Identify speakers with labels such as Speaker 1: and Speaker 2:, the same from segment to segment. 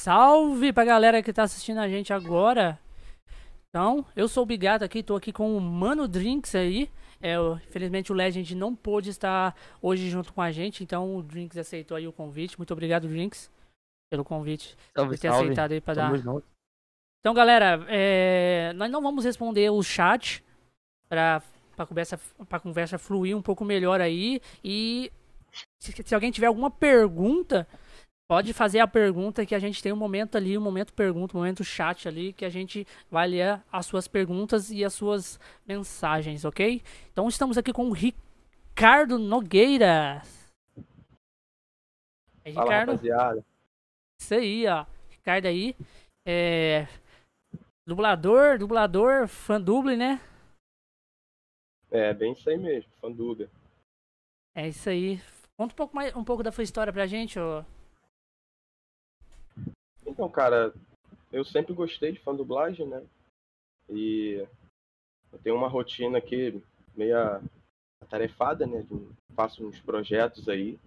Speaker 1: salve pra galera que tá assistindo a gente agora. Então, eu sou o Bigato aqui, tô aqui com o Mano Drinks aí. É, infelizmente o Legend não pôde estar hoje junto com a gente, então o Drinks aceitou aí o convite. Muito obrigado, Drinks, pelo convite.
Speaker 2: Salve,
Speaker 1: por ter
Speaker 2: salve.
Speaker 1: aceitado aí pra
Speaker 2: Tamo
Speaker 1: dar.
Speaker 2: junto.
Speaker 1: Então, galera, é, nós não vamos responder o chat pra, pra, conversa, pra conversa fluir um pouco melhor aí. E se, se alguém tiver alguma pergunta, pode fazer a pergunta que a gente tem um momento ali, um momento pergunta, um momento chat ali, que a gente vai ler as suas perguntas e as suas mensagens, ok? Então estamos aqui com o Ricardo Nogueira. É,
Speaker 3: Fala,
Speaker 1: Ricardo?
Speaker 3: rapaziada.
Speaker 1: Isso aí, ó. Ricardo aí. É. Dublador, dublador, fã duble, né?
Speaker 3: É, bem isso aí mesmo, fã do Uber.
Speaker 1: É isso aí. Conta um pouco mais um pouco da sua história pra gente, ó.
Speaker 3: Então, cara, eu sempre gostei de fã dublagem, né? E eu tenho uma rotina aqui meia atarefada, né? Faço uns projetos aí.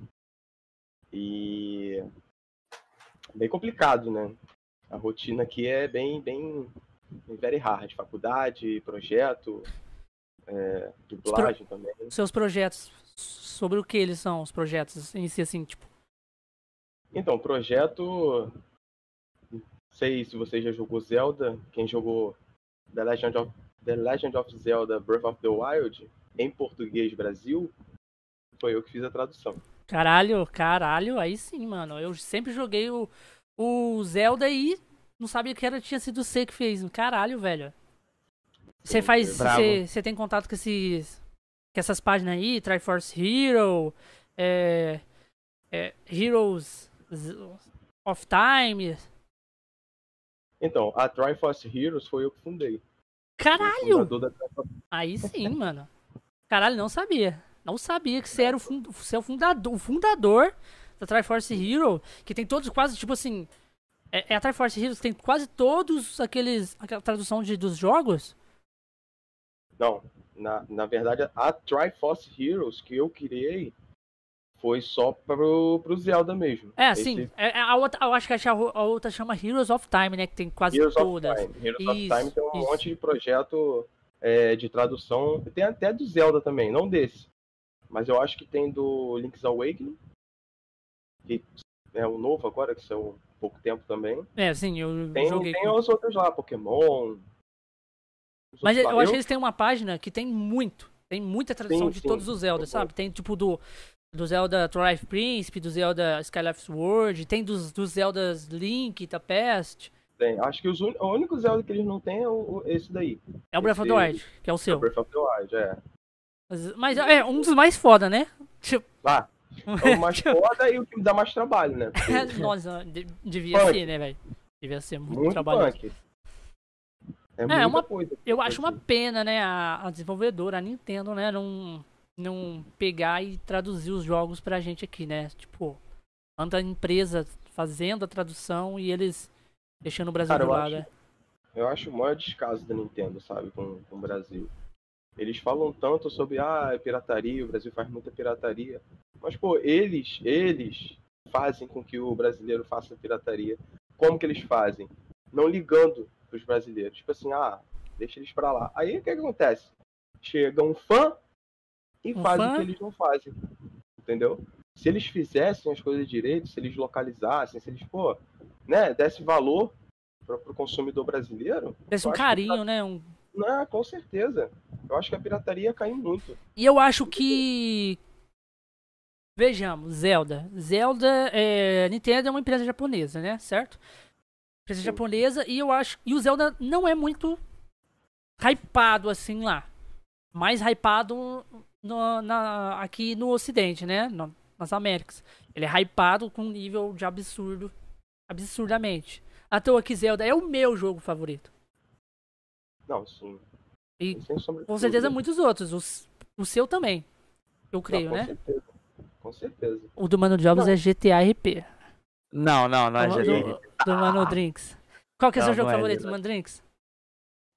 Speaker 3: E bem complicado, né? A rotina aqui é bem, bem, bem very hard. Faculdade, projeto, é, dublagem também.
Speaker 1: Seus projetos. Sobre o que eles são, os projetos em si, assim, tipo.
Speaker 3: Então, projeto. Sei se você já jogou Zelda. Quem jogou The Legend of, The Legend of Zelda Breath of the Wild em português Brasil, foi eu que fiz a tradução.
Speaker 1: Caralho, caralho, aí sim, mano. Eu sempre joguei o, o Zelda e não sabia que era, tinha sido você que fez. Caralho, velho. Você faz. você tem contato com esses. Com essas páginas aí, Triforce Hero, é, é, Heroes of Time.
Speaker 3: Então, a Triforce Heroes foi eu que fundei.
Speaker 1: Caralho! Aí sim, mano. Caralho, não sabia. Não sabia que você era o, fun- você é o fundador, o fundador da Triforce Hero, que tem todos quase, tipo assim. É, é a Triforce Heroes que tem quase todos aqueles. aquela tradução de, dos jogos.
Speaker 3: Não, na, na verdade, a Triforce Heroes que eu criei foi só pro, pro Zelda mesmo.
Speaker 1: É,
Speaker 3: Esse
Speaker 1: sim. É, é a outra, eu acho que a, outra chama Heroes of Time, né? Que tem quase
Speaker 3: Heroes
Speaker 1: todas.
Speaker 3: of Time. Heroes of
Speaker 1: Isso,
Speaker 3: Time tem um
Speaker 1: isso.
Speaker 3: monte de projeto é, de tradução. Tem até do Zelda também, não desse. Mas eu acho que tem do Link's Awakening. Que é o novo agora, que saiu há pouco tempo também.
Speaker 1: É, sim, eu
Speaker 3: Tem,
Speaker 1: joguei.
Speaker 3: tem
Speaker 1: com-
Speaker 3: os outros lá, Pokémon.
Speaker 1: Mas eu
Speaker 3: lá.
Speaker 1: acho que eles têm uma página que tem muito. Tem muita tradução
Speaker 3: Sim,
Speaker 1: de
Speaker 3: sim.
Speaker 1: todos os Zelda, sabe? Tem tipo do, do Zelda Twilight Príncipe, do Zelda Skyleft Sword, tem dos, dos Zeldas Link, The Past.
Speaker 3: Tem. Acho que os un... o único Zelda que eles não têm é o, esse daí.
Speaker 1: É o Breath of the
Speaker 3: Esse-
Speaker 1: Wild, que é o
Speaker 3: É
Speaker 1: seu.
Speaker 3: o Breath of the Wild, é.
Speaker 1: Mas, mas é um dos mais foda, né? Tipo,
Speaker 3: Lá, é o mais foda e o que me dá mais trabalho, né? Porque
Speaker 1: Nossa, de- devia
Speaker 3: Punk.
Speaker 1: ser, né, velho? Devia ser muito,
Speaker 3: muito
Speaker 1: trabalhoso.
Speaker 3: punk. É, muita
Speaker 1: uma-
Speaker 3: coisa.
Speaker 1: Eu acho uma pena, né, a, a desenvolvedora, a Nintendo, né, não, não pegar e traduzir os jogos pra gente aqui, né? Tipo, tanta empresa fazendo a tradução e eles deixando o Brasil
Speaker 3: Cara,
Speaker 1: de
Speaker 3: eu
Speaker 1: lado,
Speaker 3: acho-
Speaker 1: né?
Speaker 3: Eu acho o maior descaso da Nintendo, sabe, com, com o Brasil. Eles falam tanto sobre, ah, é pirataria, o Brasil faz muita pirataria. Mas, pô, eles, eles fazem com que o brasileiro faça pirataria. Como que eles fazem? Não ligando pros brasileiros. Tipo assim, ah, deixa eles pra lá. Aí o que, que acontece? Chega um fã e
Speaker 1: Um
Speaker 3: faz
Speaker 1: fã?
Speaker 3: o que eles não fazem. Entendeu? Se eles fizessem as coisas direito, se eles localizassem, se eles, pô, né, desse valor para o consumidor brasileiro. Eu
Speaker 1: um
Speaker 3: que
Speaker 1: carinho, né? Um...
Speaker 3: não, com certeza. Eu acho que a pirataria cai muito.
Speaker 1: E eu acho que. Vejamos, Zelda. Zelda, é... Nintendo é uma empresa japonesa, né? Certo? Empresa
Speaker 3: Sim.
Speaker 1: japonesa e eu acho. E o Zelda não é muito hypado assim lá. Mais hypado no- na... aqui no Ocidente, né? No- Nas Américas. Ele é hypado com um nível de absurdo. Absurdamente. À toa que Zelda é o meu jogo favorito.
Speaker 3: Não, sim.
Speaker 1: E
Speaker 3: de
Speaker 1: com certeza
Speaker 3: dúvida.
Speaker 1: muitos outros. O, seu também. Eu
Speaker 3: Não,
Speaker 1: creio,
Speaker 3: com
Speaker 1: né?
Speaker 3: certeza. Com certeza.
Speaker 1: O do Mano Jobs
Speaker 3: Não.
Speaker 1: é GTA RP.
Speaker 2: Não, não, não é
Speaker 1: do,
Speaker 2: GTA.
Speaker 1: do, do Mano Drinks. Qual que é o seu
Speaker 2: Não,
Speaker 1: jogo
Speaker 2: não é
Speaker 1: favorito,
Speaker 2: GTA.
Speaker 1: Mano Drinks?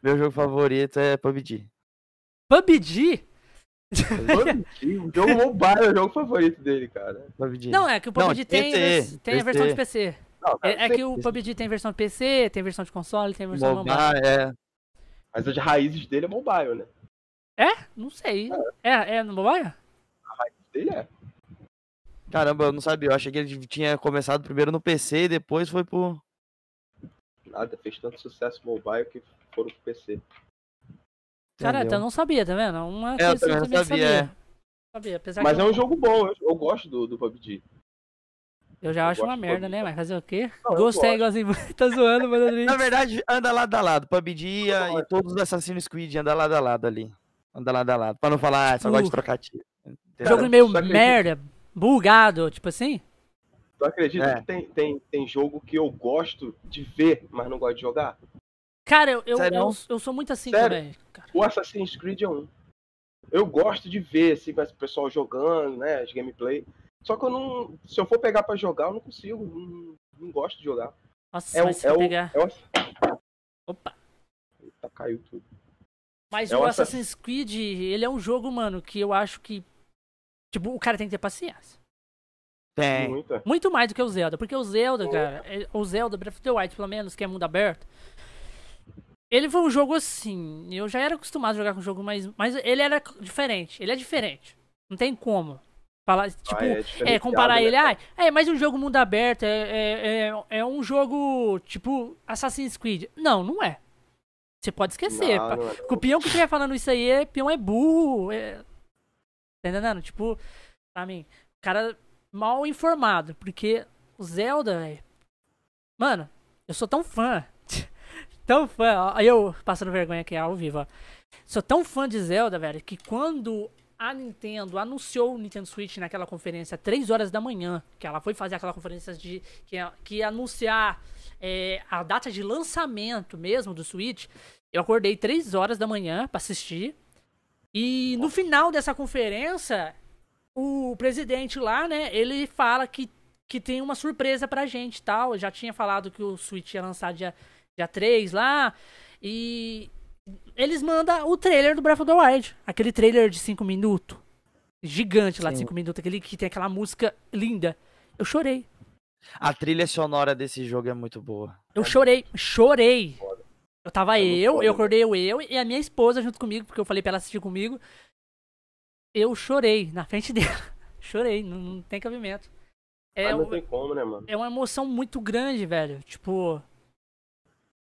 Speaker 2: Meu jogo favorito é PUBG.
Speaker 1: PUBG?
Speaker 3: O jogo mobile é o jogo favorito dele, cara.
Speaker 1: Não, é que o
Speaker 2: Não,
Speaker 1: PUBG tem,
Speaker 2: PC,
Speaker 1: tem a versão de PC.
Speaker 3: Não,
Speaker 1: É, é que o PUBG tem versão PC, tem versão de console, tem versão mobile.
Speaker 2: Mobile, é.
Speaker 3: Mas as raízes dele é mobile, né?
Speaker 1: Não sei. É, é no mobile?
Speaker 3: Ele é.
Speaker 2: Caramba, eu não sabia. Eu achei que ele tinha começado primeiro no PC e depois foi pro.
Speaker 3: Nada, fez tanto sucesso mobile que foram pro PC.
Speaker 1: Cara, então eu não sabia, tá vendo? Uma
Speaker 2: É, eu
Speaker 1: coisa que
Speaker 2: também não sabia, é.
Speaker 1: Sabia, apesar
Speaker 3: Mas
Speaker 1: que
Speaker 3: é
Speaker 1: eu,
Speaker 3: um jogo bom, eu, eu gosto do, do PUBG.
Speaker 1: eu já
Speaker 3: eu
Speaker 1: acho uma
Speaker 3: gosto
Speaker 1: merda, né? Mas fazer o quê?
Speaker 3: Não, eu
Speaker 1: Gostei,
Speaker 3: gosto.
Speaker 1: igualzinho. tá zoando, mas eu
Speaker 2: Na verdade, anda lado a lado. PUBG e, e todos os Assassin's Creed anda lado a lado ali. Anda lado a lado. Pra não falar, ah, só gosta de
Speaker 1: Uh.
Speaker 2: trocar tiro.
Speaker 1: Jogo meio merda, bugado, tipo assim.
Speaker 3: Tu acredita
Speaker 2: É.
Speaker 3: que tem, tem, tem jogo que eu gosto de ver, mas não gosto de jogar?
Speaker 1: Cara, eu, eu, eu, eu sou muito assim
Speaker 3: Sério?
Speaker 1: também. Cara.
Speaker 3: O Assassin's Creed é um. Eu gosto de ver, assim, o pessoal jogando, né, as gameplay. Só que eu não. Se eu for pegar pra jogar, eu não consigo. Não, não gosto de jogar.
Speaker 1: Nossa,
Speaker 3: É o.
Speaker 1: mas se
Speaker 3: É
Speaker 1: eu
Speaker 3: o,
Speaker 1: pegar.
Speaker 3: é o
Speaker 1: Opa.
Speaker 3: Eita, caiu tudo.
Speaker 1: Mas
Speaker 3: é
Speaker 1: o Assassin's Creed, ele é um jogo, mano, que eu acho que. Tipo, o cara tem que ter paciência.
Speaker 2: Tem.
Speaker 3: Muita.
Speaker 1: Muito mais do que o Zelda. Porque o Zelda, cara, é- o Zelda Breath of the Wild, pelo menos, que é mundo aberto. Ele foi um jogo assim. Eu já era acostumado a jogar com jogo, mas, mas ele era diferente. Ele é diferente. Não tem como. Falar, tipo,
Speaker 3: Ah,
Speaker 1: é,
Speaker 3: diferenciado,
Speaker 1: comparar
Speaker 3: né,
Speaker 1: ele, ah, é mais um jogo mundo aberto, é, é, é, é um jogo tipo Assassin's Creed. Não, não é. Você pode esquecer.
Speaker 3: Não, não é, não.
Speaker 1: o peão que estiver falando isso aí, é, peão é burro. É... Tá entendendo? Tipo, pra mim, cara mal informado. Porque o Zelda, velho. Mano, eu sou tão fã. Tão fã. Aí eu passando vergonha aqui ao vivo, ó. Sou tão fã de Zelda, velho, que quando a Nintendo anunciou o Nintendo Switch naquela conferência 3 horas da manhã, que ela foi fazer aquela conferência de que, ia- que ia anunciar é, a data de lançamento mesmo do Switch, eu acordei 3 horas da manhã pra assistir. E no final dessa conferência, o presidente lá, né, ele fala que, que tem uma surpresa pra gente tal. Eu já tinha falado que o Switch ia lançar dia, dia 3 lá. E eles mandam o trailer do Breath of the Wild. Aquele trailer de 5 minutos. Gigante lá de
Speaker 2: Sim.
Speaker 1: 5 minutos. Aquele que tem aquela música linda. Eu chorei.
Speaker 2: A trilha sonora desse jogo é muito boa.
Speaker 1: Eu chorei. Chorei. Eu tava
Speaker 3: É
Speaker 1: eu,
Speaker 3: foda,
Speaker 1: eu acordei eu, eu e a minha esposa junto comigo, porque eu falei pra ela assistir comigo. Eu chorei na frente dela. Chorei, não, não tem cabimento. É,
Speaker 3: Ah, não tem como, né, mano?
Speaker 1: é uma emoção muito grande, velho. Tipo.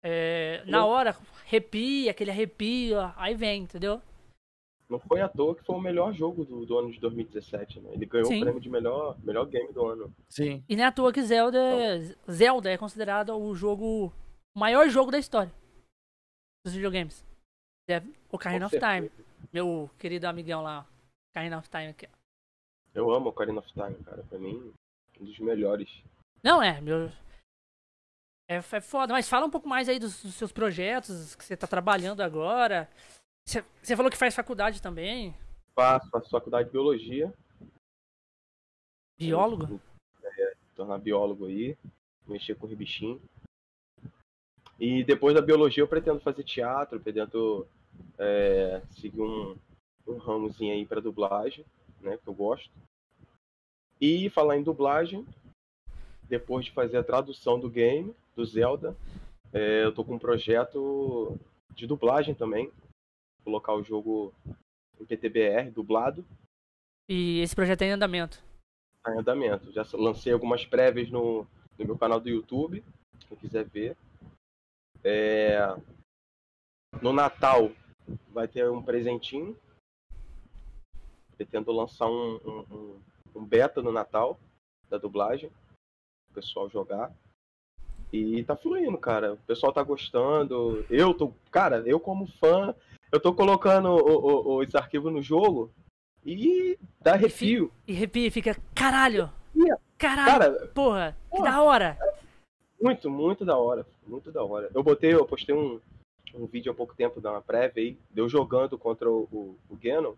Speaker 1: É, na hora, arrepia, aquele arrepio, aí vem, entendeu?
Speaker 3: Não foi à toa que foi o melhor jogo do, do ano de 2017, né? Ele ganhou
Speaker 1: Sim.
Speaker 3: o prêmio de melhor, melhor game do ano.
Speaker 2: Sim.
Speaker 1: E não é à toa que Zelda, Zelda é considerado o jogo. O maior jogo da história dos videogames. É o Ocarina of Time. Meu querido amigão lá. Ocarina of Time aqui.
Speaker 3: Eu amo Ocarina of Time, cara. Pra mim, um dos melhores.
Speaker 1: Não, é, meu. É, é foda, mas fala um pouco mais aí dos, dos seus projetos que você tá trabalhando agora. Você, você falou que faz faculdade também.
Speaker 3: Faço, faço faculdade de biologia.
Speaker 1: Biólogo?
Speaker 3: É, tornar biólogo aí. Mexer com bichinho. E depois da biologia eu pretendo fazer teatro, pretendo é, seguir um, um ramozinho aí pra dublagem, né? Que eu gosto. E falar em dublagem, depois de fazer a tradução do game, do Zelda, é, eu tô com um projeto de dublagem também. Colocar o jogo em PTBR, dublado.
Speaker 1: E esse projeto é em andamento.
Speaker 3: tá em andamento. Já lancei algumas prévias no, no meu canal do YouTube, quem quiser ver. É, No Natal vai ter um presentinho. Pretendo lançar um, um, um- um beta no Natal da dublagem. O pessoal jogar. E tá fluindo, cara. O pessoal tá gostando. Eu tô. Cara, eu como fã, eu tô colocando o- o- os arquivos no jogo e dá arrepio.
Speaker 1: E arrepia e fica, caralho! Caralho!
Speaker 3: Cara,
Speaker 1: porra! Que
Speaker 3: porra.
Speaker 1: da hora!
Speaker 3: Muito, muito da hora. Muito da hora. Eu botei, eu postei um, um vídeo há pouco tempo da uma prévia aí, deu jogando contra o, o, o Ganon,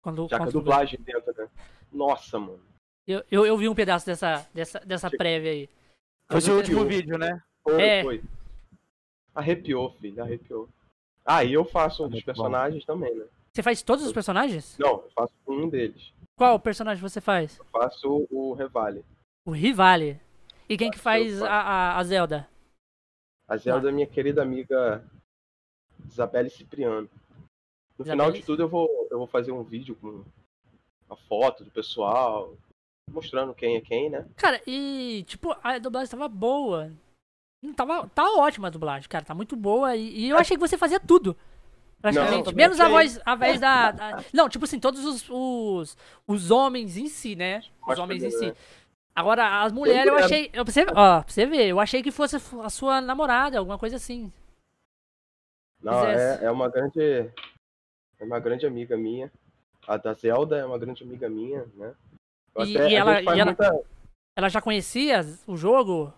Speaker 1: Quando,
Speaker 3: já com a dublagem dentro, né? Nossa, mano.
Speaker 1: Eu, eu, eu vi um pedaço dessa, dessa, dessa prévia aí.
Speaker 2: Foi seu último vídeo, né?
Speaker 3: Foi,
Speaker 1: É.
Speaker 3: foi. Arrepiou, filho, arrepiou. Ah, e eu faço um dos personagens também, né?
Speaker 1: Você faz todos os personagens?
Speaker 3: Não, eu faço um deles.
Speaker 1: Qual personagem você faz?
Speaker 3: Eu faço o Revale.
Speaker 1: O Rivale. E quem que faz a, a, a Zelda?
Speaker 3: A Zelda é minha querida amiga Isabelle Cipriano. No final de tudo, eu vou, eu vou fazer um vídeo com a foto do pessoal, mostrando quem é quem, né?
Speaker 1: Cara, e tipo, a dublagem tava boa. Não tava, tá ótima a dublagem, cara, tá muito boa. E, e eu achei que você fazia tudo. Praticamente.
Speaker 3: também
Speaker 1: Menos a voz, a voz da, da- Não, tipo assim, todos os, os, os homens em si, né? Os homens em si. Agora, as mulheres eu
Speaker 3: mulher.
Speaker 1: achei. Eu, pra, você, ó, pra você ver, eu achei que fosse a sua namorada, alguma coisa assim.
Speaker 3: Não,
Speaker 1: Fizesse.
Speaker 3: é, é uma grande. É uma grande amiga minha. A da Zelda é uma grande amiga minha, né?
Speaker 1: E-
Speaker 3: até-
Speaker 1: e ela- e ela-
Speaker 3: muita-
Speaker 1: Ela já conhecia o jogo?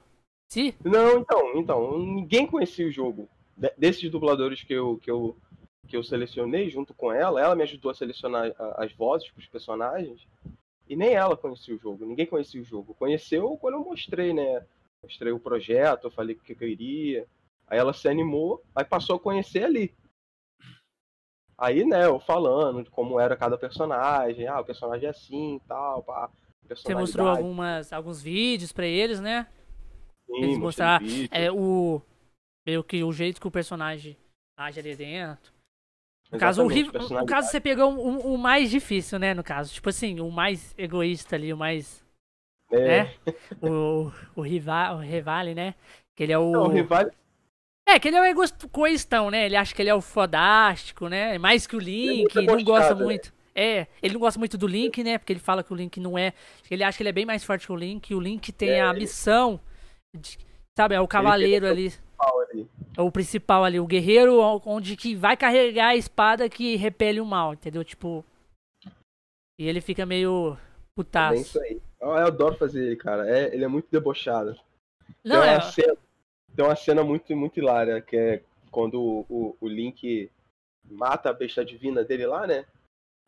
Speaker 1: Sim?
Speaker 3: Não, então, então, ninguém conhecia o jogo. De- desses dubladores que eu, que, eu, que eu selecionei junto com ela, ela me ajudou a selecionar as vozes para os personagens. E nem ela conhecia o jogo, ninguém conhecia o jogo. Conheceu quando eu mostrei, né? Mostrei o projeto, eu falei o que que eu iria. Aí ela se animou, aí passou a conhecer ali. Aí, né, eu falando de como era cada personagem, ah, o personagem é assim e tal, pá.
Speaker 1: Você mostrou algumas, alguns vídeos pra eles, né?
Speaker 3: sim,
Speaker 1: eles mostrar. É o. Meio que o jeito que o personagem age ali dentro. No caso, o, no caso, você pegou o, o mais difícil, né? No caso, tipo assim, o mais egoísta ali, o mais.
Speaker 3: É.
Speaker 1: né? O, o, rival, o Rivale, né? Que ele é o.
Speaker 3: Não, o rival,
Speaker 1: É, que ele é o egoístão, né? Ele acha que ele é o fodástico, né? Mais que o Link,
Speaker 3: muito
Speaker 1: não gosta
Speaker 3: debochado, né?
Speaker 1: muito. É, ele não gosta muito do Link, né? Porque ele fala que o Link não é. Ele acha que ele é bem mais forte que o Link. O Link tem
Speaker 3: É,
Speaker 1: a
Speaker 3: ele-
Speaker 1: missão. de- sabe, é o cavaleiro ali.
Speaker 3: ali.
Speaker 1: É o principal ali, o guerreiro onde que vai carregar a espada que repele o mal, entendeu? Tipo. E ele fica meio
Speaker 3: É
Speaker 1: putaço.
Speaker 3: isso aí. Eu, adoro fazer ele, cara. É, ele é muito debochado.
Speaker 1: Não, é.
Speaker 3: cena, tem uma cena muito, muito hilária, que é quando o, o, o Link mata a besta divina dele lá, né?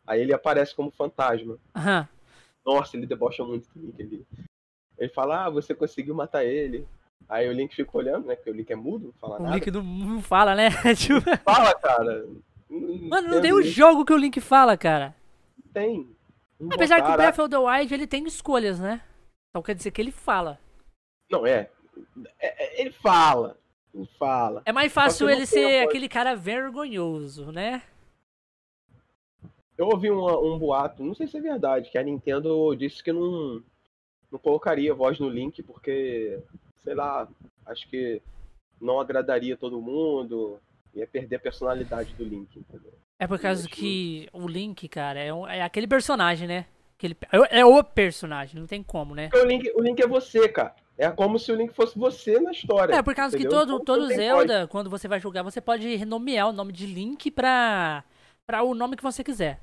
Speaker 3: Aí ele aparece como fantasma.
Speaker 1: Aham.
Speaker 3: Nossa, ele debocha muito do Link. Ele, ele fala, ah, você conseguiu matar ele. Aí o Link fica olhando, né? Porque o Link é mudo, não fala
Speaker 1: O
Speaker 3: nada.
Speaker 1: Link não, não fala, né? Tipo,
Speaker 3: Fala, cara.
Speaker 1: Mano, não
Speaker 3: tem
Speaker 1: um jogo que o Link fala, cara.
Speaker 3: Tem. Não
Speaker 1: Apesar que o Breath of the Wild ele tem escolhas, né? Então quer dizer que ele fala.
Speaker 3: Não, é. É- é- Ele fala. Ele fala.
Speaker 1: É mais fácil ele ser aquele cara vergonhoso, né?
Speaker 3: Eu ouvi uma- um boato, não sei se é verdade, que a Nintendo disse que não, não colocaria voz no Link porque, sei lá, acho que não agradaria todo mundo, ia perder a personalidade do Link, entendeu?
Speaker 1: É por causa que o Link, cara, é, um- é aquele personagem, né? Aquele, é, é o personagem, não tem como, né?
Speaker 3: Porque o Link, o Link é você, cara. É como se o Link fosse você na história.
Speaker 1: É, por causa que
Speaker 3: entendeu?
Speaker 1: todo,
Speaker 3: Então,
Speaker 1: todo Zelda, quando você vai jogar, você pode renomear o nome de Link pra, pra o nome que você quiser.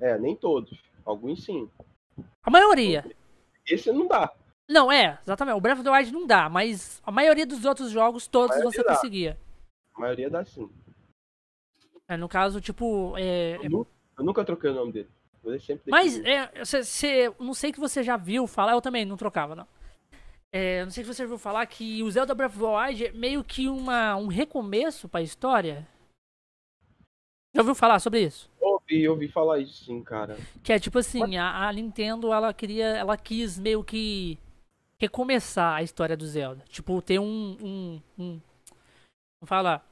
Speaker 3: É, nem todos. Alguns sim.
Speaker 1: A maioria.
Speaker 3: Esse não dá.
Speaker 1: Não, é, exatamente. O Breath of the Wild não dá, mas a maioria dos outros jogos, todos você
Speaker 3: dá.
Speaker 1: conseguia.
Speaker 3: A maioria dá sim.
Speaker 1: É, no caso, tipo, é,
Speaker 3: Eu, nu- eu nunca troquei o nome dele.
Speaker 1: Mas, é, cê, cê- não sei que você já viu falar, eu também não trocava, não. É, não sei se você já viu falar que o Zelda Breath of the Wild é meio que uma, um recomeço pra história. Já ouviu falar sobre isso?
Speaker 3: ouvi, ouvi falar isso sim, cara.
Speaker 1: Que é tipo assim, a, a Nintendo, ela queria, ela quis meio que recomeçar a história do Zelda. Tipo, ter um, um, um vamos falar,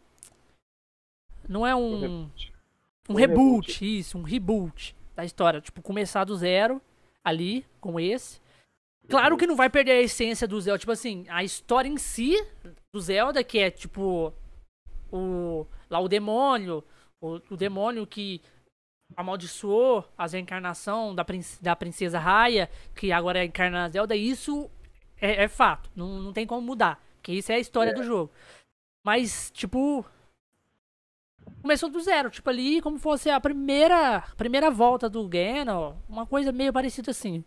Speaker 1: não é um,
Speaker 3: reboot.
Speaker 1: um
Speaker 3: Um
Speaker 1: reboot, isso, um reboot da história. Tipo, começar do zero ali, com esse. Claro que não vai perder a essência do Zelda. Tipo assim, a história em si do Zelda, que é tipo. O, lá o demônio. O, o demônio que amaldiçoou as reencarnação da, princ- da princesa Raya, que agora encarna a Zelda, isso é, é fato. Não, não tem como mudar. Que isso é a história do jogo. Mas, tipo. Começou do zero, tipo ali, como fosse a primeira, primeira volta do Ganon, uma coisa meio parecida assim.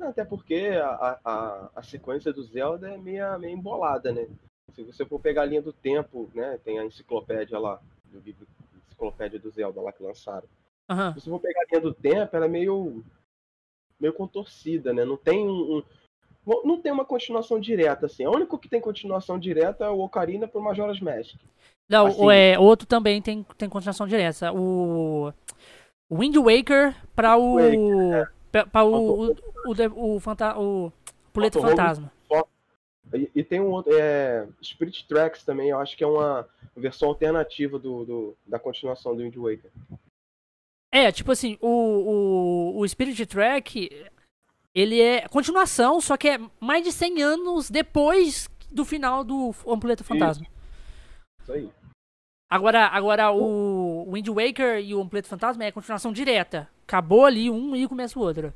Speaker 3: Até porque a, a, a sequência do Zelda é meio, meio embolada, né? Se você for pegar a linha do tempo, né? Tem a enciclopédia lá, do livro enciclopédia do Zelda lá que lançaram.
Speaker 1: Aham.
Speaker 3: Se você for pegar a linha do tempo, ela é meio, meio contorcida, né? Não tem um, um- não tem uma continuação direta, assim. O único que tem continuação direta é o Ocarina pro Majora's Mask.
Speaker 1: Não,
Speaker 3: Assim.
Speaker 1: o é, outro também tem, tem continuação direta. O Wind Waker pra o. pra, pra o, o, o, o, fanta, o Puleta. Fantasma.
Speaker 3: E, e tem um outro. É, Spirit Tracks também, eu acho que é uma versão alternativa do, do- da continuação do Wind Waker.
Speaker 1: É, tipo assim, o, o, o Spirit Track, ele é continuação, só que é mais de 100 anos depois do final do Ampuleta Fantasma.
Speaker 3: Isso aí.
Speaker 1: Agora, agora o Wind Waker e o Ampuleta Fantasma é continuação direta. Acabou ali um e começa o outro.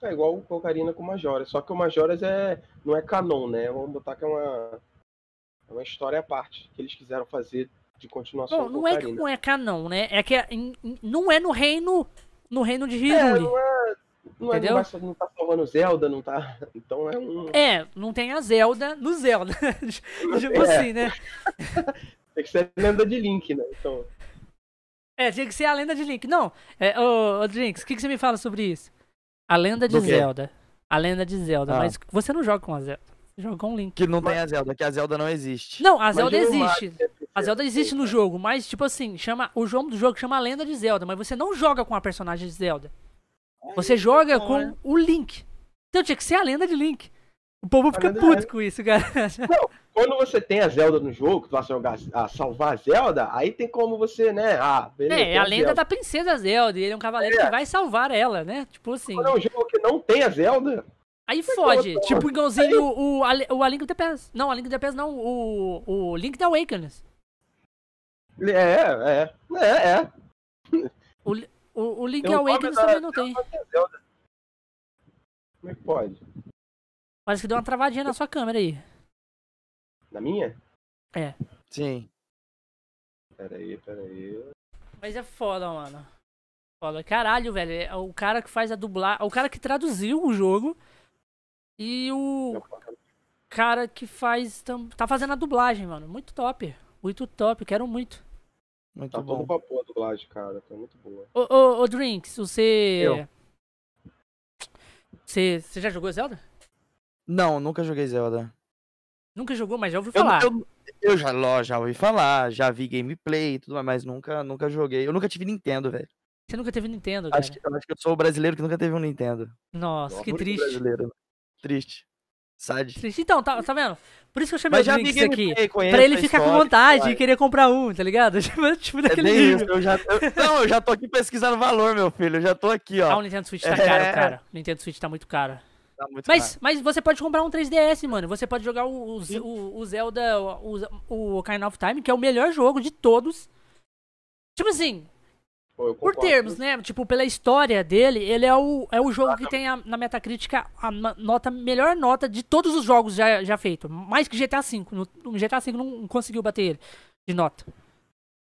Speaker 3: É igual o Ocarina com o Majoras. Só que o Majoras é, não é canon, né? Vamos botar que é uma, é uma história à parte que eles quiseram fazer de continuação
Speaker 1: Bom, não é que não é canon, né? É que é em- não é no reino no reino de
Speaker 3: É,
Speaker 1: Hyrule.
Speaker 3: não é. Não, é,
Speaker 1: Entendeu?
Speaker 3: não, vai, não tá salvando Zelda, não tá. Então é um.
Speaker 1: É, não tem a Zelda no Zelda. tipo
Speaker 3: É.
Speaker 1: assim, né?
Speaker 3: Tem que ser lenda de Link, né? Então.
Speaker 1: É, tinha que ser a lenda de Link. Não, é, ô, ô Drinks, o que, que você me fala sobre isso? A lenda de
Speaker 2: Do quê?
Speaker 1: Zelda. A lenda de Zelda,
Speaker 2: Ah.
Speaker 1: mas você não joga com a Zelda. Você joga com o Link.
Speaker 2: Que não tem a Zelda, que a Zelda não existe.
Speaker 1: Não, a Zelda
Speaker 3: o
Speaker 1: existe.
Speaker 3: Mario sempre
Speaker 1: A Zelda existe no jogo, mas tipo assim, chama o jogo do jogo chama a lenda de Zelda, mas você não joga com a personagem de Zelda. Você joga
Speaker 2: bom,
Speaker 1: com
Speaker 2: né?
Speaker 1: o Link. Então tinha que ser a lenda de Link. O povo fica
Speaker 3: lenda-
Speaker 1: puto com isso, cara.
Speaker 3: Quando você tem a Zelda no jogo, tu vai jogar, a salvar a Zelda, aí tem como você, né? Ah, beleza.
Speaker 1: É, é a lenda
Speaker 3: Zelda.
Speaker 1: da princesa Zelda, e ele é um cavaleiro
Speaker 3: É.
Speaker 1: que vai salvar ela, né? Tipo assim.
Speaker 3: Quando é um jogo que não tem a Zelda,
Speaker 1: Aí fode. Tipo igualzinho o, o, a, o A Link to the Past. Não, a Link to the Past não, o, o Link the Awakens.
Speaker 3: é, é, é, é.
Speaker 1: O, o, o Link
Speaker 3: da-
Speaker 1: também não tem.
Speaker 3: Não Zelda. Como é que pode?
Speaker 1: Parece que deu uma travadinha na sua câmera aí.
Speaker 3: Na minha?
Speaker 2: Sim.
Speaker 3: Pera aí, pera aí.
Speaker 1: Mas é foda, mano. Foda. Caralho, velho. É o cara que faz a dublagem. O cara que traduziu o jogo. E o cara que faz. Tá fazendo a dublagem, mano. Muito top. Muito top. Quero muito.
Speaker 2: Muito
Speaker 3: Tá
Speaker 2: bom.
Speaker 3: todo vapor a dublagem, cara. Tá muito boa.
Speaker 1: Ô, ô, ô Drinks, você.
Speaker 2: Eu.
Speaker 1: Você, você já jogou Zelda?
Speaker 2: Não, nunca joguei Zelda.
Speaker 1: Nunca jogou, mas já ouviu
Speaker 2: Eu,
Speaker 1: falar.
Speaker 2: eu, eu já, ló, já ouvi falar, já vi gameplay e tudo mais, mas nunca, nunca joguei. Eu nunca tive Nintendo, velho.
Speaker 1: Você nunca teve Nintendo, cara.
Speaker 2: Acho que, eu acho que eu sou o brasileiro que nunca teve um Nintendo.
Speaker 1: Nossa, que triste.
Speaker 2: Brasileiro. Triste. Sad.
Speaker 1: Triste. Então, tá, tá vendo? Por isso que eu chamei
Speaker 2: Mas
Speaker 1: o
Speaker 2: já
Speaker 1: Drinks aqui. Pra ele ficar com vontade e querer comprar um, tá ligado? Tipo, tipo
Speaker 2: É
Speaker 1: daquele nível.
Speaker 2: isso, eu já, eu- não, eu já tô aqui pesquisando valor, meu filho. Eu já tô aqui,
Speaker 1: Ah, o
Speaker 2: ó.
Speaker 1: Nintendo Switch tá
Speaker 2: É.
Speaker 1: caro, cara. O Nintendo Switch tá muito caro.
Speaker 2: Tá muito
Speaker 1: Mas,
Speaker 2: caro.
Speaker 1: mas você pode comprar um 3DS, mano. Você pode jogar o, o, o- o Zelda, o, o Ocarina of Time, que é o melhor jogo de todos. Tipo assim,
Speaker 3: Pô,
Speaker 1: por termos, né? Tipo, pela história dele, ele é o, é o jogo que tem a- na Metacritic a nota, melhor nota de todos os jogos já, já feitos. Mais que GTA V. No, no GTA V não conseguiu bater ele de nota.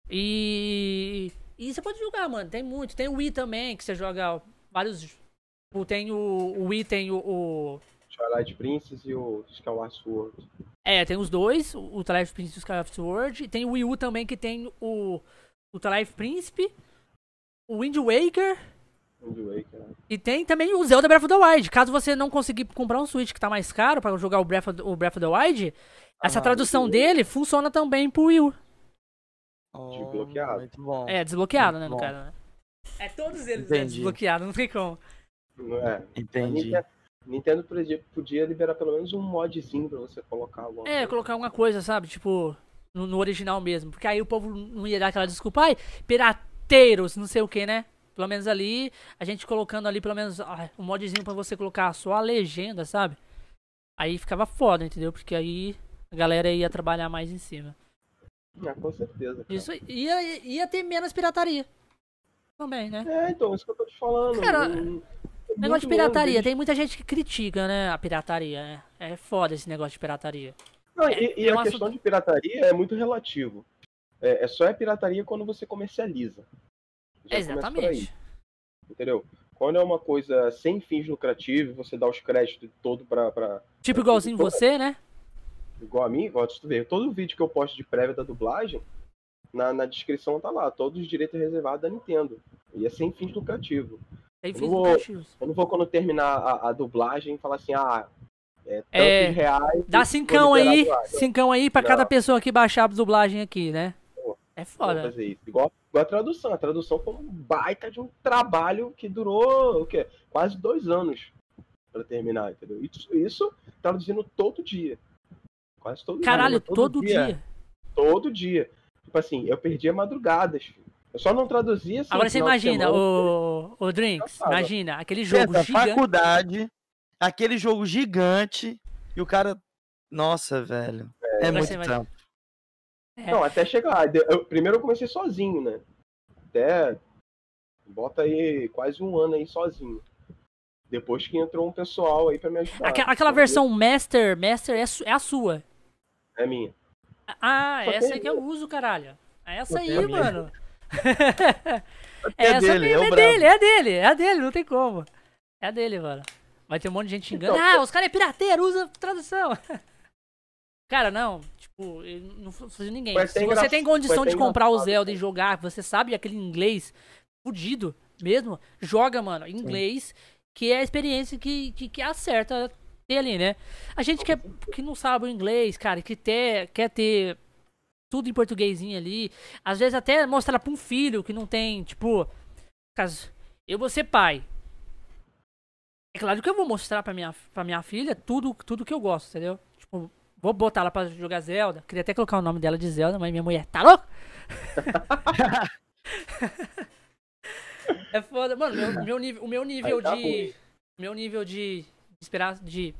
Speaker 1: E. E você pode jogar, mano. Tem muito. Tem o Wii também, que você joga vários. Tipo, Tem o, o Wii, tem o- o
Speaker 3: Twilight Princess e o Skyward Sword.
Speaker 1: É, tem os dois, o Twilight Princess e o Sky Sword. E tem o Wii U também, que tem o, o Twilight Príncipe, o Wind Waker.
Speaker 3: Wind Waker. né?
Speaker 1: E tem também o Zelda Breath of the Wild. Caso você não conseguir comprar um Switch que tá mais caro pra jogar o Breath of, o Breath of the Wild, essa
Speaker 2: Ah,
Speaker 1: tradução
Speaker 3: muito
Speaker 1: dele funciona também pro Wii U.
Speaker 2: Oh,
Speaker 3: desbloqueado.
Speaker 2: Muito bom.
Speaker 1: É, desbloqueado, né, no
Speaker 2: Bom.
Speaker 1: caso, né? É, todos eles é
Speaker 2: Entendi.
Speaker 1: desbloqueado, não tem como.
Speaker 3: É.
Speaker 2: Entendi.
Speaker 3: Nintendo, podia, podia liberar pelo menos um modzinho pra você colocar alguma
Speaker 1: É, colocar alguma coisa, sabe? Tipo, no, no original mesmo. Porque aí o povo não ia dar aquela desculpa, ai, pirateiros, não sei o que, né? Pelo menos ali, a gente colocando ali pelo menos ah, um modzinho pra você colocar só a legenda, sabe? Aí ficava foda, entendeu? Porque aí a galera ia trabalhar mais em cima.
Speaker 3: Ah, com certeza. cara.
Speaker 1: Isso ia, ia ter menos pirataria. Também, né?
Speaker 3: É, então, isso que eu tô te falando.
Speaker 1: Cara,
Speaker 3: Não-
Speaker 1: Negócio de pirataria, tem muita gente que critica, né, a pirataria, né? É foda esse negócio de pirataria.
Speaker 3: Não, e, e
Speaker 1: é
Speaker 3: a
Speaker 1: assunto-
Speaker 3: questão de pirataria é muito relativo. É, é só é pirataria quando você comercializa. Já aí,
Speaker 1: Exatamente.
Speaker 3: entendeu? Quando é uma coisa sem fins lucrativos, você dá os créditos todo pra, pra
Speaker 1: Tipo igualzinho você, né?
Speaker 3: igual a mim, igual tu vê, todo vídeo que eu posto de prévia da dublagem, na, na descrição tá lá, todos os direitos reservados da Nintendo. E é sem fins lucrativos.
Speaker 1: Tem
Speaker 3: Eu
Speaker 1: fins
Speaker 3: vou-. Eu não vou quando terminar a, a dublagem falar assim, ah, é
Speaker 1: É,
Speaker 3: reais.
Speaker 1: Dá cincão aí, cincão aí pra
Speaker 3: Não.
Speaker 1: cada pessoa que baixar a dublagem aqui, né?
Speaker 3: Pô,
Speaker 1: É foda.
Speaker 3: Igual, igual a tradução. A tradução foi um baita de um trabalho que durou o quê? quase dois anos para terminar, entendeu? Isso, isso traduzindo todo dia. Quase todo
Speaker 1: Caralho,
Speaker 3: dia.
Speaker 1: todo,
Speaker 2: todo dia.
Speaker 1: dia.
Speaker 3: Todo dia. Tipo assim, eu perdia madrugadas, filho. Eu só não traduzia assim.
Speaker 1: Agora você imagina, o, o Drinks,
Speaker 3: Engraçado.
Speaker 1: imagina, aquele jogo
Speaker 2: Pensa,
Speaker 1: gigante.
Speaker 2: faculdade, aquele jogo gigante, e o cara. Nossa, velho. É,
Speaker 1: Agora
Speaker 2: muito
Speaker 1: você imagina.
Speaker 2: trampo.
Speaker 1: É.
Speaker 3: Não, até chegar. Eu- primeiro eu comecei sozinho, né? Até. Bota aí quase um ano aí sozinho. Depois que entrou um pessoal aí pra me ajudar.
Speaker 1: Aque- aquela
Speaker 3: Porque
Speaker 1: versão Master, Master é, é a sua.
Speaker 3: É minha.
Speaker 1: Ah,
Speaker 3: Só
Speaker 1: essa aí que eu uso, caralho. É essa aí,
Speaker 3: a minha.
Speaker 2: É dele, é o
Speaker 1: é
Speaker 2: brabo.
Speaker 1: dele, é dele, é dele, não tem como. É dele, mano. Vai ter um monte de gente xingando.
Speaker 3: Então,
Speaker 1: ah, os caras é pirateiro, usa tradução. Cara, não, tipo, não fazia ninguém. Se você
Speaker 3: engra-
Speaker 1: tem condição de comprar o Zelda e jogar, você sabe aquele inglês fudido mesmo, joga, mano, inglês, que é a experiência que, que, que acerta ter ali, né? A gente que, é- que não sabe o inglês, cara, que ter, quer ter tudo em portuguesinho ali, às vezes até mostrar pra um filho que não tem, tipo, caso eu vou ser pai. É claro que eu vou mostrar pra minha, pra minha filha tudo, tudo que eu gosto, entendeu? Tipo, vou botar ela pra jogar Zelda. Queria até colocar o nome dela de Zelda, mas minha mulher, tá louco? é foda. Mano, meu, meu nível, o meu nível
Speaker 3: tá
Speaker 1: de.
Speaker 3: ruim.
Speaker 1: Meu nível de. de esperar de.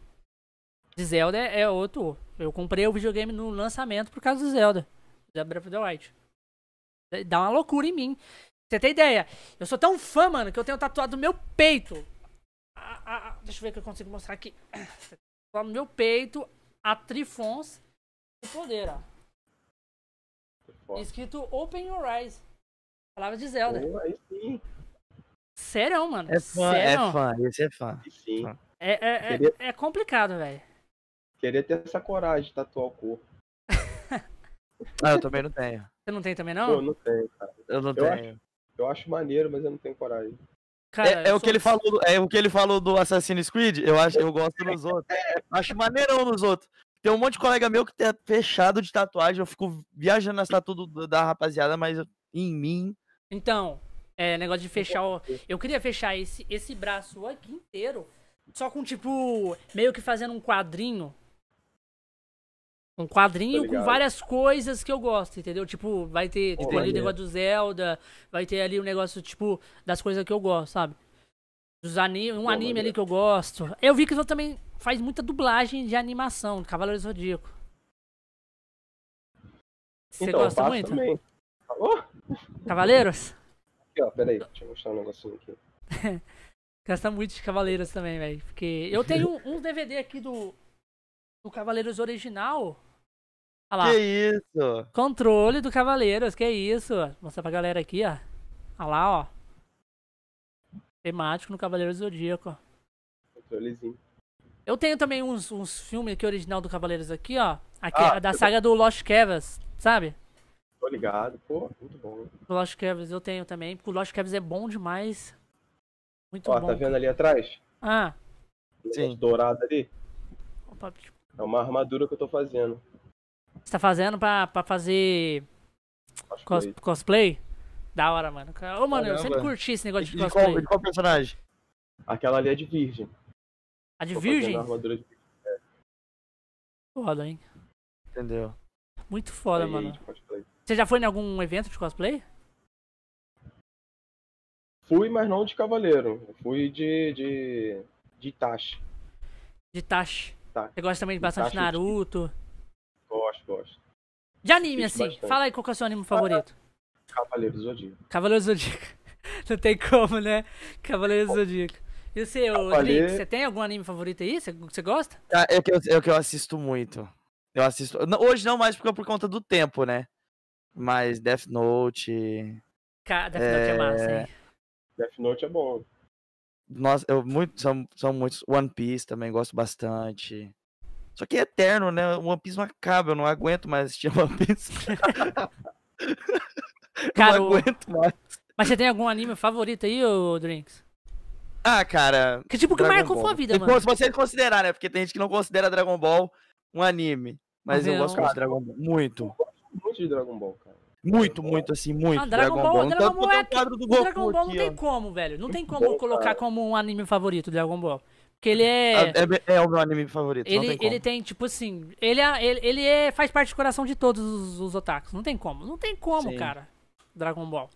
Speaker 1: De Zelda é, é outro. Eu comprei o videogame no lançamento por causa do Zelda. Zelda Breath of the Wild. Dá uma loucura em mim. Você tem ideia? Eu sou tão fã, mano, que eu tenho tatuado no meu peito. A- a- a- deixa eu ver que eu consigo mostrar aqui. No meu peito, a Trifons do poder, ó. Escrito Open Your Eyes. Palavra de Zelda.
Speaker 3: Pô, aí sim,
Speaker 1: Sério, mano.
Speaker 2: É fã, é fã, esse é fã.
Speaker 3: sim.
Speaker 1: É, é, é,
Speaker 3: Queria-
Speaker 1: é complicado, velho.
Speaker 3: Queria ter essa coragem de tatuar o corpo.
Speaker 2: Ah, eu também não tenho.
Speaker 1: Você não tem também, não?
Speaker 3: não tenho, cara.
Speaker 2: Eu não
Speaker 3: Eu
Speaker 2: tenho.
Speaker 3: Eu acho maneiro, mas eu não tenho coragem.
Speaker 1: Cara,
Speaker 2: É, é
Speaker 1: eu
Speaker 2: o que ele falou, do- é o que ele falou do Assassin's Creed. Eu acho, eu gosto nos outros. Acho maneirão nos outros. Tem um monte de colega meu que tá fechado de tatuagem. Eu fico viajando nas tatu do- da rapaziada, mas eu- em mim.
Speaker 1: Então, é, negócio de fechar o... Eu queria fechar esse, esse braço aqui inteiro, só com, tipo, meio que fazendo um quadrinho. Um quadrinho
Speaker 3: Tô
Speaker 1: com várias coisas que eu gosto, entendeu? Tipo, vai ter, tipo, ali o negócio do Zelda, vai ter ali o negócio, tipo, das coisas que eu gosto, sabe? Dos anime, um
Speaker 3: Pô,
Speaker 1: anime ali
Speaker 3: maneiro.
Speaker 1: que eu gosto. Eu vi que você também faz muita dublagem de animação, Cavaleiro Zodíaco. Você
Speaker 3: então,
Speaker 1: gosta muito?
Speaker 3: também. Ô,
Speaker 1: Cavaleiros?
Speaker 3: aqui, ó, peraí, deixa eu mostrar um negocinho aqui.
Speaker 1: Gasta muito de Cavaleiros também, velho. Porque eu tenho um DVD aqui do, do Cavaleiros original. Olha lá.
Speaker 2: Que isso?
Speaker 1: Controle do Cavaleiros, que isso? Vou mostrar pra galera aqui, ó. Olha lá, ó. Temático no Cavaleiros do Zodíaco. ó.
Speaker 3: Controlezinho.
Speaker 1: Eu tenho também uns, uns filmes aqui original do Cavaleiros aqui, ó. Aqui,
Speaker 3: Ah,
Speaker 1: da saga do Lost Canvas, sabe?
Speaker 3: Tô ligado. Pô, muito bom.
Speaker 1: Do Lost Canvas eu tenho também, porque o Lost Canvas é bom demais. Muito
Speaker 3: Ó,
Speaker 1: bom.
Speaker 3: tá vendo ali atrás?
Speaker 1: Ah,
Speaker 2: Sim.
Speaker 3: Dourado ali?
Speaker 1: opa,
Speaker 3: É uma armadura que eu tô fazendo.
Speaker 1: Você tá fazendo pra, pra fazer
Speaker 3: Cosplay.
Speaker 1: Cos- cosplay? Da hora, mano. Ô, mano, eu sempre
Speaker 2: Caramba.
Speaker 1: curti esse negócio de
Speaker 2: De
Speaker 1: cosplay.
Speaker 2: qual, de qual personagem?
Speaker 3: Aquela ali é de virgem.
Speaker 1: A de
Speaker 3: Tô
Speaker 1: virgem?
Speaker 3: a armadura de virgem.
Speaker 1: Foda, hein?
Speaker 2: Entendeu?
Speaker 1: Muito foda,
Speaker 3: aí
Speaker 1: mano.
Speaker 3: de.
Speaker 1: Você já foi em algum evento de cosplay?
Speaker 3: Fui, mas não de cavaleiro. Eu Fui de. de. de Itachi.
Speaker 1: De Tashi.
Speaker 3: Tá.
Speaker 1: Você gosta também de bastante
Speaker 3: Itachi,
Speaker 1: Naruto.
Speaker 3: Gosto, gosto.
Speaker 1: De anime, assim.
Speaker 3: bastante.
Speaker 1: Fala aí qual que é o seu anime favorito.
Speaker 3: Cavaleiro do Zodíaco.
Speaker 1: Cavaleiro do Zodíaco. Não tem como, né? Cavaleiro do Zodíaco. E o seu,
Speaker 3: Cavaleiro-
Speaker 1: Drink, você tem algum anime favorito aí? Você, você gosta?
Speaker 2: Ah, é, o que eu, é que eu assisto muito. Eu assisto. Hoje não mais porque é por conta do tempo, né? Mas Death Note.
Speaker 1: Cara, Death Note é massa, hein?
Speaker 3: Death Note é bom.
Speaker 2: Nossa, eu muito, são, são muitos. One Piece também gosto bastante. Só que é eterno, né? One Piece não acaba, eu não aguento mais assistir One Piece.
Speaker 1: Cara,
Speaker 2: não
Speaker 1: o-
Speaker 2: aguento mais.
Speaker 1: Mas você tem algum anime favorito aí, ô Drinks?
Speaker 2: Ah, cara.
Speaker 1: Que tipo que
Speaker 2: Dragon
Speaker 1: marcou
Speaker 2: Ball.
Speaker 1: sua vida,
Speaker 2: Se
Speaker 1: mano?
Speaker 2: Se você considerar, né? Porque tem gente que não considera Dragon Ball um anime. Mas eu
Speaker 1: Não.
Speaker 2: gosto muito de Dragon Ball. Muito.
Speaker 3: Muito de Dragon Ball, cara.
Speaker 2: Muito, muito, assim, muito.
Speaker 1: Ah, Dragon Ball- Dragon
Speaker 2: Tanto
Speaker 1: Ball
Speaker 2: que eu
Speaker 1: é
Speaker 2: tenho o quadro do
Speaker 1: O
Speaker 2: Goku
Speaker 1: Dragon Ball não
Speaker 2: aqui,
Speaker 1: tem
Speaker 2: ó.
Speaker 1: como, velho. Não tem como colocar como um anime favorito Dragon Ball. Porque ele é.
Speaker 2: É, é- é o meu anime favorito, não
Speaker 1: Ele,
Speaker 2: tem como.
Speaker 1: ele tem, tipo assim, ele, é, ele, ele é, faz parte do coração de todos os, os otakus. Não tem como. Não tem como,
Speaker 2: Sim.
Speaker 1: cara. Dragon Ball.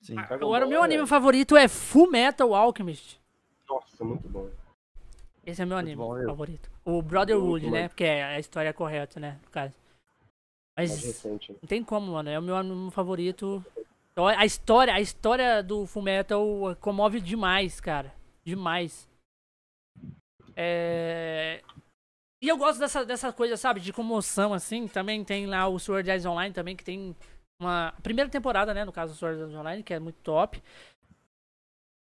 Speaker 2: Sim.
Speaker 1: Ah,
Speaker 3: Dragon
Speaker 1: Agora, o
Speaker 3: Ball
Speaker 1: meu
Speaker 3: é-
Speaker 1: anime favorito é Full Metal Alchemist.
Speaker 3: Nossa, muito bom.
Speaker 1: Esse é meu
Speaker 2: Muito
Speaker 1: anime
Speaker 2: bom,
Speaker 1: favorito. O Brotherhood,
Speaker 3: Muito
Speaker 1: né?
Speaker 3: bom.
Speaker 1: Porque é a história correta, né? No caso. Mas não tem como, mano. É o meu anime favorito. A história, a história do Full Metal comove demais, cara. Demais. É... E eu gosto dessa, dessa coisa, sabe, de comoção, assim. Também tem lá o Sword Art Online também, que tem uma primeira temporada, né, no caso do Sword Art Online, que é muito top.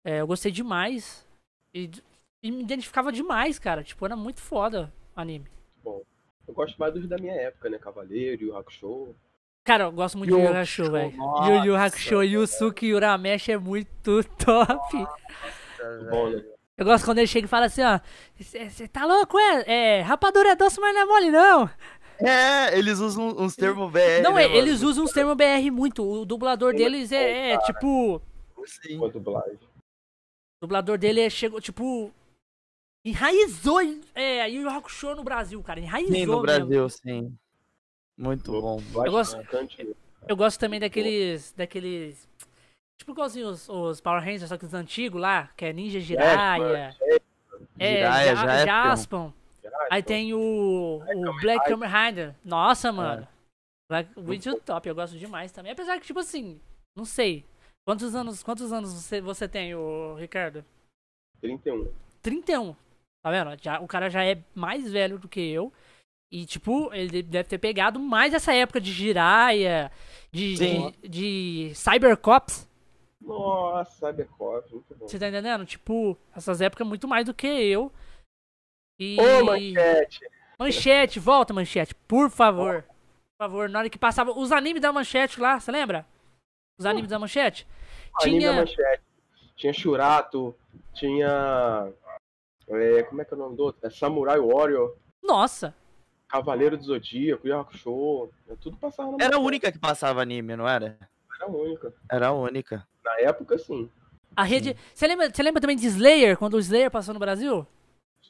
Speaker 1: É, eu gostei demais. E, e me identificava demais, cara. Tipo, era muito foda o anime.
Speaker 3: Bom. Eu gosto mais dos da minha época, né? Cavaleiro, Yu Hakusho.
Speaker 1: Cara, eu gosto muito
Speaker 2: Yu
Speaker 1: de Yu Hakusho, velho.
Speaker 2: nossa,
Speaker 1: Yu Yu Hakusho, Yusuke Urameshi é muito top.
Speaker 3: Muito bom, né?
Speaker 1: Eu gosto quando ele chega e fala assim, ó. Você tá louco, é? É, rapadura é doce, mas não é mole, não.
Speaker 2: É, eles usam uns termos BR.
Speaker 1: não,
Speaker 2: né,
Speaker 1: é, eles usam os termos BR muito. O dublador deles é, é, tipo.
Speaker 2: Sim.
Speaker 1: O dublador dele é, chegou, tipo. Enraizou é, Yu Yu Hakusho no Brasil, cara. Enraizou
Speaker 2: Sim, no
Speaker 1: mesmo.
Speaker 2: Brasil, sim. Muito bom.
Speaker 1: Eu gosto-. Eu gosto também daqueles. daqueles. Tipo igualzinho os, os Power Rangers, só que os antigos lá, que é Ninja Jiraiya. É,
Speaker 2: Jiraiya,
Speaker 1: Ja-
Speaker 2: Jaspion.
Speaker 1: Aí tem o, o Black Kamen Rider. Nossa, mano. Black, muito top, eu gosto demais também. Apesar que, tipo assim, não sei. Quantos anos, quantos anos você, você tem, o Ricardo?
Speaker 3: 31.
Speaker 1: 31. Tá vendo? Já, o cara já é mais velho do que eu. E, tipo, ele deve ter pegado mais essa época de Jiraiya, de,
Speaker 2: Sim.
Speaker 1: de, de Cybercops.
Speaker 3: Nossa, Cybercop, muito bom.
Speaker 1: Você tá entendendo? Tipo, essas épocas muito mais do que eu. E...
Speaker 3: Ô, manchete!
Speaker 1: Manchete, volta, manchete, por favor. Por favor, na hora que passava os animes da manchete lá, você lembra? Os animes da manchete?
Speaker 3: Anime da
Speaker 1: Tinha.
Speaker 3: manchete. Tinha Shurato, tinha. é, como é que é o nome do outro? É Samurai Warrior,
Speaker 1: Nossa,
Speaker 3: Cavaleiro do Zodíaco, é Tudo passava na
Speaker 2: Era a única que passava anime, não era?
Speaker 3: Era a única.
Speaker 2: Era a única.
Speaker 3: Na época, sim.
Speaker 1: a rede. Você lembra, você lembra também de Slayer, quando o Slayer passou no Brasil?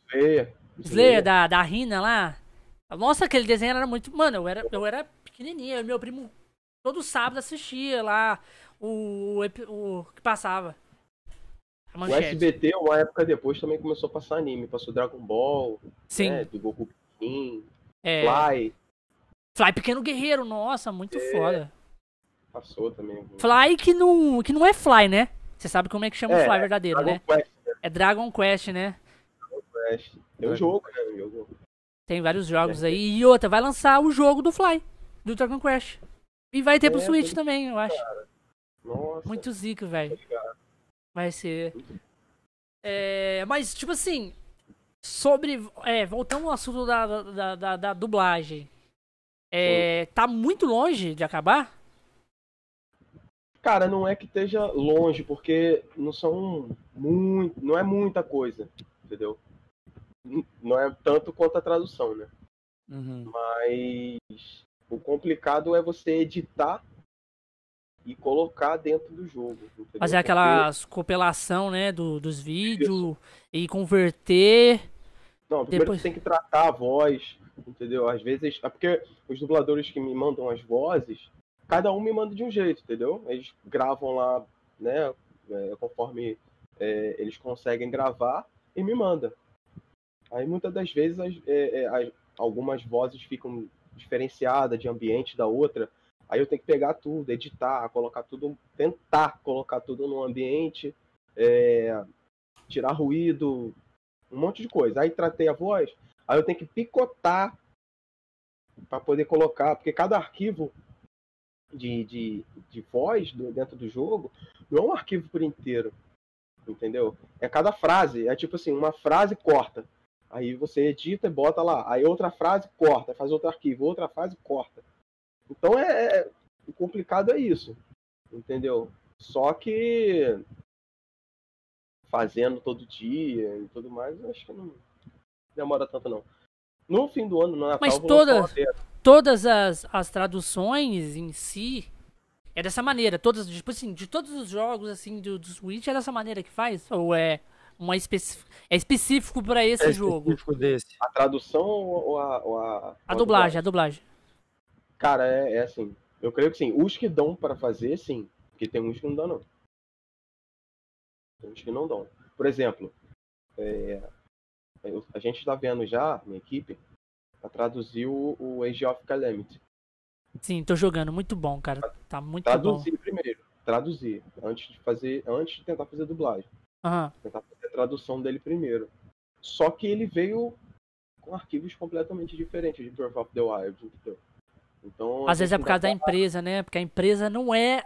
Speaker 3: Slayer.
Speaker 1: Slayer da, da Rina lá. Nossa, aquele desenho era muito. Mano, eu era, eu era pequenininho. eu Meu primo todo sábado assistia lá o, epi- o que passava.
Speaker 3: O. SBT, uma época depois, também começou a passar anime. Passou Dragon Ball,
Speaker 1: Sim.
Speaker 3: né, do Goku King,
Speaker 1: É,
Speaker 3: Fly,
Speaker 1: Fly Pequeno Guerreiro, nossa, muito
Speaker 3: É.
Speaker 1: foda.
Speaker 3: Passou também.
Speaker 1: Fly que não, que não é Fly, né? Você sabe como é que chama o
Speaker 3: É,
Speaker 1: Fly verdadeiro,
Speaker 3: Dragon
Speaker 1: né?
Speaker 3: Quest,
Speaker 1: É Dragon Quest, né?
Speaker 3: Quest. Tem um jogo, né? o jogo.
Speaker 1: Tem vários jogos aí. E outra, vai lançar o jogo do Fly, do Dragon Quest. E vai ter pro
Speaker 3: É,
Speaker 1: Switch
Speaker 3: tô
Speaker 1: também, eu acho.
Speaker 3: Nossa.
Speaker 1: Muito zica, velho.
Speaker 3: ligado.
Speaker 1: Vai ser. É, mas, tipo assim, sobre. É, voltando ao assunto da, da, da, da dublagem. É, tá muito longe de acabar?
Speaker 3: Cara, não é que esteja longe, porque não são muito, não é muita coisa, entendeu? Não é tanto quanto a tradução, né?
Speaker 2: Uhum.
Speaker 3: Mas o complicado é você editar e colocar dentro do jogo. entendeu?
Speaker 1: Fazer
Speaker 3: Porque-
Speaker 1: aquelas compilação, né, do, dos vídeos e converter.
Speaker 3: Não, primeiro
Speaker 1: Depois-
Speaker 3: você tem que tratar a voz, entendeu? Às vezes. É porque os dubladores que me mandam as vozes, cada um me manda de um jeito, entendeu? Eles gravam lá, né? é, conforme é, eles conseguem gravar e me manda. Aí muitas das vezes as- é, é, as- algumas vozes ficam diferenciadas de ambiente da outra. Aí eu tenho que pegar tudo, editar, colocar tudo, tentar colocar tudo no ambiente, é, tirar ruído, um monte de coisa. Aí tratei a voz, aí eu tenho que picotar para poder colocar, porque cada arquivo de, de, de voz do- dentro do jogo não é um arquivo por inteiro, entendeu? É cada frase, é tipo assim, uma frase corta. Aí você edita e bota lá. Aí outra frase corta, faz outro arquivo, outra frase corta. Então é, é- o complicado é isso, entendeu? Só que fazendo todo dia e tudo mais, acho que não demora tanto não. No fim do ano, no Natal,
Speaker 1: Mas
Speaker 3: vou lançar
Speaker 1: toda-. Todas as, as traduções em si é dessa maneira. Todas, tipo assim, de todos os jogos assim do, do Switch é dessa maneira que faz? Ou é uma especi é específico para esse
Speaker 2: É
Speaker 1: jogo?
Speaker 2: específico desse.
Speaker 3: A tradução ou a. Ou a,
Speaker 1: A dublagem, a dublagem.
Speaker 3: Cara, é, é assim. Eu creio que sim. Os que dão pra fazer, sim. Porque tem uns que não dão, não. Tem uns que não dão. Por exemplo, é, a gente tá vendo já, minha equipe, pra traduzir o, o Age of Calamity.
Speaker 1: Sim, tô jogando, muito bom, cara. Tá muito bom.
Speaker 3: Traduzir primeiro. Traduzir. Antes de fazer. Antes de tentar fazer dublagem.
Speaker 1: Aham.
Speaker 3: Tentar fazer a tradução dele primeiro. Só que ele veio com arquivos completamente diferentes de Breath of the Wild, entendeu? Então,
Speaker 1: Às vezes é por causa da
Speaker 3: dá
Speaker 1: empresa, né? Porque a empresa não é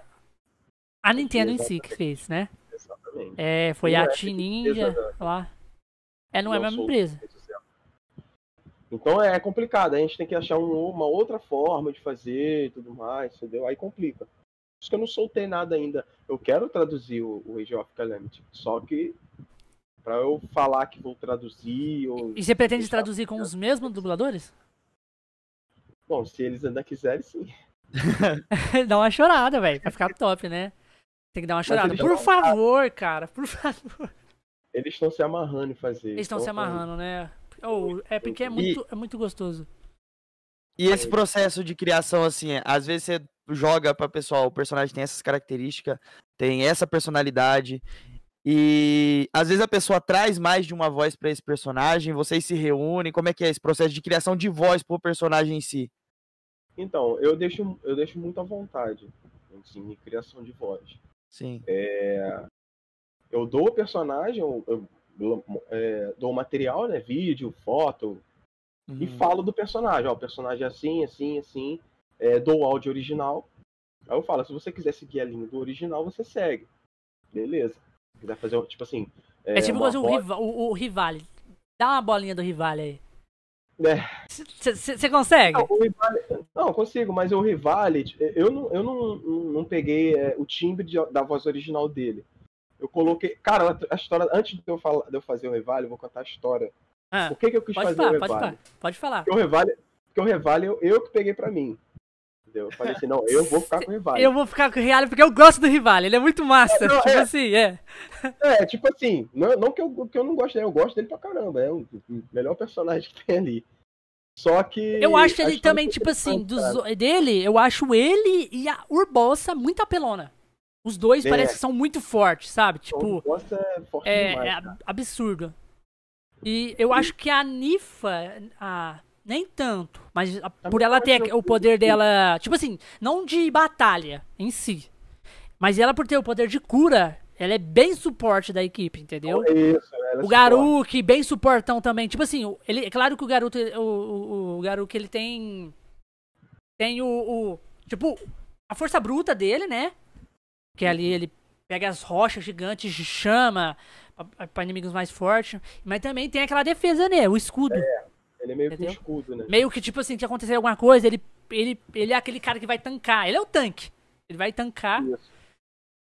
Speaker 1: a Nintendo em si que fez, né?
Speaker 3: Exatamente.
Speaker 1: É, foi
Speaker 3: Não
Speaker 1: a
Speaker 3: é
Speaker 1: Team Ninja
Speaker 3: empresa
Speaker 1: lá. É, não é a mesma empresa.
Speaker 3: Então é complicado, a gente tem que achar um- uma outra forma de fazer e tudo mais, entendeu? Aí complica. Por isso que eu não soltei nada ainda. Eu quero traduzir o, o Age of Calamity, só que pra eu falar que vou traduzir ou...
Speaker 1: E você pretende traduzir com os mesmos dubladores?
Speaker 3: Bom, se eles ainda quiserem, sim.
Speaker 1: Dá uma chorada, velho, pra ficar top, né? Tem que dar uma chorada. Por favor, cara, por favor.
Speaker 3: Eles estão se amarrando em fazer.
Speaker 1: Eles estão
Speaker 3: então,
Speaker 1: se amarrando, né? Oh, é porque é muito, é muito gostoso.
Speaker 2: E esse processo de criação, assim, é, às vezes você joga pra pessoal, o personagem tem essas características, tem essa personalidade, e às vezes a pessoa traz mais de uma voz pra esse personagem, vocês se reúnem, como é que é esse processo de criação de voz pro personagem em si?
Speaker 3: Então, eu deixo, eu deixo muito à vontade, assim, em criação de voz.
Speaker 2: Sim.
Speaker 3: eu dou o personagem, eu, eu, é, dou o material, né? Vídeo, foto, e
Speaker 2: Uhum.
Speaker 3: falo do personagem. Ó, o personagem é assim, assim, assim. É, dou o áudio original. Aí eu falo, se você quiser seguir a linha do original, você segue. Beleza. Se quiser fazer, tipo assim.
Speaker 1: É, tipo
Speaker 3: uma
Speaker 1: fazer o,
Speaker 3: voz-
Speaker 1: riva, o, o Rivale. Dá uma bolinha do Rivale aí.
Speaker 3: É.
Speaker 1: Você consegue?
Speaker 3: Não, Rivale, não, consigo, mas o Rivale, eu não, eu não, não, não peguei é, o timbre de- da voz original dele. Eu coloquei. Cara, a história. Antes de eu, falar, de eu fazer o Rivale, eu vou contar a história.
Speaker 1: Ah,
Speaker 3: Por que, que eu quis
Speaker 1: pode
Speaker 3: fazer
Speaker 1: falar,
Speaker 3: o
Speaker 1: pode
Speaker 3: Revale?
Speaker 1: falar. Pode falar.
Speaker 3: Porque o Revale, porque o Revale eu, eu que peguei pra mim. Entendeu? Eu falei assim, não, eu vou ficar com o Revale.
Speaker 1: Eu vou ficar com o Rivale porque eu gosto do Rivale. Ele é muito massa.
Speaker 3: É, não,
Speaker 1: tipo
Speaker 3: é.
Speaker 1: assim, é.
Speaker 3: É, tipo assim, não, não que, eu, que eu não gosto dele, eu gosto dele pra caramba. É o melhor personagem que tem ali. Só que.
Speaker 1: Eu acho ele também, tipo assim, dos, dele, eu acho ele e a Urbosa muito apelona. Os dois
Speaker 3: É.
Speaker 1: parece que são muito fortes, sabe? Tipo,
Speaker 3: é forte
Speaker 1: é,
Speaker 3: demais.
Speaker 1: é ab- absurdo. E eu acho que a Nifa, a, nem tanto, mas a- por ela ter o poder dela, tipo assim, não de batalha em si, mas ela por ter o poder de cura, ela é bem suporte da equipe, entendeu?
Speaker 3: Isso, é
Speaker 1: O
Speaker 3: forte.
Speaker 1: Garuk, bem suportão também. Tipo assim, ele, é claro que o Garuk, o, o, o Garuk, ele tem. Tem o, o- Tipo, a força bruta dele, né? Que ali ele pega as rochas gigantes chama pra, pra inimigos mais fortes. Mas também tem aquela defesa, né? O escudo.
Speaker 3: Ele é meio que um
Speaker 1: Entendeu?
Speaker 3: escudo, né?
Speaker 1: Meio que, tipo assim, se acontecer alguma coisa, ele, ele, ele é aquele cara que vai tancar. Ele é o tanque. Ele vai tancar.
Speaker 3: Isso.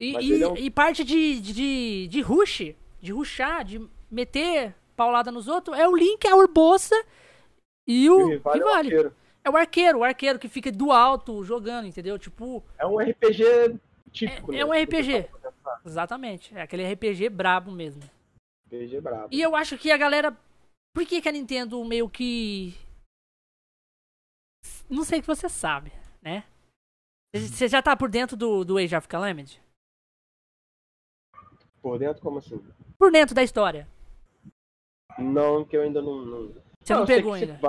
Speaker 1: E, e,
Speaker 3: é um-
Speaker 1: e parte de, de, de rush, de rushar, de meter paulada nos outros, é o Link, a Urbosa e
Speaker 3: E
Speaker 1: o
Speaker 3: o Rivale é o arqueiro.
Speaker 1: É o arqueiro, o arqueiro que fica do alto jogando, entendeu? Tipo,
Speaker 3: É um RPG típico,
Speaker 1: É-
Speaker 3: né?
Speaker 1: é um RPG.
Speaker 3: Você
Speaker 1: exatamente. É aquele RPG brabo mesmo.
Speaker 3: RPG brabo.
Speaker 1: E eu acho que a galera. Por que, que a Nintendo meio que. Não sei que você sabe, né? Você já tá por dentro do, do Age of Calamity?
Speaker 3: Por dentro, como assim?
Speaker 1: Por dentro da história.
Speaker 3: Não, que eu ainda não. não...
Speaker 1: Você não,
Speaker 3: sei
Speaker 1: pegou ainda.
Speaker 3: se-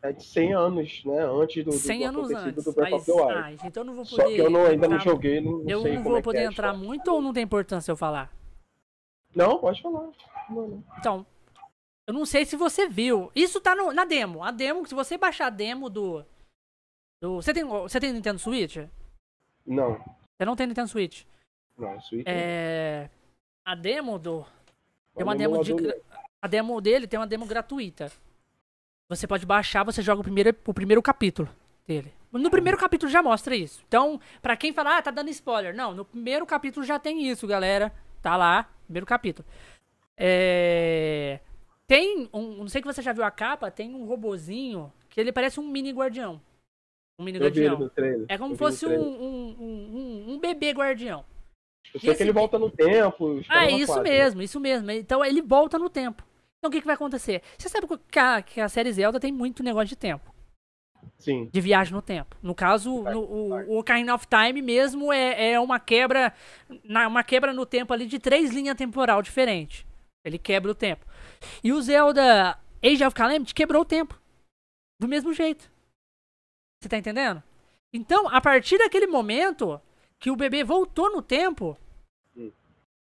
Speaker 3: É de 100 anos, né? Antes do, do,
Speaker 1: 100
Speaker 3: do
Speaker 1: anos antes.
Speaker 3: do Breath
Speaker 1: Mas,
Speaker 3: of the Wild.
Speaker 1: ah, então não vou
Speaker 3: Só
Speaker 1: poder.
Speaker 3: que eu não, ainda não
Speaker 1: entrar-
Speaker 3: joguei, não, não
Speaker 1: Eu
Speaker 3: sei
Speaker 1: não vou
Speaker 3: é que
Speaker 1: poder
Speaker 3: é
Speaker 1: entrar
Speaker 3: história.
Speaker 1: muito ou não tem importância eu falar?
Speaker 3: Não, pode falar. Não, não.
Speaker 1: Então, eu não sei se você viu. Isso tá no, na demo. A demo, se você baixar a demo do. do você, tem, você tem Nintendo Switch? Você
Speaker 3: Não,
Speaker 1: não tem Nintendo Switch?
Speaker 3: não, Switch.
Speaker 1: É. A demo do. Tem uma
Speaker 3: no
Speaker 1: demo de. A demo dele tem uma demo gratuita. Você pode baixar, você joga o primeiro, o primeiro capítulo dele. No primeiro capítulo já mostra isso. Então, pra quem fala, ah, tá dando spoiler. Não, no primeiro capítulo já tem isso, galera. Tá lá, primeiro capítulo. É... Tem um. Não sei que você já viu a capa, tem um robozinho que ele parece um mini guardião. Um mini
Speaker 3: Eu
Speaker 1: guardião. É como se fosse um, um, um, um- bebê guardião.
Speaker 3: Eu sei
Speaker 1: esse-
Speaker 3: que ele volta no tempo.
Speaker 1: Ah,
Speaker 3: caramba
Speaker 1: isso mesmo, isso mesmo. Então ele volta no tempo. Então o que, que vai acontecer? Você sabe que a, que a série Zelda tem muito negócio de tempo,
Speaker 3: Sim.
Speaker 1: de viagem no tempo. No caso,
Speaker 3: Vai,
Speaker 1: no- o,
Speaker 3: vai.
Speaker 1: o Ocarina of Time mesmo é, é uma quebra, na, uma quebra no tempo ali de três linhas temporal diferentes. Ele quebra o tempo. E o Zelda Age of Calamity quebrou o tempo. Do mesmo jeito. Você tá entendendo? Então, a partir daquele momento que o bebê voltou no tempo,
Speaker 3: Hum.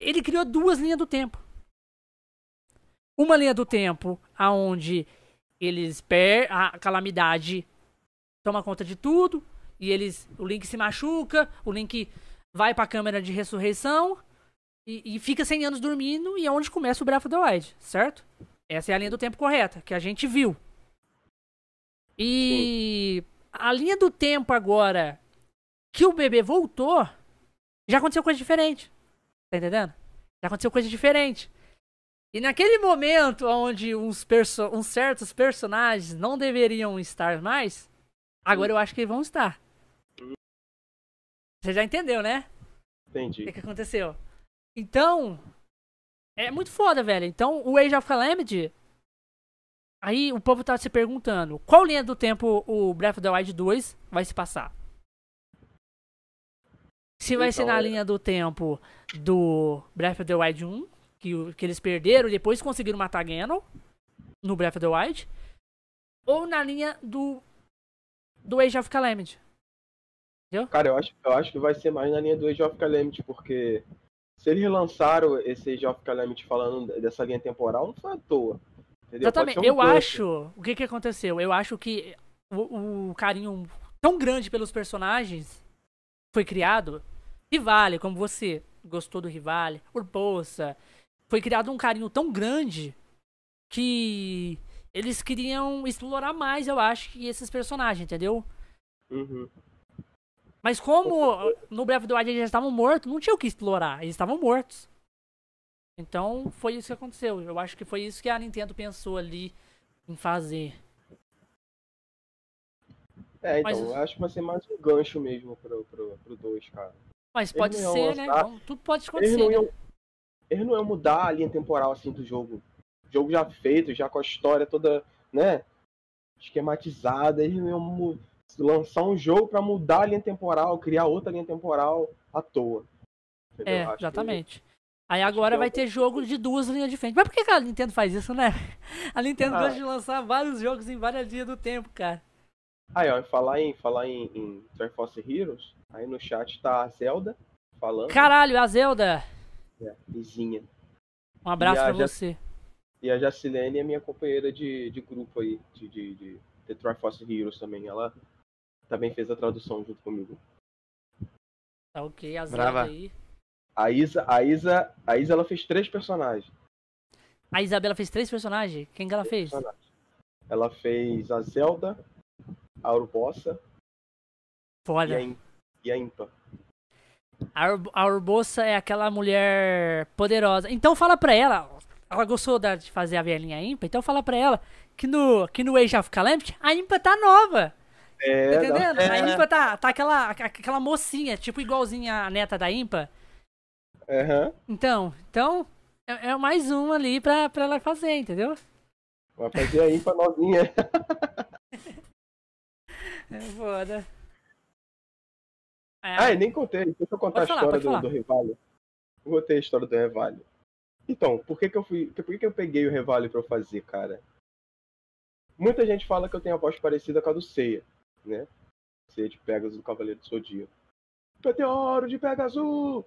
Speaker 1: ele criou duas linhas do tempo. Uma linha do tempo aonde eles per a calamidade toma conta de tudo e eles o Link se machuca, o Link vai pra câmera de ressurreição e, e fica 100 anos dormindo e é onde começa o Breath of the Wild, certo? Essa é a linha do tempo correta que a gente viu. E a linha do tempo agora que o bebê voltou, já aconteceu coisa diferente. Tá entendendo? Já aconteceu coisa diferente. E naquele momento onde uns, perso uns certos personagens não deveriam estar mais, agora eu acho que vão estar. Você já entendeu, né? O
Speaker 3: Entendi.
Speaker 1: que, que aconteceu? Então, é muito foda, velho. Então, o Age of Calamity. Aí o povo tá se perguntando: qual linha do tempo o Breath of the Wild 2 vai se passar? Se vai ser
Speaker 3: Então,
Speaker 1: na
Speaker 3: é-
Speaker 1: linha do tempo do Breath of the Wild 1, que, que eles perderam e depois conseguiram matar Ganon no Breath of the Wild, ou na linha do do Age of Calamity.
Speaker 3: Cara, eu acho, eu acho que vai ser mais na linha do Age of Calamity, porque se eles relançaram esse Age of Calamity falando dessa linha temporal, não foi à toa. Entendeu?
Speaker 1: Exatamente.
Speaker 3: Um
Speaker 1: eu acho. O que que aconteceu? Eu acho que o, o carinho tão grande pelos personagens foi criado. Rivale, como você gostou do Rivale, Urbosa. Foi criado um carinho tão grande que eles queriam explorar mais, eu acho, que esses personagens, entendeu?
Speaker 3: Uhum.
Speaker 1: Mas como no Breath of the Wild eles já estavam mortos, não tinha o que explorar. Eles estavam mortos. Então foi isso que aconteceu. Eu acho que foi isso que a Nintendo pensou ali em fazer.
Speaker 3: É, então,
Speaker 1: Mas-
Speaker 3: eu acho que vai ser mais um gancho mesmo pro 2, pro, pro dois, cara.
Speaker 1: Mas pode
Speaker 3: Eles
Speaker 1: ser,
Speaker 3: iam
Speaker 1: né?
Speaker 3: lançar-
Speaker 1: Vamos- Tudo pode
Speaker 3: Eles
Speaker 1: acontecer,
Speaker 3: não,
Speaker 1: né?
Speaker 3: Eles não iam mudar a linha temporal assim do jogo. O jogo já feito, já com a história toda, né? Esquematizada. Eles não iam mu- lançar um jogo pra mudar a linha temporal, criar outra linha temporal à toa. Entendeu?
Speaker 1: É,
Speaker 3: Acho que-
Speaker 1: exatamente. Aí
Speaker 3: acho
Speaker 1: agora
Speaker 3: que é
Speaker 1: vai ter jogo de duas linhas diferentes. Mas por que que a Nintendo faz isso, né? A Nintendo
Speaker 3: Ah.
Speaker 1: gosta de lançar vários jogos em várias linhas do tempo, cara.
Speaker 3: Aí, ó, falar em falar em, em Triforce Heroes, aí no chat tá a Zelda falando,
Speaker 1: Caralho, a Zelda.
Speaker 3: É.
Speaker 1: Um abraço
Speaker 3: E a
Speaker 1: pra
Speaker 3: Jac-
Speaker 1: você.
Speaker 3: E a Jacilene é minha companheira de, de grupo aí, de, de, de, de Triforce Heroes também. Ela também fez a tradução junto comigo.
Speaker 1: Tá ok, a Zelda
Speaker 2: Brava.
Speaker 1: aí.
Speaker 3: A Isa, a Isa, a Isa ela fez três personagens.
Speaker 1: A Isabela fez três personagens? Quem que ela fez?
Speaker 3: Ela fez a Zelda, a Urbossa e
Speaker 1: Foda.
Speaker 3: a, e a Impa.
Speaker 1: A, Ur- a Urbosa é aquela mulher poderosa. Então fala pra ela. Ela gostou da- de fazer a velhinha Impa, então fala pra ela que no, que no Age of Calamity a Impa tá nova.
Speaker 3: É,
Speaker 1: Tá entendendo? A
Speaker 2: É.
Speaker 1: Impa tá, tá aquela, aquela mocinha, tipo igualzinha a neta da Impa.
Speaker 3: Aham.
Speaker 1: Então, então é, é mais uma ali pra, pra ela fazer, entendeu?
Speaker 3: Vai fazer a Impa novinha.
Speaker 1: É foda. É,
Speaker 3: Ah, e nem contei. Deixa eu contar
Speaker 1: Pode
Speaker 3: a
Speaker 1: falar,
Speaker 3: história
Speaker 1: pode
Speaker 3: do,
Speaker 1: falar.
Speaker 3: do Revalho. Eu contei a história do Revalho. Então, por que que eu fui. Por que que eu peguei o Revalho pra eu fazer, cara? Muita gente fala que eu tenho a voz parecida com a do Ceia, né? Ceia de Pegasus do Cavaleiro do Zodíaco. Meteoro de Pegasus!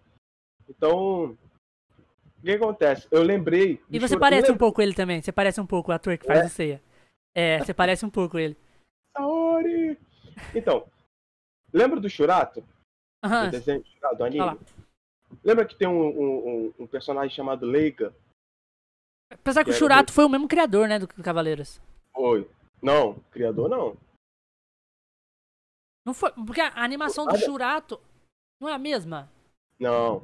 Speaker 3: Então. O que acontece? Eu lembrei.
Speaker 1: E você
Speaker 3: choro-
Speaker 1: parece
Speaker 3: eu
Speaker 1: um pouco ele também. Você parece um pouco o ator que faz o Ceia. É, você parece um pouco ele.
Speaker 3: Saori! Então, lembra do Churato?
Speaker 1: Aham,
Speaker 3: desenho do anime? Lembra que tem um, um- um- personagem chamado Leiga?
Speaker 1: Apesar que o
Speaker 3: Quero
Speaker 1: Churato foi o mesmo criador, né, do Cavaleiros.
Speaker 3: Foi. Não, criador não.
Speaker 1: Não foi, porque a animação do. Churato não é a mesma.
Speaker 3: Não.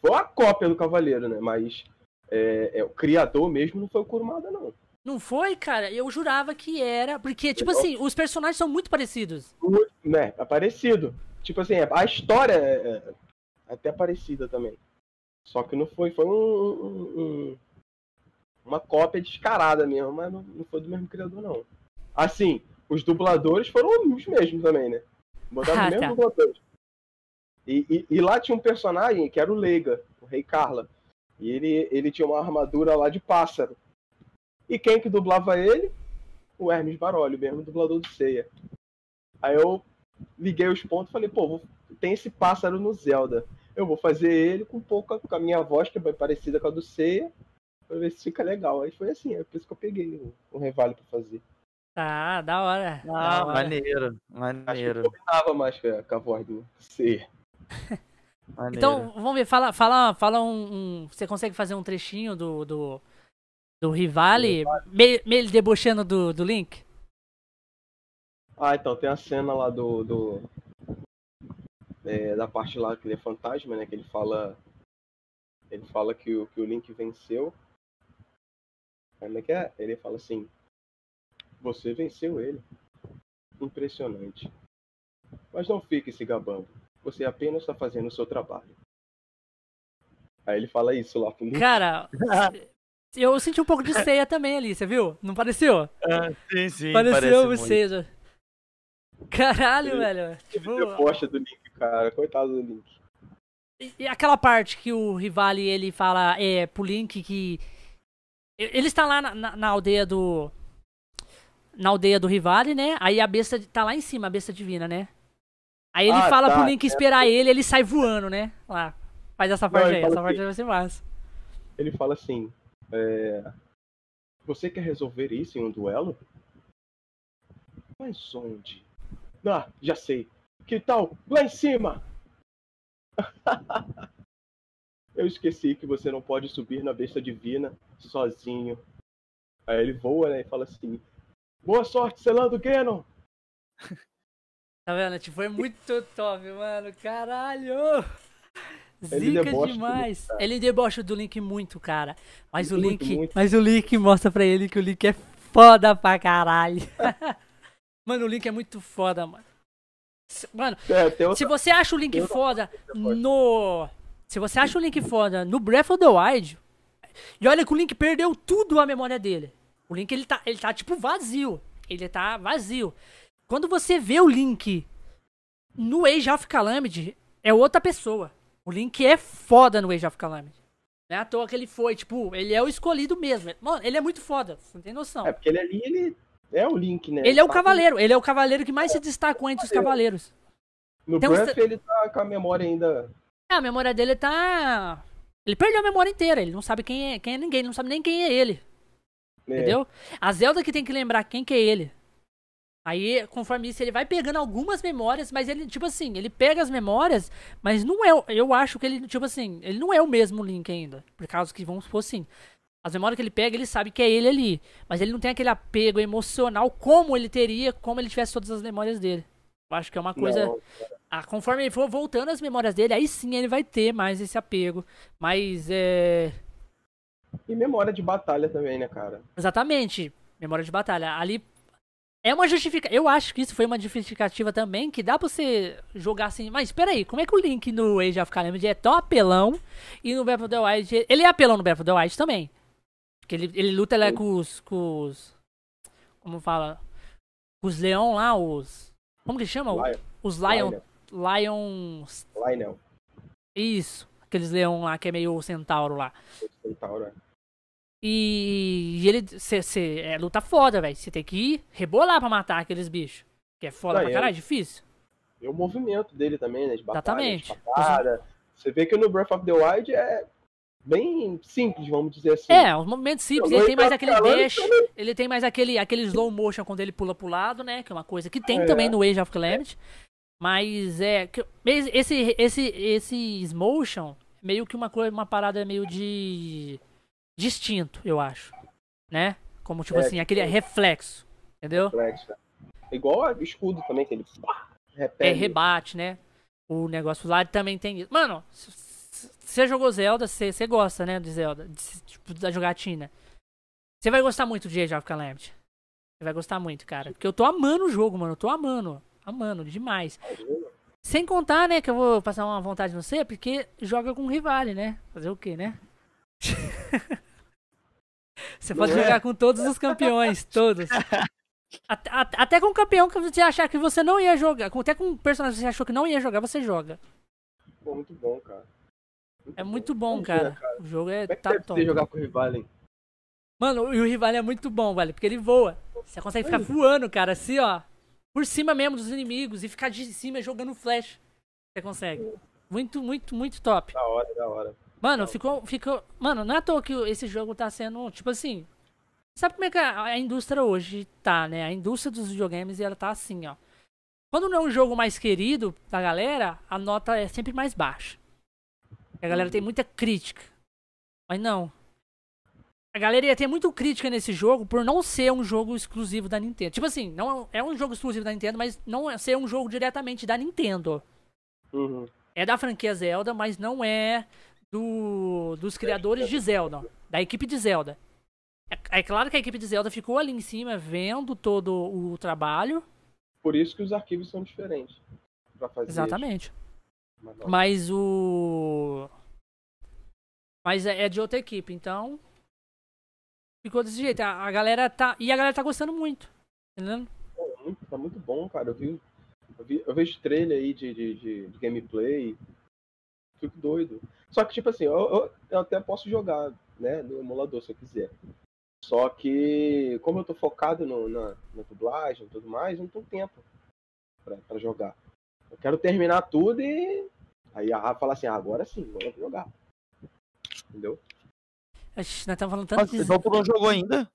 Speaker 3: Foi a cópia do Cavaleiro, né? Mas é, é, o criador mesmo não foi o Kurumada, não.
Speaker 1: Não foi, cara? Eu jurava que era. Porque, tipo assim, os personagens são muito parecidos.
Speaker 3: Muito, né? É parecido. Tipo assim, a história é é até parecida também. Só que não foi, foi um, um- um- uma cópia descarada mesmo, mas não, não foi do mesmo criador, não. Assim, os dubladores foram os mesmos também, né? Botaram
Speaker 1: Ah,
Speaker 3: os mesmos
Speaker 1: tá.
Speaker 3: dubladores. E, e- e lá tinha um personagem que era o Leiga, o Rei Carla. E ele, ele tinha uma armadura lá de pássaro. E quem que dublava ele? O Hermes Baroli, o mesmo dublador do Ceia. Aí eu liguei os pontos e falei, pô, tem esse pássaro no Zelda. Eu vou fazer ele com um pouco com a minha voz, que é bem parecida com a do Ceia, pra ver se fica legal. Aí foi assim, é por isso que eu peguei o, o Revale pra fazer.
Speaker 1: Tá, da hora. da
Speaker 2: Ah,
Speaker 1: hora.
Speaker 2: maneiro,
Speaker 3: Acho que
Speaker 2: maneiro,
Speaker 3: combinava mais com a, voz do Ceia.
Speaker 2: maneiro.
Speaker 1: Então, vamos ver, fala, fala, fala um, um- Você consegue fazer um trechinho do. do, do Rivale, meio, meio debochando do, do Link?
Speaker 3: Ah, então tem a cena lá do. do é, da parte lá que ele é fantasma, né? Que ele fala. Ele fala que o, que o Link venceu. Como é que é? Ele fala assim. Você venceu ele. Impressionante. Mas não fique se gabando. Você apenas está fazendo o seu trabalho. Aí ele fala isso lá pro Link.
Speaker 1: Cara, eu senti um pouco de ceia também ali, você viu? Não pareceu?
Speaker 2: Ah, sim, sim,
Speaker 1: Pareceu
Speaker 2: parece muito.
Speaker 1: Caralho,
Speaker 3: Ele-
Speaker 1: velho.
Speaker 3: Ele
Speaker 1: Tipo,
Speaker 3: debocha do Link, cara. Coitado do Link.
Speaker 1: E e aquela parte que o Rivali ele fala é, pro Link que. Ele está lá na, na- na aldeia do. Na aldeia do Rivali, né? Aí a besta tá lá em cima, a besta divina, né? Aí ele
Speaker 3: Ah,
Speaker 1: fala
Speaker 3: tá,
Speaker 1: pro Link
Speaker 3: é.
Speaker 1: esperar ele, ele sai voando, né? Lá. Faz essa parte
Speaker 3: ele
Speaker 1: aí, essa parte
Speaker 3: assim,
Speaker 1: vai ser massa.
Speaker 3: ele fala assim: é, Você quer resolver isso em um duelo? Mas onde? Ah, já sei. Que tal? Lá em cima! Eu esqueci que você não pode subir na besta divina sozinho. Aí ele voa, né? E fala assim: Boa sorte, selando Ganon!
Speaker 1: Tá vendo? Tipo, foi muito top, mano. Caralho!
Speaker 3: Ele
Speaker 1: Zica
Speaker 3: do
Speaker 1: demais. Ele debocha do Link muito, cara. Mas o
Speaker 3: Muito,
Speaker 1: Link.
Speaker 3: muito.
Speaker 1: Mas o Link mostra pra ele que o Link é foda pra caralho. mano, o Link é muito foda, mano. Mano,
Speaker 3: É, outra...
Speaker 1: se você acha o Link foda
Speaker 3: eu
Speaker 1: no. Se você acha o Link foda no Breath of the Wild. E olha que o Link perdeu tudo a memória dele. O Link ele tá, ele tá tipo vazio. Ele tá vazio. Quando você vê o Link no Age of Calamity, é outra pessoa. O Link é foda no Age of Calamity. Não é à toa que ele foi, tipo, ele é o escolhido mesmo. Mano, ele é muito foda, você não tem noção.
Speaker 3: É porque ele ali, ele é o Link, né?
Speaker 1: Ele é o
Speaker 3: Tá
Speaker 1: cavaleiro, ele é o cavaleiro que mais se destacou entre os cavaleiros.
Speaker 3: No
Speaker 1: um
Speaker 3: Breath ele tá com a memória ainda.
Speaker 1: É, a memória dele tá. Ele perdeu a memória inteira, ele não sabe quem é, quem é ninguém, ele não sabe nem quem é ele.
Speaker 3: né,
Speaker 1: Entendeu? A Zelda que tem que lembrar quem que é ele. Aí, conforme isso, ele vai pegando algumas memórias, mas ele, tipo assim, ele pega as memórias, mas não é. Eu acho que ele, tipo assim, ele não é o mesmo Link ainda. Por causa que, vamos supor assim. As memórias que ele pega, ele sabe que é ele ali. Mas ele não tem aquele apego emocional como ele teria, como ele tivesse todas as memórias dele. Eu acho que é uma coisa.
Speaker 3: Não,
Speaker 1: Ah, conforme ele for voltando as memórias dele, aí sim ele vai ter mais esse apego. Mas é.
Speaker 3: E memória de batalha também, né, cara?
Speaker 1: Exatamente. Memória de batalha. Ali é uma justificativa. Eu acho que isso foi uma justificativa também que dá pra você jogar assim. Mas espera aí, como é que o Link no Age of Calamity é tão apelão e no Breath of the Wild. Ele é apelão no Breath of the Wild também. Porque ele, ele luta lá com os, com os. Como fala? Os leão lá, os. Como que chama?
Speaker 3: Lion.
Speaker 1: Os Lion. Lions.
Speaker 3: Lionel.
Speaker 1: Isso. Aqueles leão lá que é meio centauro lá.
Speaker 3: Centauro, é.
Speaker 1: E, e ele. Cê, cê- é luta foda, velho. Você tem que ir rebolar pra matar aqueles bichos. Que é foda
Speaker 3: Não,
Speaker 1: pra
Speaker 3: e
Speaker 1: caralho, difícil.
Speaker 3: E o movimento dele também, né? De batalha,
Speaker 1: Exatamente.
Speaker 3: de. Você vê que no Breath of the Wild é bem simples, vamos dizer assim.
Speaker 1: É, os movimentos simples, ele tem mais aquele dash,
Speaker 3: também.
Speaker 1: ele tem mais aquele, aquele slow motion quando ele pula pro lado, né? Que é uma coisa que tem
Speaker 3: É.
Speaker 1: também no Age of Calamity. Mas é. Esse, esse, esse motion, meio que uma coisa, uma parada meio de. distinto, eu acho. Né? Como tipo
Speaker 3: É,
Speaker 1: assim, aquele reflexo. Entendeu?
Speaker 3: Né? Igual escudo também, que ele
Speaker 1: É, rebate, né? O negócio lá também tem isso. Mano, você jogou Zelda, você gosta, né, de Zelda? De- tipo, da jogatina. Você vai gostar muito de Age of Calamity. Você vai gostar muito, cara. Porque eu tô amando o jogo, mano. Eu tô amando. Amando demais. Sem contar, né, que eu vou passar uma vontade no você, porque joga com rivale, né? Fazer o quê, né? você pode
Speaker 2: Não é?
Speaker 1: jogar com todos os campeões, todos. Até, até- com um campeão que você achar que você não ia jogar, até com um personagem que você achou que não ia jogar, você joga.
Speaker 3: Pô, muito bom, cara.
Speaker 1: É muito bom, cara. O jogo é
Speaker 3: Como é que
Speaker 1: tá
Speaker 3: deve
Speaker 1: top.
Speaker 3: ser jogar com o Rivalen?
Speaker 1: Mano, e o rival é muito bom, velho, porque ele voa. Você consegue ficar voando, cara, assim, ó, por cima mesmo dos inimigos e ficar de cima jogando flash. Você consegue. Muito, muito, muito top.
Speaker 3: Da hora, da hora.
Speaker 1: Mano, ficou, ficou. Mano, não é à toa que esse jogo tá sendo, tipo assim. Sabe como é que a, a indústria hoje tá, né? A indústria dos videogames, ela tá assim, ó. Quando não é um jogo mais querido da galera, a nota é sempre mais baixa. A galera tem muita crítica. Mas não. A galera ia ter muito crítica nesse jogo por não ser um jogo exclusivo da Nintendo. Tipo assim, não é um jogo exclusivo da Nintendo, mas não é ser um jogo diretamente da Nintendo.
Speaker 3: Uhum.
Speaker 1: É da franquia Zelda, mas não é do, dos criadores de Zelda, da equipe de Zelda. É, é claro que a equipe de Zelda ficou ali em cima vendo todo o trabalho.
Speaker 3: Por isso que os arquivos são diferentes. Pra fazer
Speaker 1: Exatamente.
Speaker 3: isso. Mas
Speaker 1: o. Mas é é de outra equipe, então. Ficou desse jeito. A, a galera tá. E a galera tá gostando muito. Entendeu?
Speaker 3: Pô, muito- tá muito bom, cara. Eu, vi, eu, vi- eu vejo trailer aí de, de, de- de gameplay. Fico doido. Só que, tipo assim, eu, eu- eu até posso jogar, né, no emulador se eu quiser. Só que, como eu tô focado no- na, na dublagem e tudo mais, eu não tenho tempo pra, pra jogar. Eu quero terminar tudo e. Aí a Rafa fala assim: ah, agora sim, vamos jogar. Entendeu?
Speaker 1: Ixi, Nós estamos falando tanto
Speaker 2: Nossa,
Speaker 1: de.
Speaker 2: tu não jogou ainda?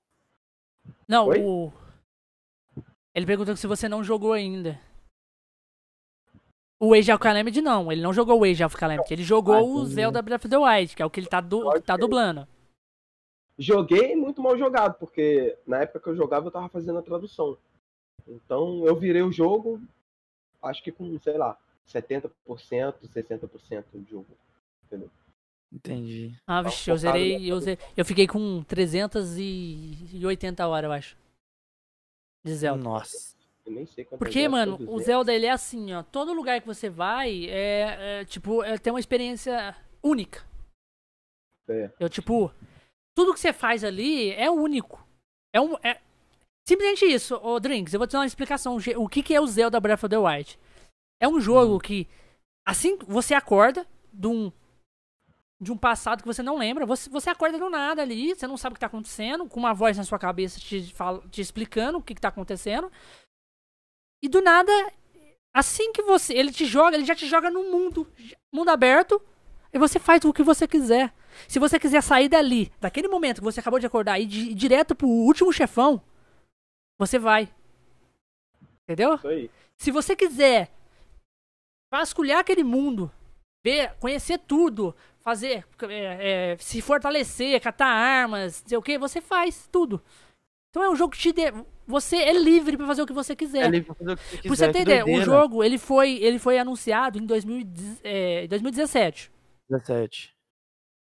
Speaker 1: Não,
Speaker 3: Oi?
Speaker 1: o. Ele perguntou se você não jogou ainda. O Age of Calamity não, ele não jogou o Age of Calamity, ele jogou
Speaker 2: Ah,
Speaker 1: o. Zelda Breath of the Wild, que é o que ele tá, du tá dublando.
Speaker 3: Joguei muito mal jogado, porque na época que eu jogava eu tava fazendo a tradução. Então eu virei o jogo, acho que com, sei lá, 70%, 60% do jogo.
Speaker 2: Entendi.
Speaker 1: Ah,
Speaker 3: Tá
Speaker 1: vixe, eu zerei, eu, zerei, eu fiquei com 380 horas, eu acho. De Zelda.
Speaker 2: Nossa.
Speaker 3: Eu nem sei quanto
Speaker 1: Porque, mano, o Zelda ele é assim, ó. Todo lugar que você vai é, é, tipo, é, tem uma experiência única.
Speaker 3: É.
Speaker 1: Eu, tipo, tudo que você faz ali é único. É um. É, simplesmente isso, ô Drinks, eu vou te dar uma explicação. O que, que é o Zelda Breath of the Wild? É um jogo que, assim que você acorda de um. De um passado que você não lembra, você, você acorda do nada ali, você não sabe o que tá acontecendo, com uma voz na sua cabeça te, fala, te explicando o que, que tá acontecendo. E do nada, assim que você. Ele te joga, ele já te joga no mundo. Mundo aberto. E você faz o que você quiser. Se você quiser sair dali, daquele momento que você acabou de acordar, e ir direto pro último chefão, você vai. Entendeu? Se você quiser vasculhar aquele mundo, ver, conhecer tudo, fazer, é, é, se fortalecer, catar armas, sei o que, você faz tudo. Então é um jogo que te dê, você é livre pra fazer o que você quiser.
Speaker 2: É livre pra fazer o que você quiser.
Speaker 1: Pra você ter ideia, o jogo ele foi, ele foi anunciado em 2010, é, 2017.
Speaker 2: 17.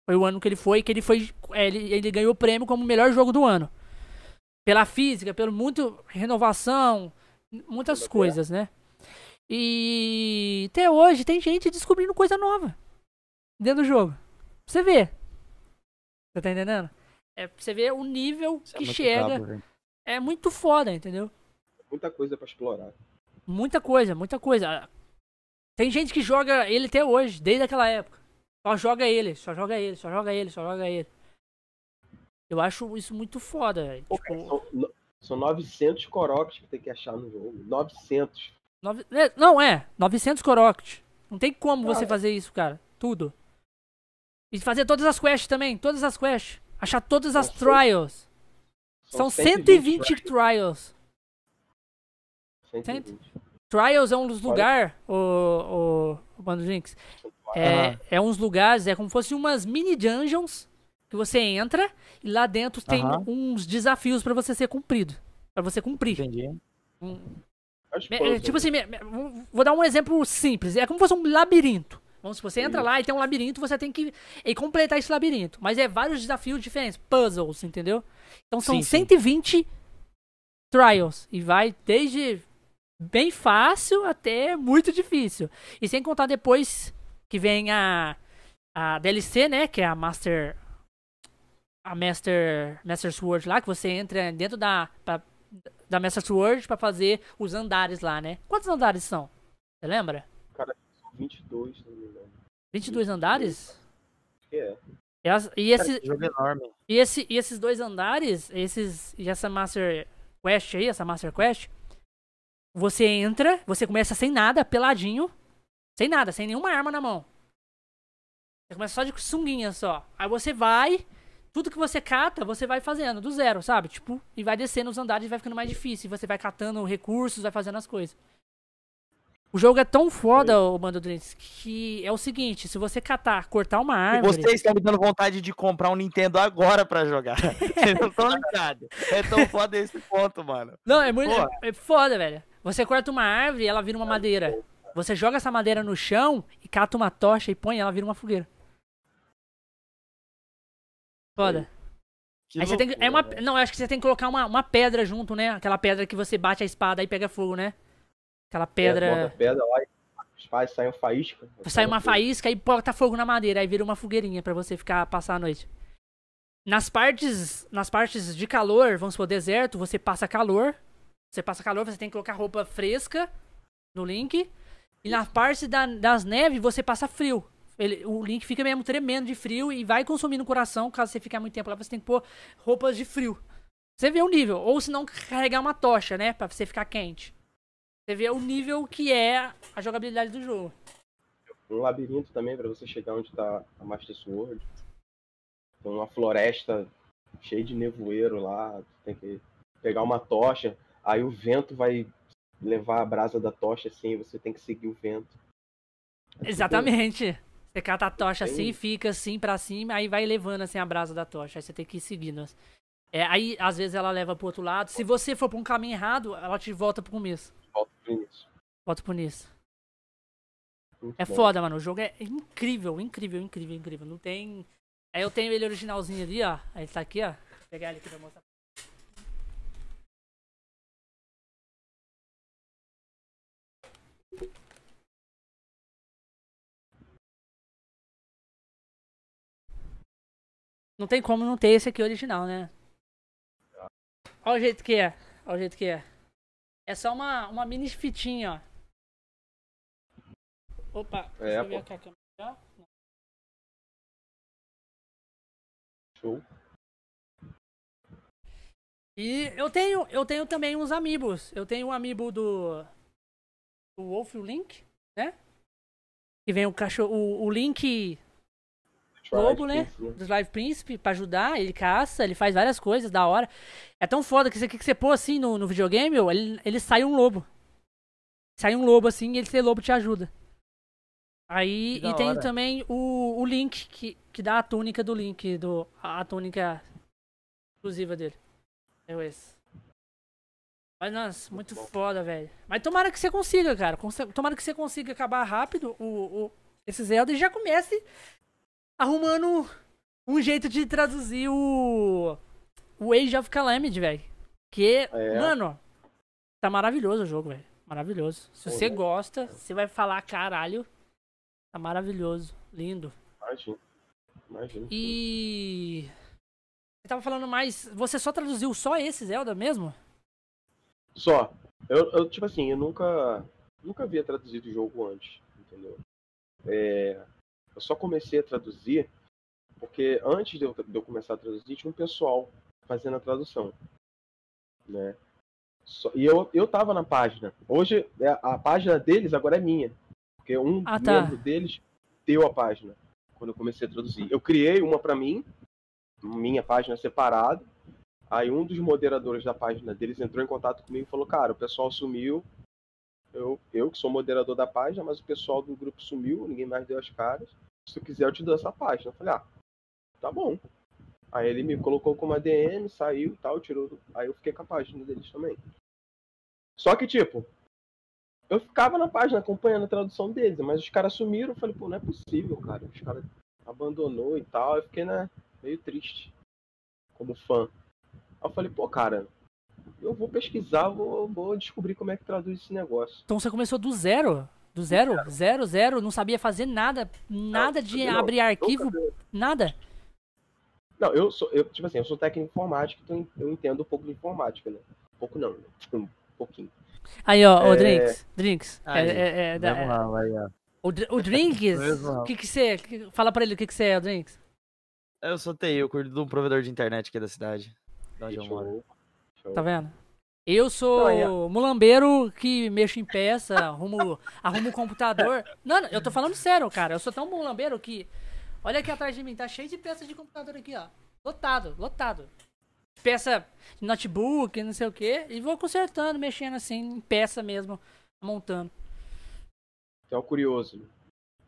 Speaker 1: Foi o ano que ele foi, que ele foi, é, ele, ele ganhou o prêmio como melhor jogo do ano. Pela física, pelo muito renovação, muitas
Speaker 3: Mundo
Speaker 1: coisas, né? E até hoje tem gente descobrindo coisa nova dentro do jogo. Pra você ver. Você tá entendendo? É pra você ver o nível
Speaker 2: Isso é
Speaker 1: que
Speaker 2: muito
Speaker 1: chega.
Speaker 2: brabo,
Speaker 1: é muito foda, entendeu?
Speaker 3: Muita coisa pra explorar.
Speaker 1: Muita coisa, muita coisa. Tem gente que joga ele até hoje, desde aquela época. Só joga ele, só joga ele, só joga ele, só joga ele. Eu acho isso muito foda, velho. Tipo,
Speaker 3: cara, são, são 900 coroques que tem que achar no jogo. 900.
Speaker 1: nove- é, não, é, 900 Korok. Não tem como você
Speaker 3: Cara.
Speaker 1: fazer isso, cara. Tudo. E fazer todas as quests também, todas as quests. Achar todas as
Speaker 3: São
Speaker 1: trials. São 120
Speaker 3: trials.
Speaker 1: trials.
Speaker 3: 120.
Speaker 1: Trials é um dos lugares, o, o, o Bando Jinx. É, é uns lugares, é como se fossem umas mini dungeons que você entra e lá dentro tem uns desafios pra você ser cumprido. Pra você cumprir.
Speaker 2: Entendi.
Speaker 1: Um-
Speaker 3: As
Speaker 1: é, tipo assim, vou- dar um exemplo simples. É como se fosse um labirinto. Vamos supor, você entra lá e tem um labirinto, você tem que e completar esse labirinto. Mas é vários desafios diferentes, puzzles, entendeu? Então são
Speaker 2: Sim, sim.
Speaker 1: 120 trials. E vai desde bem fácil até muito difícil. E sem contar depois que vem a, a DLC, né? Que é a Master. A Master. Master Sword lá, que você entra dentro da. pra- da Master Sword pra fazer os andares lá, né? Quantos andares são? Você lembra?
Speaker 3: São 22, se não me engano.
Speaker 1: 22 andares?
Speaker 3: É.
Speaker 1: E, as- e
Speaker 2: Cara,
Speaker 1: esse,
Speaker 2: esse jogo é enorme.
Speaker 1: e, esse, e esses dois andares, esses, e essa Master Quest aí, essa Master Quest, você entra, você começa sem nada, peladinho, sem nada, sem nenhuma arma na mão. Você começa só de sunguinha só. Aí você vai, tudo que você cata, você vai fazendo do zero, sabe? Tipo, e vai descendo os andares e vai ficando mais difícil. E você vai catando recursos, vai fazendo as coisas. O jogo é tão foda, o Bando Drinks, que é o seguinte, se você catar, cortar uma
Speaker 2: E
Speaker 1: árvore...
Speaker 2: vocês estão me dando vontade de comprar um Nintendo agora pra jogar. Vocês não estão ligados. É tão foda esse ponto, mano.
Speaker 1: Não, é muito. É, é foda, velho. Você corta uma árvore e ela vira uma madeira. Você joga essa madeira no chão e cata uma tocha e põe ela vira uma fogueira. Foda.
Speaker 2: Que
Speaker 1: Aí você tem que. É uma, não, eu acho que você tem que colocar uma, uma pedra junto, né? Aquela pedra que você bate a espada e pega fogo, né? Aquela
Speaker 3: É, bota
Speaker 1: pedra.
Speaker 3: pedra lá e faz, sai um faísca.
Speaker 1: Sai uma faísca e bota fogo na madeira, aí vira uma fogueirinha pra você ficar passar a noite. Nas partes, nas partes de calor, vamos supor, deserto, você passa calor. Você passa calor, você tem que colocar roupa fresca no link. E na parte da- das neves, você passa frio. Ele- o link fica mesmo tremendo de frio e vai consumindo o coração. Caso você ficar muito tempo lá, você tem que pôr roupas de frio. Você vê o nível. Ou se não, carregar uma tocha, né? Pra você ficar quente. Você vê o nível que é a jogabilidade do jogo.
Speaker 3: Um labirinto também pra você chegar onde tá a Master Sword. Tem uma floresta cheia de nevoeiro lá. Tem que pegar uma tocha. Aí o vento vai levar a brasa da tocha assim. Você tem que seguir o vento. É tipo-
Speaker 1: Exatamente. Você cata a tocha
Speaker 3: Tem-
Speaker 1: assim e fica assim pra cima, aí vai levando assim a brasa da tocha. Aí você tem que ir seguindo. É, aí, às vezes, ela leva pro outro lado. Se você for pra um caminho errado, ela te volta pro começo.
Speaker 3: Volta pro início.
Speaker 1: Volta pro início.
Speaker 3: Muito
Speaker 1: É
Speaker 3: bom.
Speaker 1: foda, mano. O jogo é incrível, incrível, incrível, incrível. Não tem. Aí eu tenho ele originalzinho ali, ó. Aí ele tá aqui, ó. Vou pegar ele aqui pra mostrar. Não tem como não ter esse aqui original, né? Olha o jeito que é. Olha o jeito que é. É só uma, uma mini fitinha, ó. Opa, deixa
Speaker 3: É,
Speaker 1: eu ver aqui a câmera.
Speaker 3: Show.
Speaker 1: E eu tenho, eu tenho também uns amigos. Eu tenho um amiibo do. O Wolf Link, né? Que vem o cachorro. O, o Link Lobo, né? dos Live Príncipe pra ajudar. Ele caça, ele faz várias coisas da hora. É tão foda que isso aqui que você pôr assim no, no videogame, ele, ele sai um lobo. Sai um lobo assim e ele ser lobo te ajuda. Aí, e tem
Speaker 2: hora.
Speaker 1: também o, o Link, que, que dá a túnica do Link, do, a, a túnica exclusiva dele. É esse. Mas, nossa, muito
Speaker 3: bom.
Speaker 1: foda, velho. Mas tomara que você consiga, cara. Tomara que você consiga acabar rápido o, o, esse Zelda e já comece arrumando um jeito de traduzir o. O Age of Calamity, velho. Que,
Speaker 3: É.
Speaker 1: mano, tá maravilhoso o jogo, velho. Maravilhoso. Se
Speaker 3: Pô,
Speaker 1: você
Speaker 3: né?
Speaker 1: gosta, você vai falar caralho. Tá maravilhoso. Lindo.
Speaker 3: Imagina. Imagina.
Speaker 1: E. Você tava falando mais. Você só traduziu só esse Zelda mesmo?
Speaker 3: Só. Eu, eu, tipo assim, eu nunca. Nunca havia traduzido o jogo antes, entendeu? É, eu só comecei a traduzir porque antes de eu, de eu começar a traduzir, tinha um pessoal fazendo a tradução. Né? Só- e eu, eu tava na página. Hoje, é, a página deles agora é minha. Porque um
Speaker 1: Ah, tá.
Speaker 3: membro deles deu a página quando eu comecei a traduzir. Eu criei uma pra mim, minha página separada. Aí um dos moderadores da página deles entrou em contato comigo e falou, cara, o pessoal sumiu. Eu, eu que sou moderador da página, mas o pessoal do grupo sumiu, ninguém mais deu as caras. Se tu quiser, eu te dou essa página. Eu falei, ah, tá bom. Aí ele me colocou como ADM, saiu e tal, tirou. Aí eu fiquei com a página deles também. Só que, tipo, eu ficava na página acompanhando a tradução deles, mas os caras sumiram, eu falei, pô, não é possível, cara. Os caras abandonou e tal, eu fiquei, né, meio triste como fã. Aí eu falei, pô, cara, eu vou pesquisar, vou, vou descobrir como é que traduz esse negócio.
Speaker 1: Então você começou do zero? Do zero? Zero, zero, não sabia fazer nada, nada de
Speaker 3: não,
Speaker 1: abrir arquivo, nada.
Speaker 3: Não, eu sou, eu, tipo assim, eu sou técnico em informática, então eu entendo um pouco de informática, né? Um pouco não, né? Um pouquinho.
Speaker 1: Aí, ó,
Speaker 3: É.
Speaker 1: Drinks, Drinks. é-
Speaker 2: Aí,
Speaker 1: é- é da-
Speaker 2: Vamos lá, vai, ó.
Speaker 1: o, o Drinks, o
Speaker 2: não.
Speaker 1: que que você, que- fala pra ele o que que você é, o Drinks.
Speaker 2: Eu sou TI, eu cuido de um provedor de internet aqui da cidade. De onde eu moro.
Speaker 1: Tá vendo? Eu sou
Speaker 3: Não,
Speaker 1: mulambeiro que mexo em peça, arrumo, arrumo o computador. Não, não, eu tô falando sério, cara. Eu sou tão mulambeiro que. Olha aqui atrás de mim, tá cheio de peças de computador aqui, ó. Lotado, lotado. Peça de notebook, não sei o que. E vou consertando, mexendo assim, em peça mesmo, montando.
Speaker 3: Então, é um curioso. né?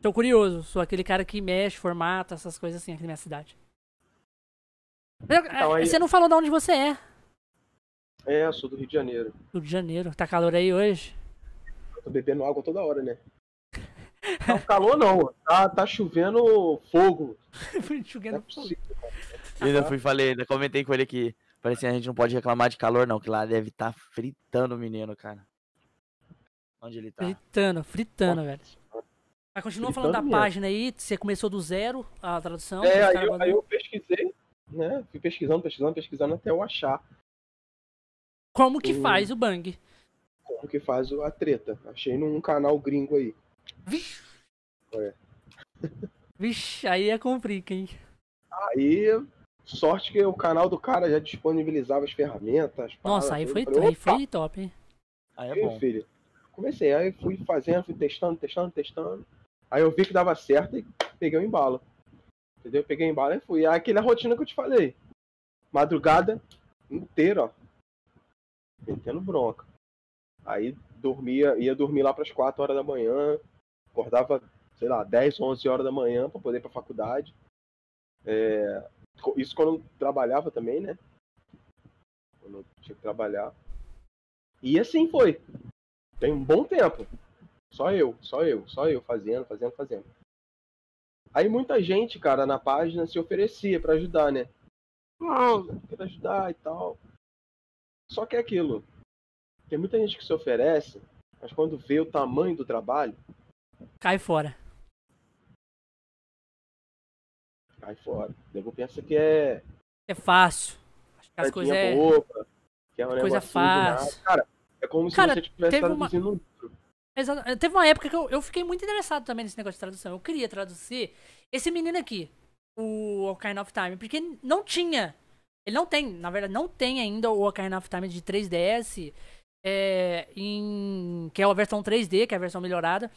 Speaker 1: Tô curioso, sou aquele cara que mexe, formata, essas coisas assim aqui na minha cidade.
Speaker 3: Então, aí-
Speaker 1: Você não falou de onde você é.
Speaker 3: É, eu sou do Rio de Janeiro.
Speaker 1: Rio de Janeiro. Tá calor aí hoje?
Speaker 3: Eu tô bebendo água toda hora, né? Tá calor não, tá, tá chovendo fogo. Não é
Speaker 1: Enxugando
Speaker 3: possível.
Speaker 2: E ainda fui falei, ainda comentei com ele que parecia a gente não pode reclamar de calor, não, que lá deve estar fritando o menino, cara. Onde ele tá?
Speaker 1: Fritando, fritando, velho. Mas continua
Speaker 3: Fritando
Speaker 1: falando da
Speaker 3: mesmo.
Speaker 1: página aí, você começou do zero a tradução.
Speaker 3: É, aí eu, aí eu pesquisei, né? Fui pesquisando, pesquisando, pesquisando até eu achar
Speaker 1: Como que
Speaker 3: Hum.
Speaker 1: faz o bang?
Speaker 3: como que faz a treta. Achei num canal gringo aí.
Speaker 1: Vixe.
Speaker 3: É.
Speaker 1: Vixe, aí é complica, hein?
Speaker 3: Aí, sorte que o canal do cara já disponibilizava as ferramentas.
Speaker 1: Nossa,
Speaker 3: paradas,
Speaker 1: aí foi,
Speaker 3: falei,
Speaker 1: aí
Speaker 3: "Opa,
Speaker 1: foi top, hein?
Speaker 2: Aí é
Speaker 3: Aí,
Speaker 2: bom.
Speaker 3: filho. Comecei, aí fui fazendo, fui testando, testando, testando. Aí eu vi que dava certo e peguei o embalo. Entendeu? Peguei o embalo e fui. Aí aquela rotina que eu te falei. Madrugada inteira, ó. Metendo bronca. Aí dormia, ia dormir lá pras 4 horas da manhã. Acordava, sei lá, 10, 11 horas da manhã pra poder ir pra faculdade. É, Isso quando eu trabalhava também, né? Quando eu tinha que trabalhar. E assim foi. Tem um bom tempo. Só eu, só eu, só eu fazendo, fazendo, fazendo. Aí muita gente, cara, na página se oferecia pra ajudar, né? Ah, quero ajudar e tal. Só que é aquilo. Tem muita gente que se oferece, mas quando vê o tamanho do trabalho,
Speaker 1: Cai fora.
Speaker 3: cai fora. Nego pensa que é
Speaker 1: É fácil. Acho que as coisas é.
Speaker 3: boba, que é um
Speaker 1: coisa fácil.
Speaker 3: Cara, é como se
Speaker 1: Cara,
Speaker 3: você estivesse
Speaker 1: teve uma-
Speaker 3: traduzindo um livro.
Speaker 1: Exa- Teve uma época que eu, eu fiquei muito interessado também nesse negócio de tradução. Eu queria traduzir esse menino aqui, o Ocarina of Time, porque não tinha. Ele não tem, na verdade, não tem ainda o Ocarina of Time de 3DS, é, em, que é a versão 3D, que é a versão melhorada.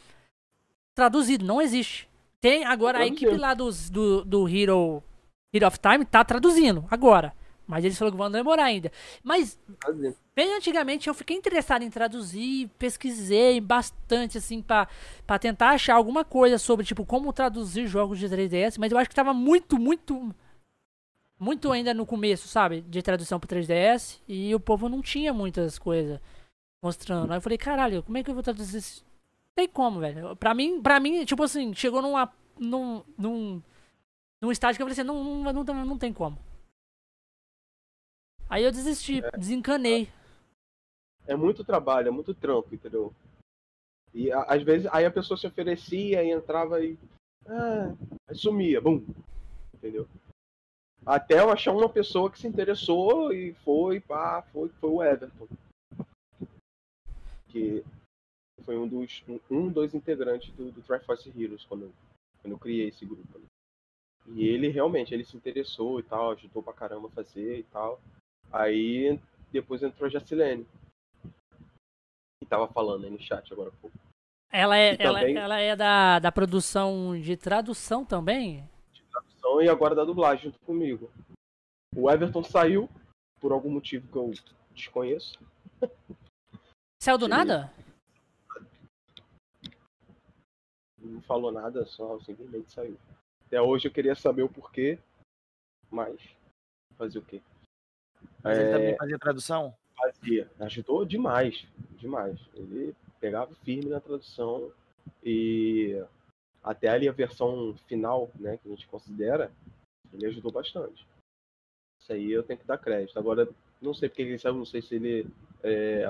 Speaker 1: Traduzido, não existe. Tem agora a equipe lá dos, do, do Hero, Hero of Time tá traduzindo agora. Mas eles falaram que vão demorar ainda. Mas. Bem antigamente eu fiquei interessado em traduzir, pesquisei bastante assim pra tentar achar alguma coisa sobre tipo como traduzir jogos de 3DS, mas eu acho que tava muito, muito muito ainda no começo, sabe, de tradução pro 3DS e o povo não tinha muitas coisas mostrando. Aí eu falei, caralho, como é que eu vou traduzir isso? Tem como, velho. Pra mim, para mim, tipo assim, chegou numa num num num estágio que eu falei assim, não não, não, não tem como. Aí eu desisti, desencanei.
Speaker 3: É muito trabalho, é muito trampo, entendeu? E a- às vezes aí a pessoa se oferecia e entrava e. Ah, aí sumia, bum. Entendeu? Até eu achar uma pessoa que se interessou e foi, pá, foi, foi o Everton. Que foi um dos, um, dos integrantes do, do Triforce Heroes quando, eu- quando eu criei esse grupo. né? E ele realmente, ele se interessou e tal, ajudou pra caramba a fazer e tal. Aí depois entrou a Jacilene. Que tava falando aí no chat agora há pouco.
Speaker 1: Ela é,
Speaker 3: E
Speaker 1: ela,
Speaker 3: também-
Speaker 1: ela é da, da produção de tradução também?
Speaker 3: E agora da dublagem junto comigo. O Everton saiu, por algum motivo que eu desconheço.
Speaker 1: Saiu do
Speaker 3: Sim.
Speaker 1: nada?
Speaker 3: Não falou nada, só simplesmente saiu. Até hoje eu queria saber o porquê, mas fazer o quê?
Speaker 2: Mas ele
Speaker 3: É,
Speaker 2: também fazia tradução?
Speaker 3: fazia. Ajudou demais, demais. Ele pegava firme na tradução e até ali a versão final, né, que a gente considera, ele ajudou bastante. Isso aí eu tenho que dar crédito. Agora, não sei porque ele saiu, não sei se ele é,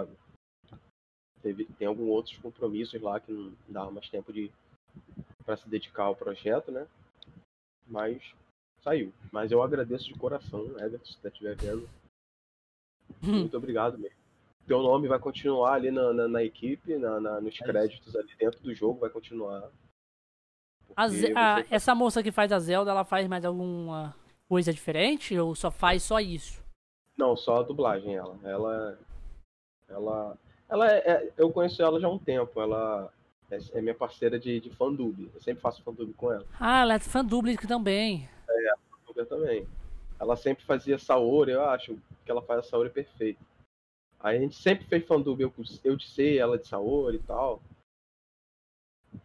Speaker 3: teve, tem algum outros compromissos lá que não dava mais tempo de para se dedicar ao projeto, né? Mas saiu. Mas eu agradeço de coração, Everton, se você estiver vendo.
Speaker 1: Hum.
Speaker 3: Muito obrigado mesmo. Teu nome vai continuar ali na, na, na equipe, na, na- nos créditos ali dentro do jogo, vai continuar.
Speaker 1: A Ze- a-
Speaker 3: você-
Speaker 1: essa moça que faz a Zelda, ela faz mais alguma coisa diferente ou só faz só isso?
Speaker 3: Não, só a dublagem ela. Ela. Ela. Ela é, é- Eu conheço ela já há um tempo. Ela é, é minha parceira de, de fandub. Eu sempre faço fandub com ela.
Speaker 1: Ah, ela é fã dupla também.
Speaker 3: Eu também. Ela sempre fazia Saori, eu acho que ela faz a Saori perfeita. Aí a gente sempre fez fandub, eu, eu de ser, ela de Saori e tal.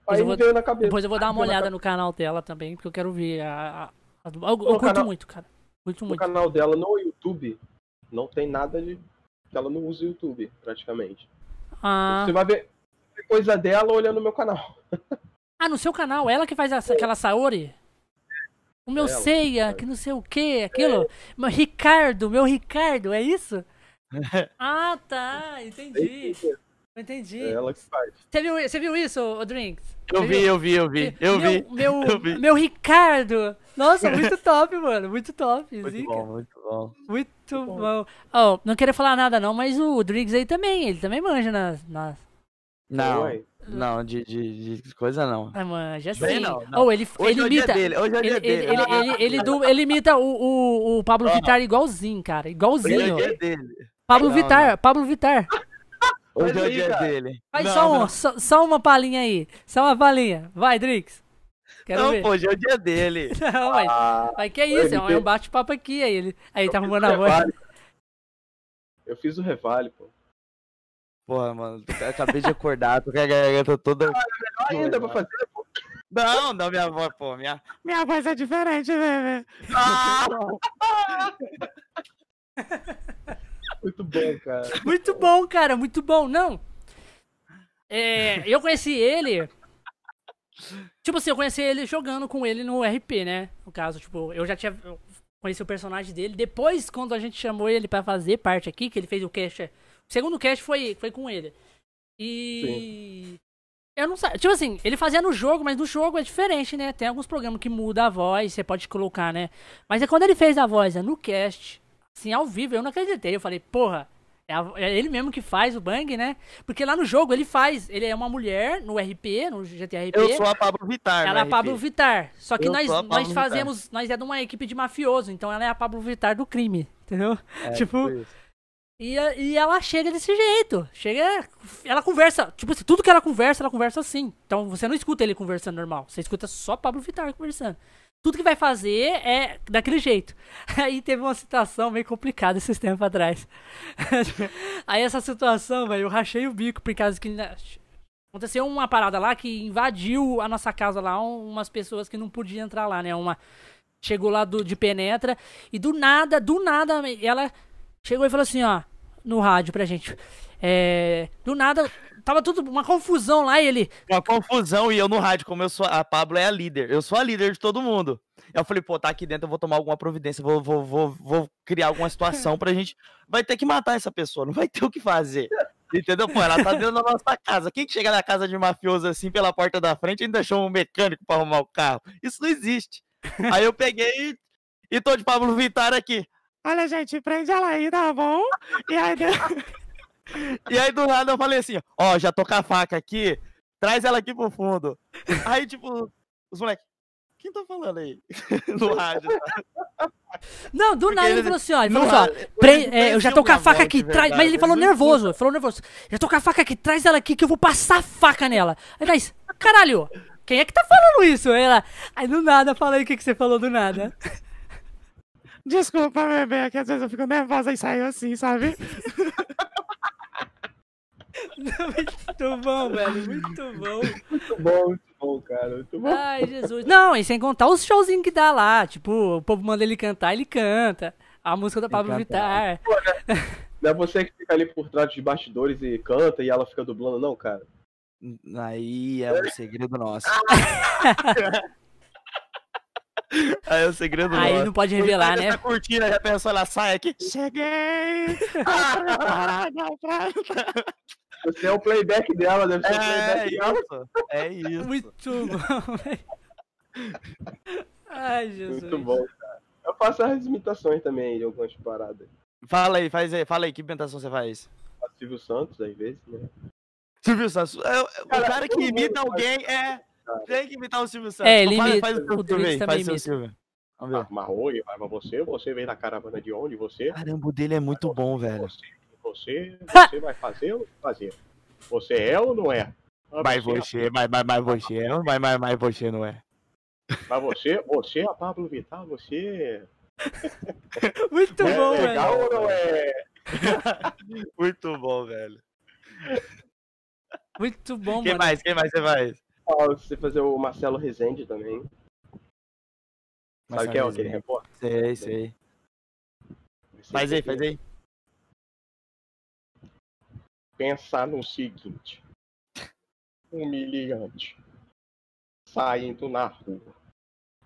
Speaker 3: Aí
Speaker 1: eu vou-
Speaker 3: veio na cabeça.
Speaker 1: Depois eu vou dar uma olhada no canal dela também, porque eu quero ver a. a- a eu curto
Speaker 3: canal-
Speaker 1: muito, cara. Curto muito.
Speaker 3: canal dela no YouTube, não tem nada de. que Ela não usa o YouTube, praticamente.
Speaker 1: Ah,
Speaker 3: Você vai ver coisa dela olhando no meu canal.
Speaker 1: ah, no seu canal, ela que faz essa- aquela Saori? O meu
Speaker 3: Ela,
Speaker 1: Ceia, que não sei o que, aquilo. Meu Ricardo, meu Ricardo, é isso? Ah, tá, entendi. Entendi.
Speaker 3: É ela que faz.
Speaker 1: Você viu, você viu isso, ô Drinks?
Speaker 2: Eu vi, eu vi, eu vi. Eu
Speaker 1: meu,
Speaker 2: vi.
Speaker 1: Meu,
Speaker 2: eu vi.
Speaker 1: meu Ricardo. Nossa, muito top, mano. Muito top.
Speaker 2: Muito
Speaker 1: zica.
Speaker 2: bom, muito bom.
Speaker 1: Muito bom. Ó, não queria falar nada não, mas o Driggs aí também, ele também manja nas... nas...
Speaker 2: Não,
Speaker 3: Ué,
Speaker 2: não, de, de, de coisa não.
Speaker 1: Ah, manja, sim.
Speaker 2: não, não.
Speaker 1: Oh, ele,
Speaker 2: Hoje
Speaker 1: ele
Speaker 2: é o dia
Speaker 1: imita...
Speaker 2: dele, hoje é o
Speaker 1: Ele,
Speaker 2: dia
Speaker 1: ele,
Speaker 2: dele.
Speaker 1: ele, ele, ele, du- ele imita o, o, o Pablo
Speaker 2: Ah.
Speaker 1: Vittar igualzinho, cara.
Speaker 2: Hoje é
Speaker 1: Igualzinho.
Speaker 2: o dia dele.
Speaker 1: Pablo
Speaker 2: Não,
Speaker 1: Vittar, Pablo Vittar.
Speaker 2: Hoje é o dia dele.
Speaker 1: Faz
Speaker 2: Não,
Speaker 1: só, um, só, só uma palhinha aí. Só uma palhinha. Vai, Drix. Quero
Speaker 2: Não,
Speaker 1: ver.
Speaker 2: pô, hoje é o dia dele.
Speaker 1: Não, mas,
Speaker 3: Ah,
Speaker 1: mas que é isso? É um, é bate-papo aqui. Aí ele aí tá arrumando a voz.
Speaker 3: Eu fiz o revale, pô.
Speaker 2: Porra, mano, eu acabei de acordar, tô com a garganta toda.
Speaker 3: Ainda pra fazer, pô.
Speaker 2: Não, não, minha voz, pô, minha, minha voz é diferente, né, velho? Ah!
Speaker 3: Muito bom, cara.
Speaker 1: Muito bom, cara, muito bom. Não. É, eu conheci ele. Tipo assim, eu conheci ele jogando com ele no RP, né? No caso, tipo, eu já tinha. eu conheci o personagem dele. Depois, quando a gente chamou ele pra fazer parte aqui, que ele fez o cast. O segundo cast foi, foi com ele. E. Eu não sei. Tipo assim, ele fazia no jogo, mas no jogo é diferente, né? Tem alguns programas que muda a voz, você pode colocar, né? Mas é quando ele fez a voz, é no cast, assim, ao vivo, eu não acreditei. Eu falei, porra, é, a- é ele mesmo que faz o Bang, né? Porque lá no jogo ele faz, ele é uma mulher no RP, no GTA RP.
Speaker 2: Eu sou a Pablo Vittar,
Speaker 1: Ela é a Pablo. Vittar. Só que
Speaker 2: Eu
Speaker 1: nós, nós
Speaker 2: Vittar.
Speaker 1: fazemos. Nós é de uma equipe de mafioso, então ela é a Pablo Vittar do crime. Entendeu?
Speaker 2: É,
Speaker 1: tipo,
Speaker 2: isso.
Speaker 1: E, e ela chega desse jeito. Chega. Ela conversa. Tipo assim, tudo que ela conversa, ela conversa assim. Então você não escuta ele conversando normal. Você escuta só Pablo Vittar conversando. Tudo que vai fazer é daquele jeito. Aí teve uma situação meio complicada esses tempos atrás. Aí essa situação, velho, eu rachei o bico por causa que. Aconteceu uma parada lá que invadiu a nossa casa lá, um- umas pessoas que não podiam entrar lá, né? Uma. Chegou lá do, de penetra e do nada, do nada, ela chegou e falou assim, ó, no rádio pra gente. É, do nada, tava tudo uma confusão lá e ele.
Speaker 2: Uma confusão e eu no rádio, como eu sou. A Pablo é a líder. Eu sou a líder de todo mundo. Eu falei, pô, tá aqui dentro, eu vou tomar alguma providência, vou, vou, vou, vou criar alguma situação pra gente. Vai ter que matar essa pessoa, não vai ter o que fazer. Entendeu? Pô, ela tá dentro da nossa casa. Quem que chega na casa de mafioso assim pela porta da frente ainda chama um mecânico pra arrumar o carro? Isso não existe. Aí eu peguei e, e tô de Pablo Vittar aqui. Olha, gente, prende ela aí, tá bom? E aí, e aí do nada eu falei assim, ó, já tô com a faca aqui, traz ela aqui pro fundo. Aí, tipo, os moleques, quem tá falando aí? no rádio.
Speaker 1: Não, do
Speaker 2: Porque
Speaker 1: nada ele falou assim, ó. Ele falou assim, ó. "Pre- é, eu já tô com a faca aqui, traz. Mas ele falou nervoso, ele falou nervoso. Já tô com a faca aqui, traz ela aqui que eu vou passar a faca nela. Aí nós, caralho, quem é que tá falando isso? Aí ela, aí do nada, fala aí o que, que você falou do nada.
Speaker 2: Desculpa, bebê, que às vezes eu fico nervosa e saio assim, sabe?
Speaker 1: muito bom, velho, muito bom.
Speaker 3: Muito bom, muito bom, cara. Muito bom.
Speaker 1: Ai, Jesus. Não, e sem contar os showzinhos que dá lá. Tipo, o povo manda ele cantar, ele canta. A música da Pablo. Vittar.
Speaker 3: Não é você que fica ali por trás dos bastidores e canta e ela fica dublando, não, cara.
Speaker 2: Aí é o segredo nosso. Aí é o segredo
Speaker 1: Aí
Speaker 2: nosso.
Speaker 1: não pode revelar, né?
Speaker 2: Tá curtindo, já pensou, ela sai aqui. Cheguei!
Speaker 3: Você é o playback dela, deve ser o
Speaker 2: É
Speaker 3: playback dela.
Speaker 2: É isso.
Speaker 1: Muito bom, velho. Ai, Jesus.
Speaker 3: Muito bom, cara. Eu faço as imitações também de algumas paradas.
Speaker 2: Fala aí, faz aí, fala aí, que imitação você faz?
Speaker 3: Silvio Santos, às vezes, né?
Speaker 2: Silvio Santos. É, é, o
Speaker 3: Cara,
Speaker 2: cara que imita
Speaker 3: faz.
Speaker 2: alguém é. Tem que imitar o Silvio Santos.
Speaker 1: É, ele
Speaker 2: Faz-
Speaker 1: imita-
Speaker 2: Faz o seu
Speaker 1: o também
Speaker 2: faz o. Silvio. Vamos ver.
Speaker 3: Ah, mas oi, mas você, você vem da caravana de onde? Você?
Speaker 2: Caramba, o dele é muito bom, velho.
Speaker 3: Você, você, você vai fazer ou não fazer? Você é ou não é? Ah,
Speaker 2: Mas você, mas, mas, mas você, mas, mas, mas você não é.
Speaker 3: Mas você, você é a Pablo Vittar, você
Speaker 1: Muito
Speaker 3: é
Speaker 1: bom,
Speaker 3: legal
Speaker 1: velho.
Speaker 3: ou não é?
Speaker 2: Muito bom, velho.
Speaker 1: Muito bom,
Speaker 2: Quem
Speaker 1: mano.
Speaker 2: mais? Quem mais você faz?
Speaker 3: Ah, você fazer o Marcelo Rezende também. Sabe quem é aquele repórter?
Speaker 2: Sei, sei. Faz aí, faz aí.
Speaker 3: Pensar no seguinte. Humilhante. Saindo na rua.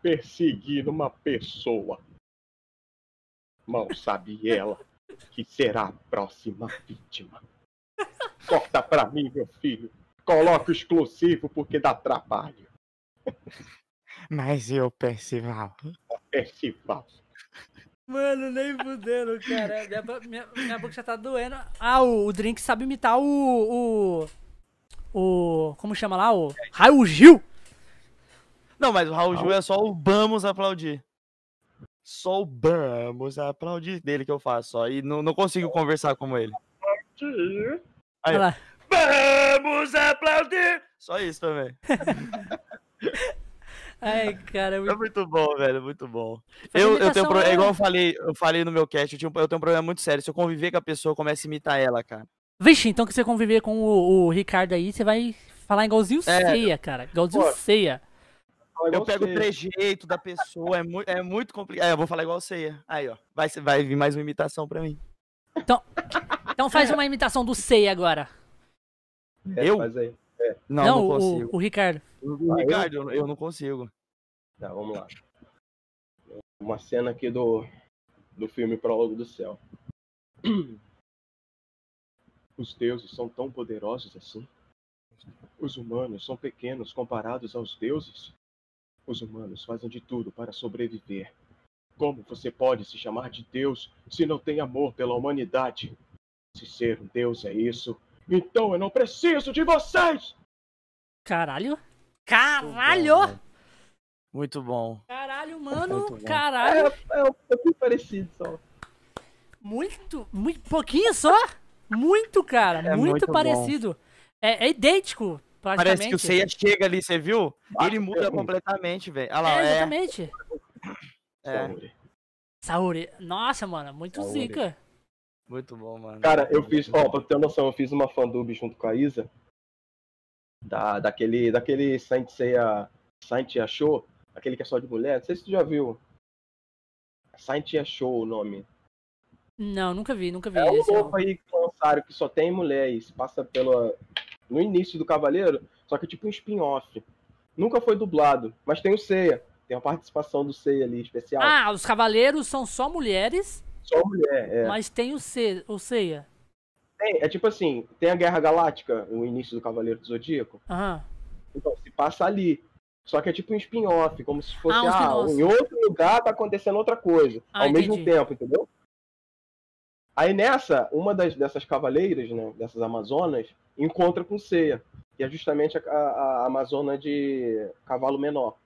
Speaker 3: Perseguindo uma pessoa. Mal sabe ela que será a próxima vítima. Corta pra mim, meu filho. Coloca o exclusivo porque dá trabalho.
Speaker 2: Mas eu, Percival.
Speaker 3: Percival.
Speaker 1: Mano, nem fudendo, cara. Minha, minha, minha boca já tá doendo. Ah, o, o Drink sabe imitar o. O. O. Como chama lá? O. Raul Gil.
Speaker 2: Não, mas o Raul Gil é só o vamos aplaudir. Só o vamos aplaudir dele que eu faço, só. E não, não consigo conversar como ele. Aí,
Speaker 1: Olha lá.
Speaker 2: Vamos aplaudir! Só isso também.
Speaker 1: Ai, cara.
Speaker 2: É
Speaker 1: Muito...
Speaker 2: muito bom, velho, muito bom. Eu, eu tenho
Speaker 1: imitação
Speaker 2: pro... é
Speaker 1: é-
Speaker 2: igual eu falei, eu falei no meu cast, eu, tinha um- eu tenho um problema muito sério. Se eu conviver com a pessoa, eu começo a imitar ela, cara.
Speaker 1: Vixe, então que você conviver com o, o Ricardo aí, você vai falar igualzinho
Speaker 2: É.
Speaker 1: ceia, cara. Igualzinho
Speaker 3: Pô.
Speaker 1: ceia.
Speaker 2: Eu pego o trejeito da pessoa, é muito, é muito complicado. É, eu vou falar igual você. Aí, ó. Vai, vai vir mais uma imitação pra mim.
Speaker 1: Então faz uma imitação do ceia agora.
Speaker 2: Eu?
Speaker 3: Faz aí.
Speaker 2: Não, não,
Speaker 1: o,
Speaker 2: consigo.
Speaker 1: o Ricardo.
Speaker 2: O Ricardo, eu, eu não consigo.
Speaker 3: Tá, vamos lá. Uma cena aqui do, do filme Prólogo do Céu. Os deuses são tão poderosos assim? Os humanos são pequenos comparados aos deuses? Os humanos fazem de tudo para sobreviver. Como você pode se chamar de Deus se não tem amor pela humanidade? Se ser um Deus é isso, então eu não preciso de vocês!
Speaker 1: Caralho. Caralho!
Speaker 2: Muito bom.
Speaker 1: Caralho, mano.
Speaker 2: Muito bom.
Speaker 1: Caralho.
Speaker 3: É, é um pouquinho parecido só.
Speaker 1: Muito, muito pouquinho só? Muito, cara.
Speaker 2: É
Speaker 1: muito,
Speaker 2: muito
Speaker 1: parecido. É, é idêntico, praticamente.
Speaker 2: Parece que o Seiya chega ali, você viu? Ele muda
Speaker 3: é.
Speaker 2: completamente, velho. Olha
Speaker 1: É,
Speaker 2: lá, é.
Speaker 1: exatamente.
Speaker 2: é.
Speaker 3: Saúde.
Speaker 1: Nossa, mano, muito
Speaker 3: Saúde.
Speaker 1: zica.
Speaker 2: Muito bom, mano.
Speaker 3: Cara, eu fiz, ó, pra ter noção, eu fiz uma fandub junto com a Isa. Da, daquele, daquele Saint Seiya, Saint Seiya Show, aquele que é só de mulher. Não sei se tu já viu. Saint Seiya Show o nome.
Speaker 1: Não, nunca vi, nunca vi
Speaker 3: É um novo aí que lançaram que só tem mulher se passa pela, no início do Cavaleiro, só que é tipo um spin-off. Nunca foi dublado, mas tem o Seiya. Tem a participação do Seiya ali, especial.
Speaker 1: Ah, os cavaleiros são só mulheres,
Speaker 3: Só mulher, é.
Speaker 1: mas tem o, Ce... o Ceia.
Speaker 3: Tem, é tipo assim, tem a Guerra Galáctica, o início do Cavaleiro do Zodíaco.
Speaker 1: Aham.
Speaker 3: Então, se passa ali. Só que é tipo um spin-off, como se fosse,
Speaker 1: Ah,
Speaker 3: ah, em outro lugar tá acontecendo outra coisa,
Speaker 1: Ah,
Speaker 3: ao mesmo
Speaker 1: entendi.
Speaker 3: tempo, entendeu? Aí nessa, uma das, dessas cavaleiras, né, dessas amazonas, encontra com Ceia, que é justamente a, a, a amazona de cavalo menor,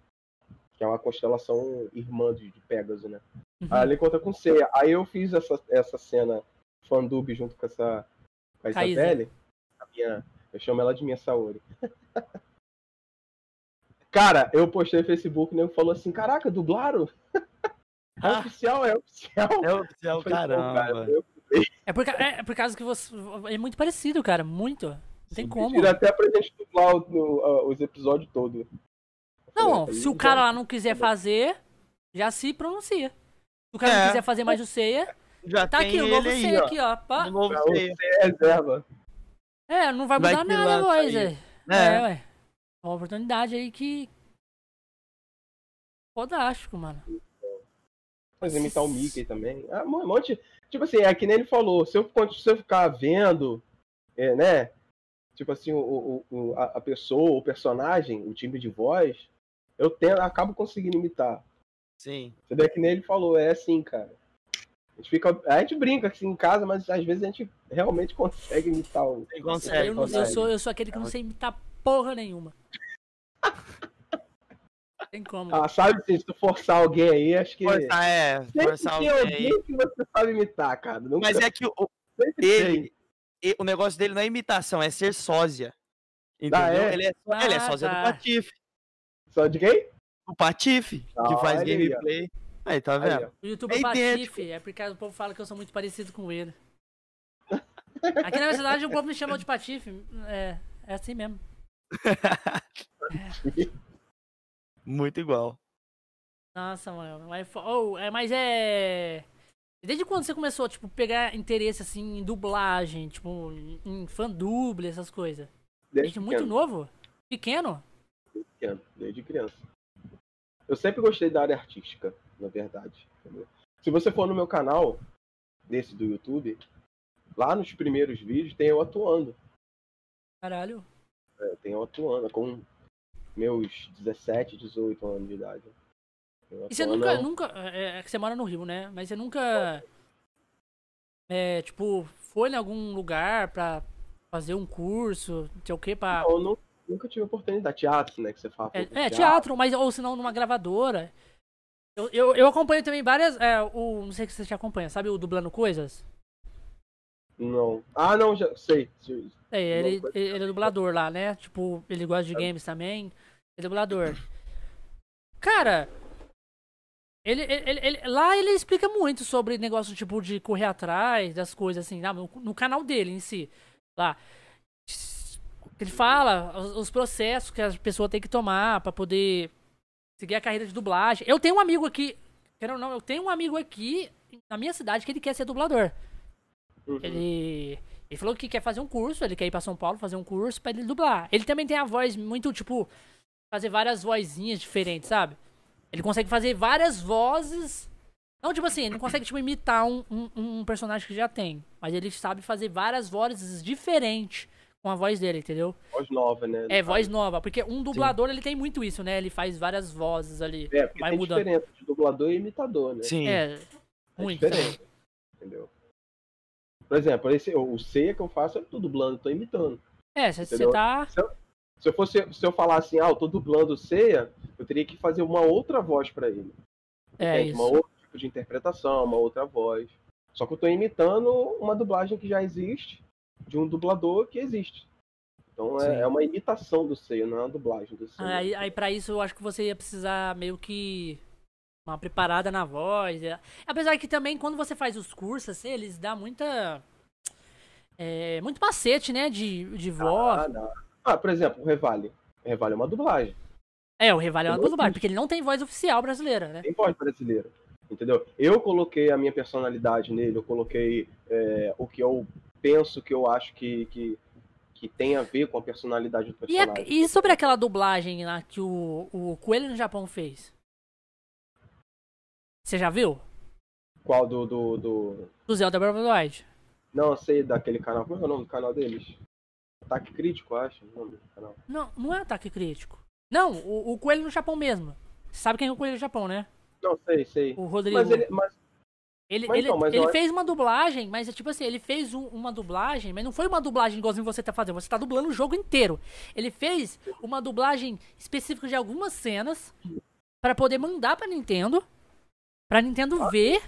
Speaker 3: que é uma constelação irmã de, de Pégaso, né?
Speaker 1: Uhum.
Speaker 3: Aí ela encontra com Ceia. Aí eu fiz essa, essa cena fandub junto com essa com a
Speaker 1: Com a.
Speaker 3: Isabelle, a minha, eu chamo ela de minha Saori. Cara, eu postei no Facebook e o nego falou assim: Caraca, dublaram? É
Speaker 2: Ah.
Speaker 3: oficial, é oficial.
Speaker 2: É oficial,
Speaker 3: falei, "Pô,
Speaker 2: caramba.
Speaker 3: cara, eu
Speaker 1: É, por, ca- é por causa que você. É muito parecido, cara. Muito. Não tem como.
Speaker 3: pedi até pra gente dublar o- no- ah, os episódios todos.
Speaker 1: Não,
Speaker 3: Falei,
Speaker 1: se o cara lá não quiser fazer, já se pronuncia. Se o cara
Speaker 2: É.
Speaker 1: não quiser fazer mais o ceia,
Speaker 2: Já
Speaker 1: Tá
Speaker 2: tem
Speaker 1: aqui, o novo
Speaker 2: aí,
Speaker 1: C
Speaker 2: ó.
Speaker 1: aqui, ó. pá.
Speaker 2: O novo
Speaker 3: você
Speaker 2: C.
Speaker 3: é reserva.
Speaker 1: É, não vai
Speaker 2: Vai
Speaker 1: mudar
Speaker 2: que
Speaker 1: nada a
Speaker 2: lança
Speaker 1: voz,
Speaker 2: aí.
Speaker 1: é.
Speaker 2: É.
Speaker 1: É, ué. Uma oportunidade aí que. Fodástico, mano.
Speaker 3: Mas imitar o Mickey também. Ah, um monte. Tipo assim, é que nem ele falou, se eu, se eu ficar vendo, é, né? Tipo assim, o, o- o- a, pessoa, o personagem, o time de voz, eu tento, acabo conseguindo imitar.
Speaker 2: Sim.
Speaker 3: Entendeu? É que nem ele falou, é assim, cara. A gente, fica, a gente brinca assim em casa, mas às vezes a gente realmente consegue imitar o.
Speaker 2: Consegue,
Speaker 1: eu, não- eu sou, eu sou aquele que não sei imitar porra nenhuma. Tem como.
Speaker 3: Ah, sabe, assim, se tu forçar alguém aí, acho que.
Speaker 2: Forçar, é, forçar
Speaker 3: tem
Speaker 2: alguém aí.
Speaker 3: alguém que você sabe imitar, cara. Nunca,
Speaker 2: Mas é que o, ele, e- o negócio dele não é imitação, é ser sósia. Entendeu?
Speaker 3: é?
Speaker 2: Ele, é, só- ele é
Speaker 1: Ah,
Speaker 2: sósia
Speaker 1: tá.
Speaker 2: do Patife.
Speaker 3: Só de quem?
Speaker 2: O Patife, que
Speaker 3: Ah,
Speaker 2: faz
Speaker 3: olha aí,
Speaker 2: gameplay. Aí, tá
Speaker 3: Aí,
Speaker 2: vendo?
Speaker 3: ó.
Speaker 1: O YouTube é
Speaker 2: É.
Speaker 1: Patife, é porque o povo fala que eu sou muito parecido com ele. Aqui na minha cidade o povo me chamou de Patife. É, é assim mesmo.
Speaker 2: Muito igual.
Speaker 1: Nossa, mano. Mas, oh, é, mas é. Desde quando você começou, tipo, pegar interesse assim em dublagem, tipo, em- fanduble, essas coisas? Desde muito
Speaker 3: pequeno,
Speaker 1: novo? Pequeno?
Speaker 3: pequeno, desde criança. Eu sempre gostei da área artística, na verdade. entendeu? Se você for no meu canal, desse do YouTube, lá nos primeiros vídeos tem eu atuando.
Speaker 1: Caralho.
Speaker 3: É, tem eu atuando, com meus 17, 18 anos de idade. Eu
Speaker 1: E você nunca,
Speaker 3: eu-
Speaker 1: nunca. É é que você mora no Rio, né? Mas você nunca. É, tipo, foi em algum lugar pra fazer um curso, não sei o que, pra.
Speaker 3: Não, eu nu- nunca tive oportunidade. Teatro, né? Que você fala.
Speaker 1: É, é, teatro, mas ou senão numa gravadora. Eu, eu, eu acompanho também várias. É, o, não sei se você já acompanha, sabe o Dublando Coisas?
Speaker 3: Não. Ah, não, já sei.
Speaker 1: É, ele,
Speaker 3: Dublando
Speaker 1: ele é dublador lá, né? Tipo, ele gosta de games também. Ele é dublador. Cara, ele, ele, ele- lá ele explica muito sobre negócio tipo de correr atrás das coisas assim, no, no canal dele em si. Lá. Ele fala os, os processos que a pessoa tem que tomar pra poder seguir a carreira de dublagem. Eu tenho um amigo aqui, quero não, eu tenho um amigo aqui na minha cidade que ele quer ser dublador.
Speaker 3: Uhum.
Speaker 1: Ele, ele falou que quer fazer um curso, ele quer ir pra São Paulo fazer um curso pra ele dublar. Ele também tem a voz muito, tipo, fazer várias vozinhas diferentes, sabe? Ele consegue fazer várias vozes. Não, tipo assim, ele não consegue, tipo, imitar um, um, um personagem que já tem. Mas ele sabe fazer várias vozes diferentes com a voz dele, entendeu?
Speaker 3: Voz nova, né?
Speaker 1: É, voz nova. Porque um dublador, ele tem muito isso, né? Ele faz várias vozes ali.
Speaker 3: É, porque
Speaker 1: vai
Speaker 3: tem
Speaker 1: mudando.
Speaker 3: diferença de dublador e imitador, né?
Speaker 2: Sim.
Speaker 1: É,
Speaker 3: É
Speaker 1: muito.
Speaker 3: diferente. Entendeu? Por exemplo, esse, o C que eu faço, eu tô dublando, tô imitando.
Speaker 1: É, você tá...
Speaker 3: Se eu fosse, se eu falar assim, ah, eu tô dublando o Ceia, eu teria que fazer uma outra voz pra ele.
Speaker 1: É
Speaker 3: Entende? Uma
Speaker 1: isso.
Speaker 3: outra tipo de interpretação, uma outra voz. Só que eu tô imitando uma dublagem que já existe, de um dublador que existe. Então é, é uma imitação do Ceia, não é uma dublagem do Ceia.
Speaker 1: Aí, aí pra isso eu acho que você ia precisar meio que uma preparada na voz. é. Apesar que também quando você faz os cursos, assim, eles dão muita. É, muito macete, né? De, de voz.
Speaker 3: Ah. Ah, por exemplo, o Revale. O Revale é uma dublagem.
Speaker 1: É, o Revale é uma dublagem,
Speaker 3: fiz.
Speaker 1: porque ele não tem voz oficial brasileira, né?
Speaker 3: Tem voz brasileira. Entendeu? Eu coloquei a minha personalidade nele, eu coloquei é, o que eu penso que eu acho que, que, que tem a ver com a personalidade do
Speaker 1: E, a-
Speaker 3: personagem.
Speaker 1: e sobre aquela dublagem lá que o, o Coelho no Japão fez? Você já viu?
Speaker 3: Qual do, do, do.
Speaker 1: Do Zelda Breath of the Wild.
Speaker 3: Não, eu sei daquele canal. Como é o nome do canal deles? Ataque Crítico, eu acho. O nome do canal.
Speaker 1: Não, não é ataque crítico. Não, o, o Coelho no Japão mesmo. Você sabe quem é o Coelho no Japão, né?
Speaker 3: Não, sei, sei.
Speaker 1: O Rodrigo.
Speaker 3: Mas ele. Mas,
Speaker 1: Ele,
Speaker 3: Mas
Speaker 1: ele,
Speaker 3: mas
Speaker 1: ele
Speaker 3: eu-
Speaker 1: fez uma dublagem, mas é tipo assim, ele fez um- uma dublagem, mas não foi uma dublagem igualzinho você tá fazendo, você tá dublando o jogo inteiro. Ele fez uma dublagem específica de algumas cenas pra poder mandar pra Nintendo, pra Nintendo
Speaker 3: Ah.
Speaker 1: ver,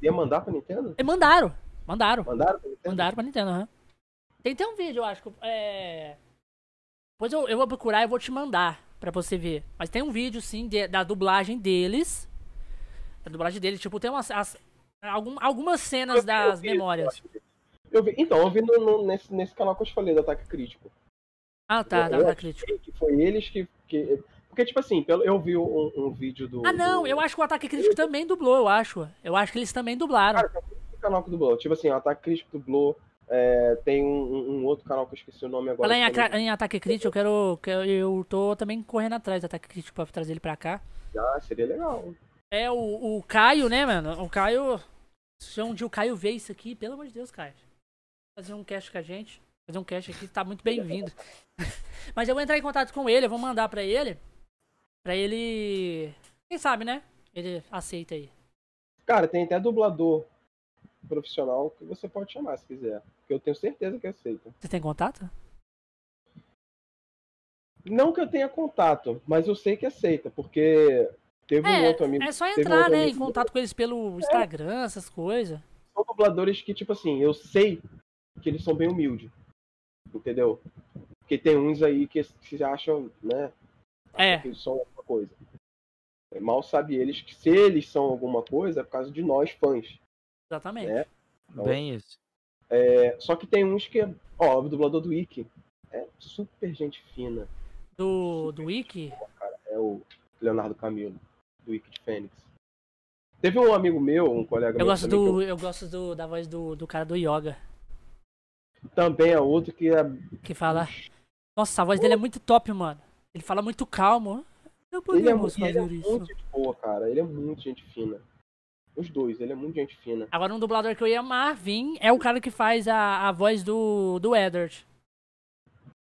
Speaker 3: ia mandar pra Nintendo?
Speaker 1: e mandaram, mandaram,
Speaker 3: Mandaram pra Nintendo?
Speaker 1: mandaram pra Nintendo, aham. Tem até um vídeo, eu acho, que, é... Depois eu, eu vou procurar e vou te mandar pra você ver. Mas tem um vídeo, sim, de- da dublagem deles, da dublagem deles, tipo, tem umas... as- algum- algumas cenas
Speaker 3: Eu
Speaker 1: das
Speaker 3: eu vi,
Speaker 1: memórias.
Speaker 3: Eu vi, então, eu vi no- no- nesse, nesse canal que eu te falei, do Ataque Crítico.
Speaker 1: Ah, tá,
Speaker 3: Eu-
Speaker 1: pra
Speaker 3: achei
Speaker 1: crítico.
Speaker 3: Que foi eles que. que- porque, tipo assim, eu vi um, um vídeo do.
Speaker 1: Ah, não,
Speaker 3: do-
Speaker 1: eu acho que o Ataque Crítico também dublou, eu acho. Eu acho que eles também dublaram.
Speaker 3: Cara, canal que dublou. Tipo assim, o Ataque Crítico dublou. é, tem um, um- outro canal que eu esqueci o nome agora.
Speaker 1: Falar em,
Speaker 3: também
Speaker 1: em ataque crítico, eu quero, quero- Eu tô também correndo atrás do ataque crítico pra trazer ele pra cá.
Speaker 3: já seria legal.
Speaker 1: É o, o Caio, né, mano? O Caio. Se um dia o Caio ver isso aqui, pelo amor de Deus, Caio. Fazer um cast com a gente. Fazer um cast aqui, tá muito bem-vindo. Mas eu vou entrar em contato com ele, eu vou mandar pra ele. Pra ele. Quem sabe, né? Ele aceita aí.
Speaker 3: Cara, tem até dublador profissional que você pode chamar se quiser. Que eu tenho certeza que aceita.
Speaker 1: Você tem contato?
Speaker 3: Não que eu tenha contato, mas eu sei que aceita, porque teve um outro amigo.
Speaker 1: É, é só
Speaker 3: um
Speaker 1: entrar,
Speaker 3: outro
Speaker 1: né? Em contato com eles pelo Instagram, essas coisas.
Speaker 3: São dubladores que, tipo assim, eu sei que eles são bem humildes. Entendeu? Porque tem uns aí que se acham, né?
Speaker 1: É.
Speaker 3: Que eles são alguma coisa. Mal sabe eles que se eles são alguma coisa é por causa de nós, fãs.
Speaker 1: Exatamente.
Speaker 3: É. Então,
Speaker 2: Bem isso.
Speaker 3: É, só que tem uns que, ó, o dublador do Wiki é super gente fina.
Speaker 1: Do, do Wiki.
Speaker 3: É o Leonardo Camilo, do Wiki de Fênix. Teve um amigo meu, um colega
Speaker 1: Eu
Speaker 3: meu
Speaker 1: gosto
Speaker 3: também, que
Speaker 1: do. Eu gosto do, da voz do, do cara do Yoga.
Speaker 3: também é outro que é
Speaker 1: Que fala. Nossa, a voz dele é muito top, mano. Ele fala muito calmo. Não
Speaker 3: Ele é,
Speaker 1: podemos
Speaker 3: ele é
Speaker 1: fazer isso.
Speaker 3: muito gente boa, cara. Ele é muito gente fina. Os dois, ele é muito gente fina.
Speaker 1: Agora, um dublador que eu ia amar vir é o cara que faz a, a voz do, do Edward.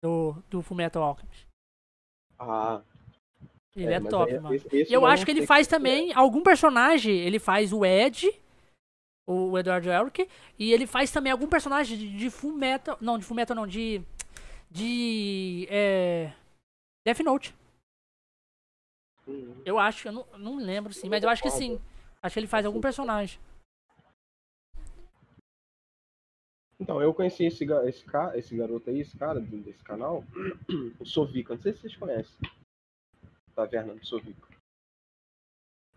Speaker 1: Do, do Fullmetal Alchemist.
Speaker 3: Ah,
Speaker 1: Ele é,
Speaker 3: mas
Speaker 1: top,
Speaker 3: aí,
Speaker 1: mano. E eu acho que ele faz
Speaker 3: quem é.
Speaker 1: também algum personagem. Ele faz o Ed, o Edward Elric, e ele faz também algum personagem de, de Full Metal. Não, de Full Metal não, de. De. É. Death Note.
Speaker 3: Hum,
Speaker 1: Eu acho, eu não, não lembro sim, mas eu acho que sim. Acho que ele faz algum personagem.
Speaker 3: Então, eu conheci esse, esse, esse garoto aí, esse cara desse canal, o Sovica. Não sei se vocês conhecem. Taverna do Sovica.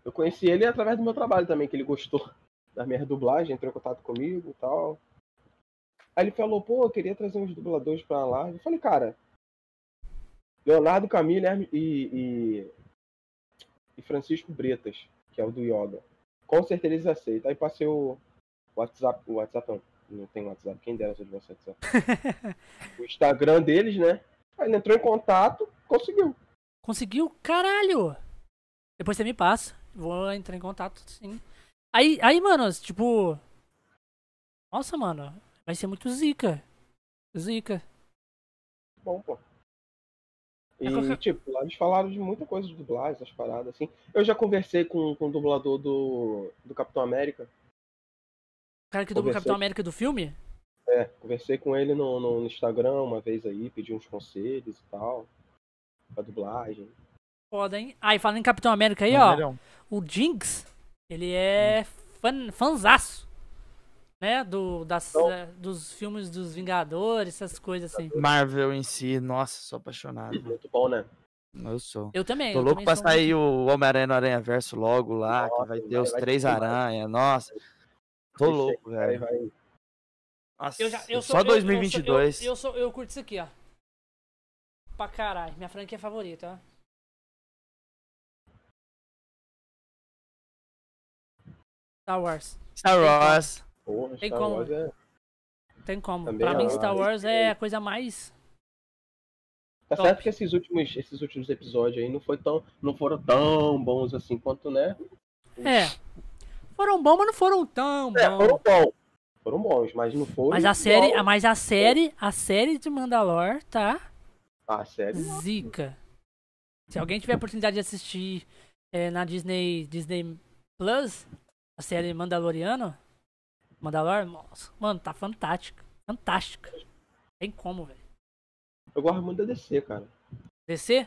Speaker 3: Eu conheci ele através do meu trabalho também, que ele gostou da minha dublagem, entrou em contato comigo e tal. Aí ele falou, pô, eu queria trazer uns dubladores pra lá. Eu falei, cara, Leonardo Camilo e, e, e Francisco Bretas, que é o do Yoga. Com certeza eles aceitam. Aí passei o WhatsApp, o WhatsApp não, não tem WhatsApp, quem dera se eu tivesse WhatsApp. o Instagram deles, né? Aí ele entrou em contato, conseguiu.
Speaker 1: Conseguiu? Caralho! Depois você me passa. Vou entrar em contato, sim. Aí, aí, mano, tipo. Nossa, mano. Vai ser muito zica. Zica.
Speaker 3: Bom, pô. E,
Speaker 1: É qualquer-
Speaker 3: tipo, lá eles falaram de muita coisa de dublagem, essas paradas, assim. Eu já conversei com, com o dublador do, do Capitão América.
Speaker 1: O cara que dubla o. Capitão América do filme?
Speaker 3: É, conversei com ele no, no, no Instagram uma vez aí, pedi uns conselhos e tal. Pra dublagem.
Speaker 1: Foda, hein? Ah, e falando em Capitão América aí, ó.
Speaker 2: Maneirão.
Speaker 1: O Jinx, ele é fan, fanzaço. Né? Do, das,
Speaker 3: Então-
Speaker 1: eh, dos filmes dos Vingadores, essas coisas assim.
Speaker 2: Marvel em si, nossa, sou apaixonado.
Speaker 3: Muito bom, né?
Speaker 2: Eu sou.
Speaker 1: Eu também.
Speaker 2: Tô
Speaker 1: eu
Speaker 2: louco
Speaker 1: também
Speaker 2: pra
Speaker 1: sou
Speaker 2: sair o Homem-Aranha no Aranha Verso logo lá, que
Speaker 3: Nossa,
Speaker 2: vai ter
Speaker 3: vai-
Speaker 2: os
Speaker 3: vai
Speaker 2: três
Speaker 3: ter mais.
Speaker 2: aranha. Nossa, tô louco, velho. Nossa,
Speaker 1: Eu já, eu sou,
Speaker 2: só
Speaker 1: eu-
Speaker 2: 2022.
Speaker 1: Eu, eu, sou, eu, eu curto isso aqui, ó. Pra caralho. Minha franquia favorita, ó. Star Wars.
Speaker 2: Star Wars.
Speaker 3: Porra,
Speaker 1: Tem
Speaker 3: Star
Speaker 1: como.
Speaker 3: Wars é-
Speaker 1: Tem como.
Speaker 3: Também
Speaker 1: pra
Speaker 3: é
Speaker 1: mim,
Speaker 3: uma-
Speaker 1: Star Wars é a coisa mais.
Speaker 3: Tá
Speaker 1: Top.
Speaker 3: certo que esses últimos, esses últimos episódios aí não, foi tão, não foram tão bons assim quanto, né?
Speaker 1: É. Foram bons, mas não foram tão
Speaker 3: É,
Speaker 1: bons.
Speaker 3: foram bons. Foram bons, mas não foram.
Speaker 1: Mas a série,
Speaker 3: igual-
Speaker 1: mas a série, a série de Mandalor tá
Speaker 3: Ah, sério?
Speaker 1: zica. Se alguém tiver a oportunidade de assistir é, na Disney, Disney Plus, a série Mandaloriano, Mandalor, nossa, mano, tá fantástico. Fantástico. Tem como, velho.
Speaker 3: Eu gosto muito da DC, cara.
Speaker 1: DC?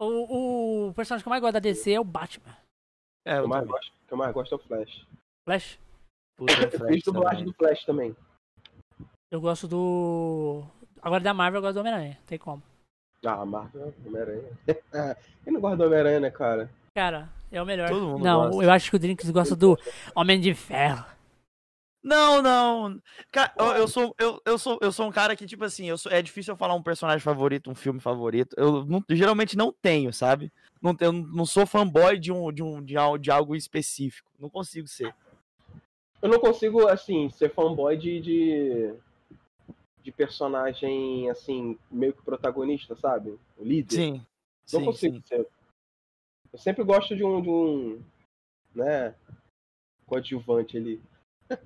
Speaker 1: O, o personagem que eu mais gosto da DC é o Batman.
Speaker 2: É,
Speaker 3: O
Speaker 2: eu
Speaker 3: que eu mais gosto, o que eu mais gosto é o Flash.
Speaker 1: Flash.
Speaker 2: Puta,
Speaker 3: Eu
Speaker 2: Flash
Speaker 3: dublagem
Speaker 2: também.
Speaker 3: do Flash também.
Speaker 1: Eu gosto do. Agora da Marvel eu gosto do Homem-Aranha. Tem como.
Speaker 3: Ah, Marvel, Homem-Aranha. Quem não gosta do Homem-Aranha, né, cara?
Speaker 1: Cara, é o melhor.
Speaker 2: Todo mundo
Speaker 1: Não,
Speaker 2: gosta.
Speaker 1: eu acho que o Drinks gosta do Homem de Ferro.
Speaker 2: Não, não. Cara, eu, eu sou, eu, eu, sou, eu sou um cara que, tipo assim, eu sou, é difícil eu falar um personagem favorito, um filme favorito. Eu não- geralmente não tenho, sabe? Não, eu não sou fanboy de, um, de, um, de, de algo específico. Não consigo ser.
Speaker 3: Eu não consigo, assim, ser fanboy de, de, de personagem, assim, meio que protagonista, sabe? O líder.
Speaker 2: Sim.
Speaker 3: Não
Speaker 2: sim,
Speaker 3: consigo
Speaker 2: sim.
Speaker 3: ser. Eu sempre gosto de um, de um né, coadjuvante ali.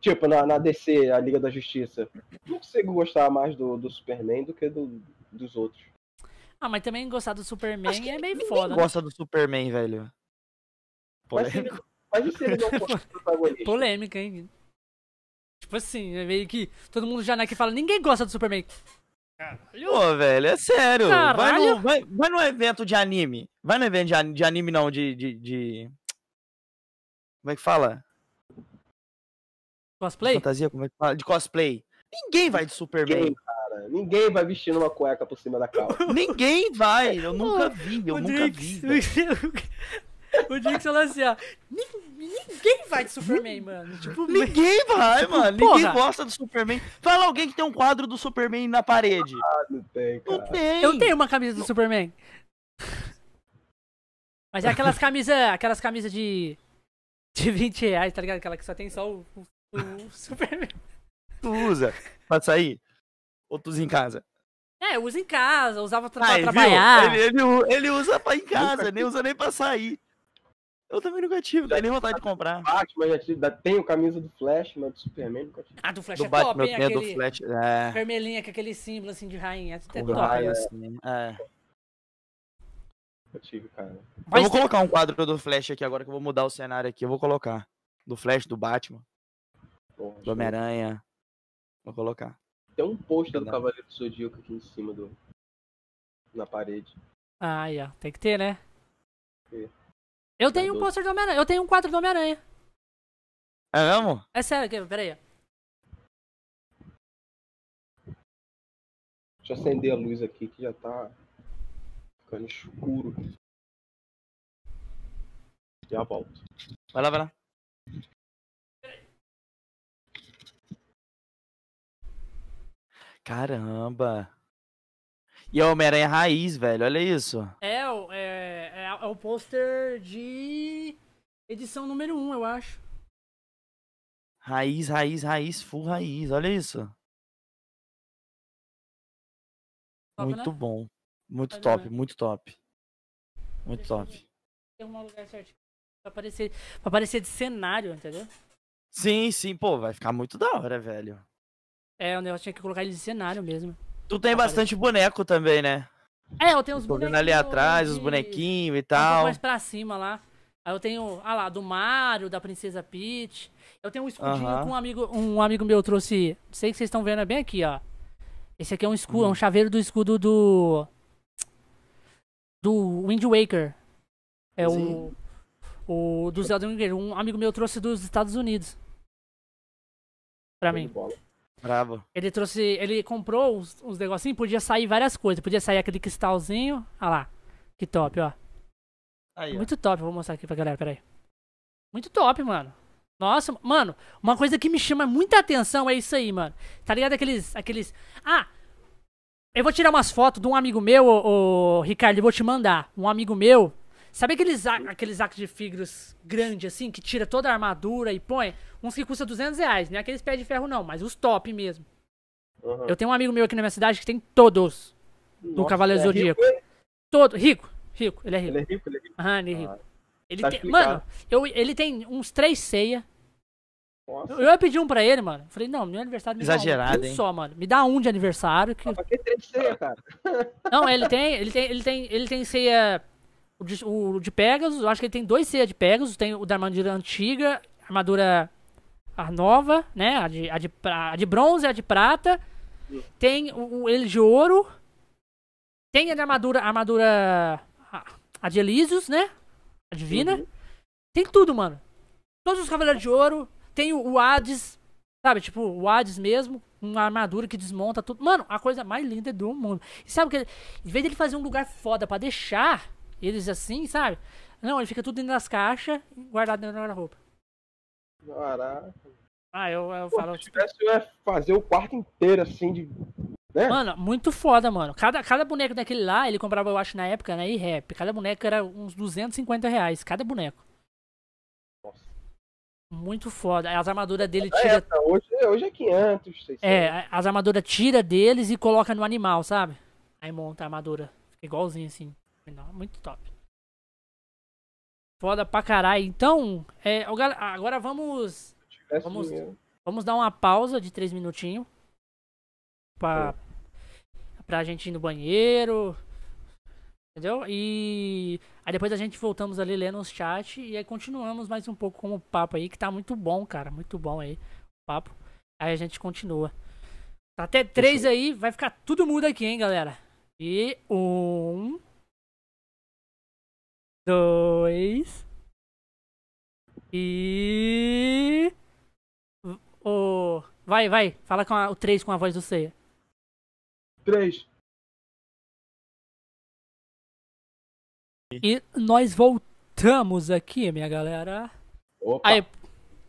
Speaker 3: tipo, na, na DC, a Liga da Justiça. Não consigo gostar mais do, do Superman do que do, dos outros.
Speaker 1: Ah, mas também gostar do Superman
Speaker 2: Acho que
Speaker 1: é meio foda. né?
Speaker 2: gosta do Superman, velho.
Speaker 3: Mas se, ele,
Speaker 2: Polêmico.
Speaker 3: mas e se ele não fosse protagonista?
Speaker 1: Polêmica, hein? Tipo assim, é meio que todo mundo já aqui fala, ninguém gosta do Superman. Caralho.
Speaker 2: Pô, velho, é sério. Vai no, vai, vai no evento de anime. Vai no evento de, ani- de anime, não, de, de, de- Como é que fala?
Speaker 1: Cosplay?
Speaker 2: Fantasia, como é que fala? De cosplay. Ninguém vai de Superman.
Speaker 3: Ninguém, cara. Ninguém vai vestindo uma cueca por cima da calça.
Speaker 2: Ninguém vai. Eu nunca vi, eu
Speaker 1: o
Speaker 2: nunca
Speaker 1: Drix,
Speaker 2: vi.
Speaker 1: O Drix falou assim, ó. "Nin- Ninguém vai de Superman, mano. Tipo,
Speaker 2: Ninguém vai,
Speaker 1: Tipo,
Speaker 2: mano.
Speaker 1: porra.
Speaker 2: Ninguém gosta do Superman. Fala alguém que tem um quadro do Superman na parede.
Speaker 3: Não tem,
Speaker 2: Não
Speaker 3: cara.
Speaker 2: tem.
Speaker 1: eu tenho uma camisa do Superman. Mas é aquelas camisas, aquelas camisas de de 20 reais, tá ligado? Aquela que só tem só o, o- o Superman.
Speaker 2: Tu usa pra sair? Ou tu usa em casa?
Speaker 1: É, eu uso em casa, usava tra
Speaker 2: Aí,
Speaker 1: pra
Speaker 2: viu?
Speaker 1: trabalhar.
Speaker 2: Ele, ele, ele usa pra ir em casa, nem usa nem pra sair. Eu também nunca tive, não tenho nem vontade de comprar.
Speaker 3: Batman já tive- tenho camisa do Flash, mas do Superman nunca tive.
Speaker 1: Ah, do Flash
Speaker 2: Do
Speaker 1: é top,
Speaker 2: Batman, eu
Speaker 1: hein?
Speaker 2: tenho do
Speaker 1: Aquele
Speaker 2: Flash. É.
Speaker 1: vermelhinha com aquele símbolo assim de rainha. É
Speaker 2: O
Speaker 1: top.
Speaker 2: raio, assim. É.
Speaker 3: Nunca tive, cara.
Speaker 2: Eu
Speaker 1: Mas
Speaker 2: vou
Speaker 1: tem-
Speaker 2: colocar um quadro do Flash aqui agora que eu vou mudar o cenário aqui. Eu vou colocar. Do Flash, do Batman,
Speaker 3: Porra,
Speaker 2: do Homem-Aranha. Vou colocar.
Speaker 3: Tem um pôster do. Cavaleiro do Zodíaco aqui em cima do. Na parede.
Speaker 1: Ah, aí, ó. Tem que ter, né?
Speaker 3: Ter.
Speaker 1: Eu tenho um pôster do Homem-Aranha. Eu tenho um quadro do Homem-Aranha.
Speaker 2: É mesmo?
Speaker 1: É sério, aqui, peraí.
Speaker 3: Deixa eu acender a luz aqui que já tá ficando escuro. Já volto.
Speaker 2: Vai lá, vai lá. Caramba. E é o Homem-Aranha raiz, velho. Olha isso.
Speaker 1: É, o- é, é, é o pôster de edição número 1, eu acho.
Speaker 2: Raiz, raiz, raiz, full raiz. Olha isso.
Speaker 1: Top,
Speaker 2: muito
Speaker 1: né?
Speaker 2: bom. Muito
Speaker 1: Olha,
Speaker 2: top,
Speaker 1: né?
Speaker 2: muito top. Muito
Speaker 1: Deixa
Speaker 2: top.
Speaker 1: Tem um lugar certinho. Pra aparecer, pra aparecer de cenário, entendeu?
Speaker 2: Sim, sim, pô, vai ficar muito da hora, velho.
Speaker 1: É, o negócio tinha que colocar ele de cenário mesmo.
Speaker 2: Tu tem
Speaker 1: Aparece.
Speaker 2: bastante boneco também, né?
Speaker 1: É, eu tenho os bonequinhos
Speaker 2: ali atrás, os
Speaker 1: de-
Speaker 2: bonequinhos e
Speaker 1: um pouco
Speaker 2: tal.
Speaker 1: mais pra cima lá. Aí eu tenho, ah lá, do Mario, da Princesa Peach. Eu tenho um escudinho que um amigo, um amigo meu trouxe. Sei que vocês estão vendo, é bem aqui, ó. Esse aqui é um escudo,
Speaker 2: Hum.
Speaker 1: é um chaveiro do escudo do. Do Wind Waker. É o.
Speaker 2: Sim.
Speaker 1: O do Zelda Wind Waker. Um amigo meu trouxe dos Estados Unidos. Pra mim.
Speaker 2: Bravo.
Speaker 1: Ele trouxe. Ele comprou uns, uns negocinhos, podia sair várias coisas. Podia sair aquele cristalzinho. Ah lá. Que top, ó.
Speaker 2: Aí, ó.
Speaker 1: Muito top, vou mostrar aqui pra galera, peraí. Muito top, mano. Nossa, mano, uma coisa que me chama muita atenção é isso aí, mano. Tá ligado aqueles. aqueles. Ah! Eu vou tirar umas fotos de um amigo meu, ô, Ricardo, e vou te mandar. Um amigo meu. Sabe aqueles, aqueles actos de figros grandes, assim, que tira toda a armadura e põe? Uns que custa 200 reais, não é aqueles pés de ferro, não, mas os top mesmo.
Speaker 3: Aham.
Speaker 1: Eu tenho um amigo meu aqui na minha cidade que tem todos. Do
Speaker 3: Nossa,
Speaker 1: Cavaleiro
Speaker 3: é
Speaker 1: Zodíaco.
Speaker 3: rico?
Speaker 1: Todo. Rico. Rico, ele é rico.
Speaker 3: Ele é rico, ele é rico.
Speaker 1: Aham, ele é rico.
Speaker 3: Ah,
Speaker 1: Ele
Speaker 3: Tá
Speaker 1: tem,
Speaker 3: explicado.
Speaker 1: mano, eu, ele tem uns três ceia.
Speaker 3: Nossa.
Speaker 1: Eu, eu ia pedir um pra ele, mano. Falei, não, meu aniversário me dá
Speaker 2: Exagerado,
Speaker 1: um, um
Speaker 2: hein?
Speaker 1: só, mano. Me dá um de aniversário. Que...
Speaker 3: Pra que três ceia, cara?
Speaker 1: Não, ele tem, ele tem, ele tem, ele tem ceia o de, o de Pegasus. Eu acho que ele tem dois ceia de Pegasus. Tem o da armadura antiga, armadura a nova, né? A de, a de, a de bronze, a de prata. Tem o, o ele de ouro. Tem a de armadura, a armadura a, a de Elísios, né? A divina.
Speaker 3: Uhum.
Speaker 1: Tem tudo, mano. Todos os Cavaleiros de Ouro. Tem o, o Hades. Sabe, tipo, o Hades mesmo. Uma armadura que desmonta tudo. Mano, a coisa mais linda do mundo. E sabe o que? Em vez dele fazer um lugar foda pra deixar eles assim, sabe? Não, ele fica tudo dentro das caixas, guardado dentro da guarda-roupa.
Speaker 3: Caraca.
Speaker 1: Ah, eu, eu
Speaker 3: Pô,
Speaker 1: falo.
Speaker 3: se tivesse, eu ia fazer o quarto inteiro assim de. Né?
Speaker 1: Mano, muito foda, mano. Cada, cada boneco daquele lá, ele comprava, eu acho, na época, na E-Rap. Cada boneco era uns 250 reais. Cada boneco.
Speaker 3: Nossa.
Speaker 1: Muito foda. As armaduras dele
Speaker 3: É,
Speaker 1: tira.
Speaker 3: tá, hoje, hoje é 500, 600.
Speaker 1: É, as armaduras tira deles e coloca no animal, sabe? Aí monta a armadura. Fica igualzinho assim. Não, Muito top. Foda pra caralho. Então, é, agora vamos. Vamos-. Vamos dar uma pausa de três minutinhos. Pra, pra gente ir no banheiro. Entendeu? E aí depois a gente voltamos ali lendo os chat e aí continuamos mais um pouco com o papo aí, que tá muito bom, cara. Muito bom aí o papo. Aí a gente continua. Tá até três aí, vai ficar tudo mudo aqui, hein, galera. E um. Dois. E. O. Vai, vai. Fala com a- o 3 com a voz do Ceia.
Speaker 3: 3.
Speaker 1: E nós voltamos aqui, minha galera.
Speaker 3: Opa,
Speaker 1: Aí,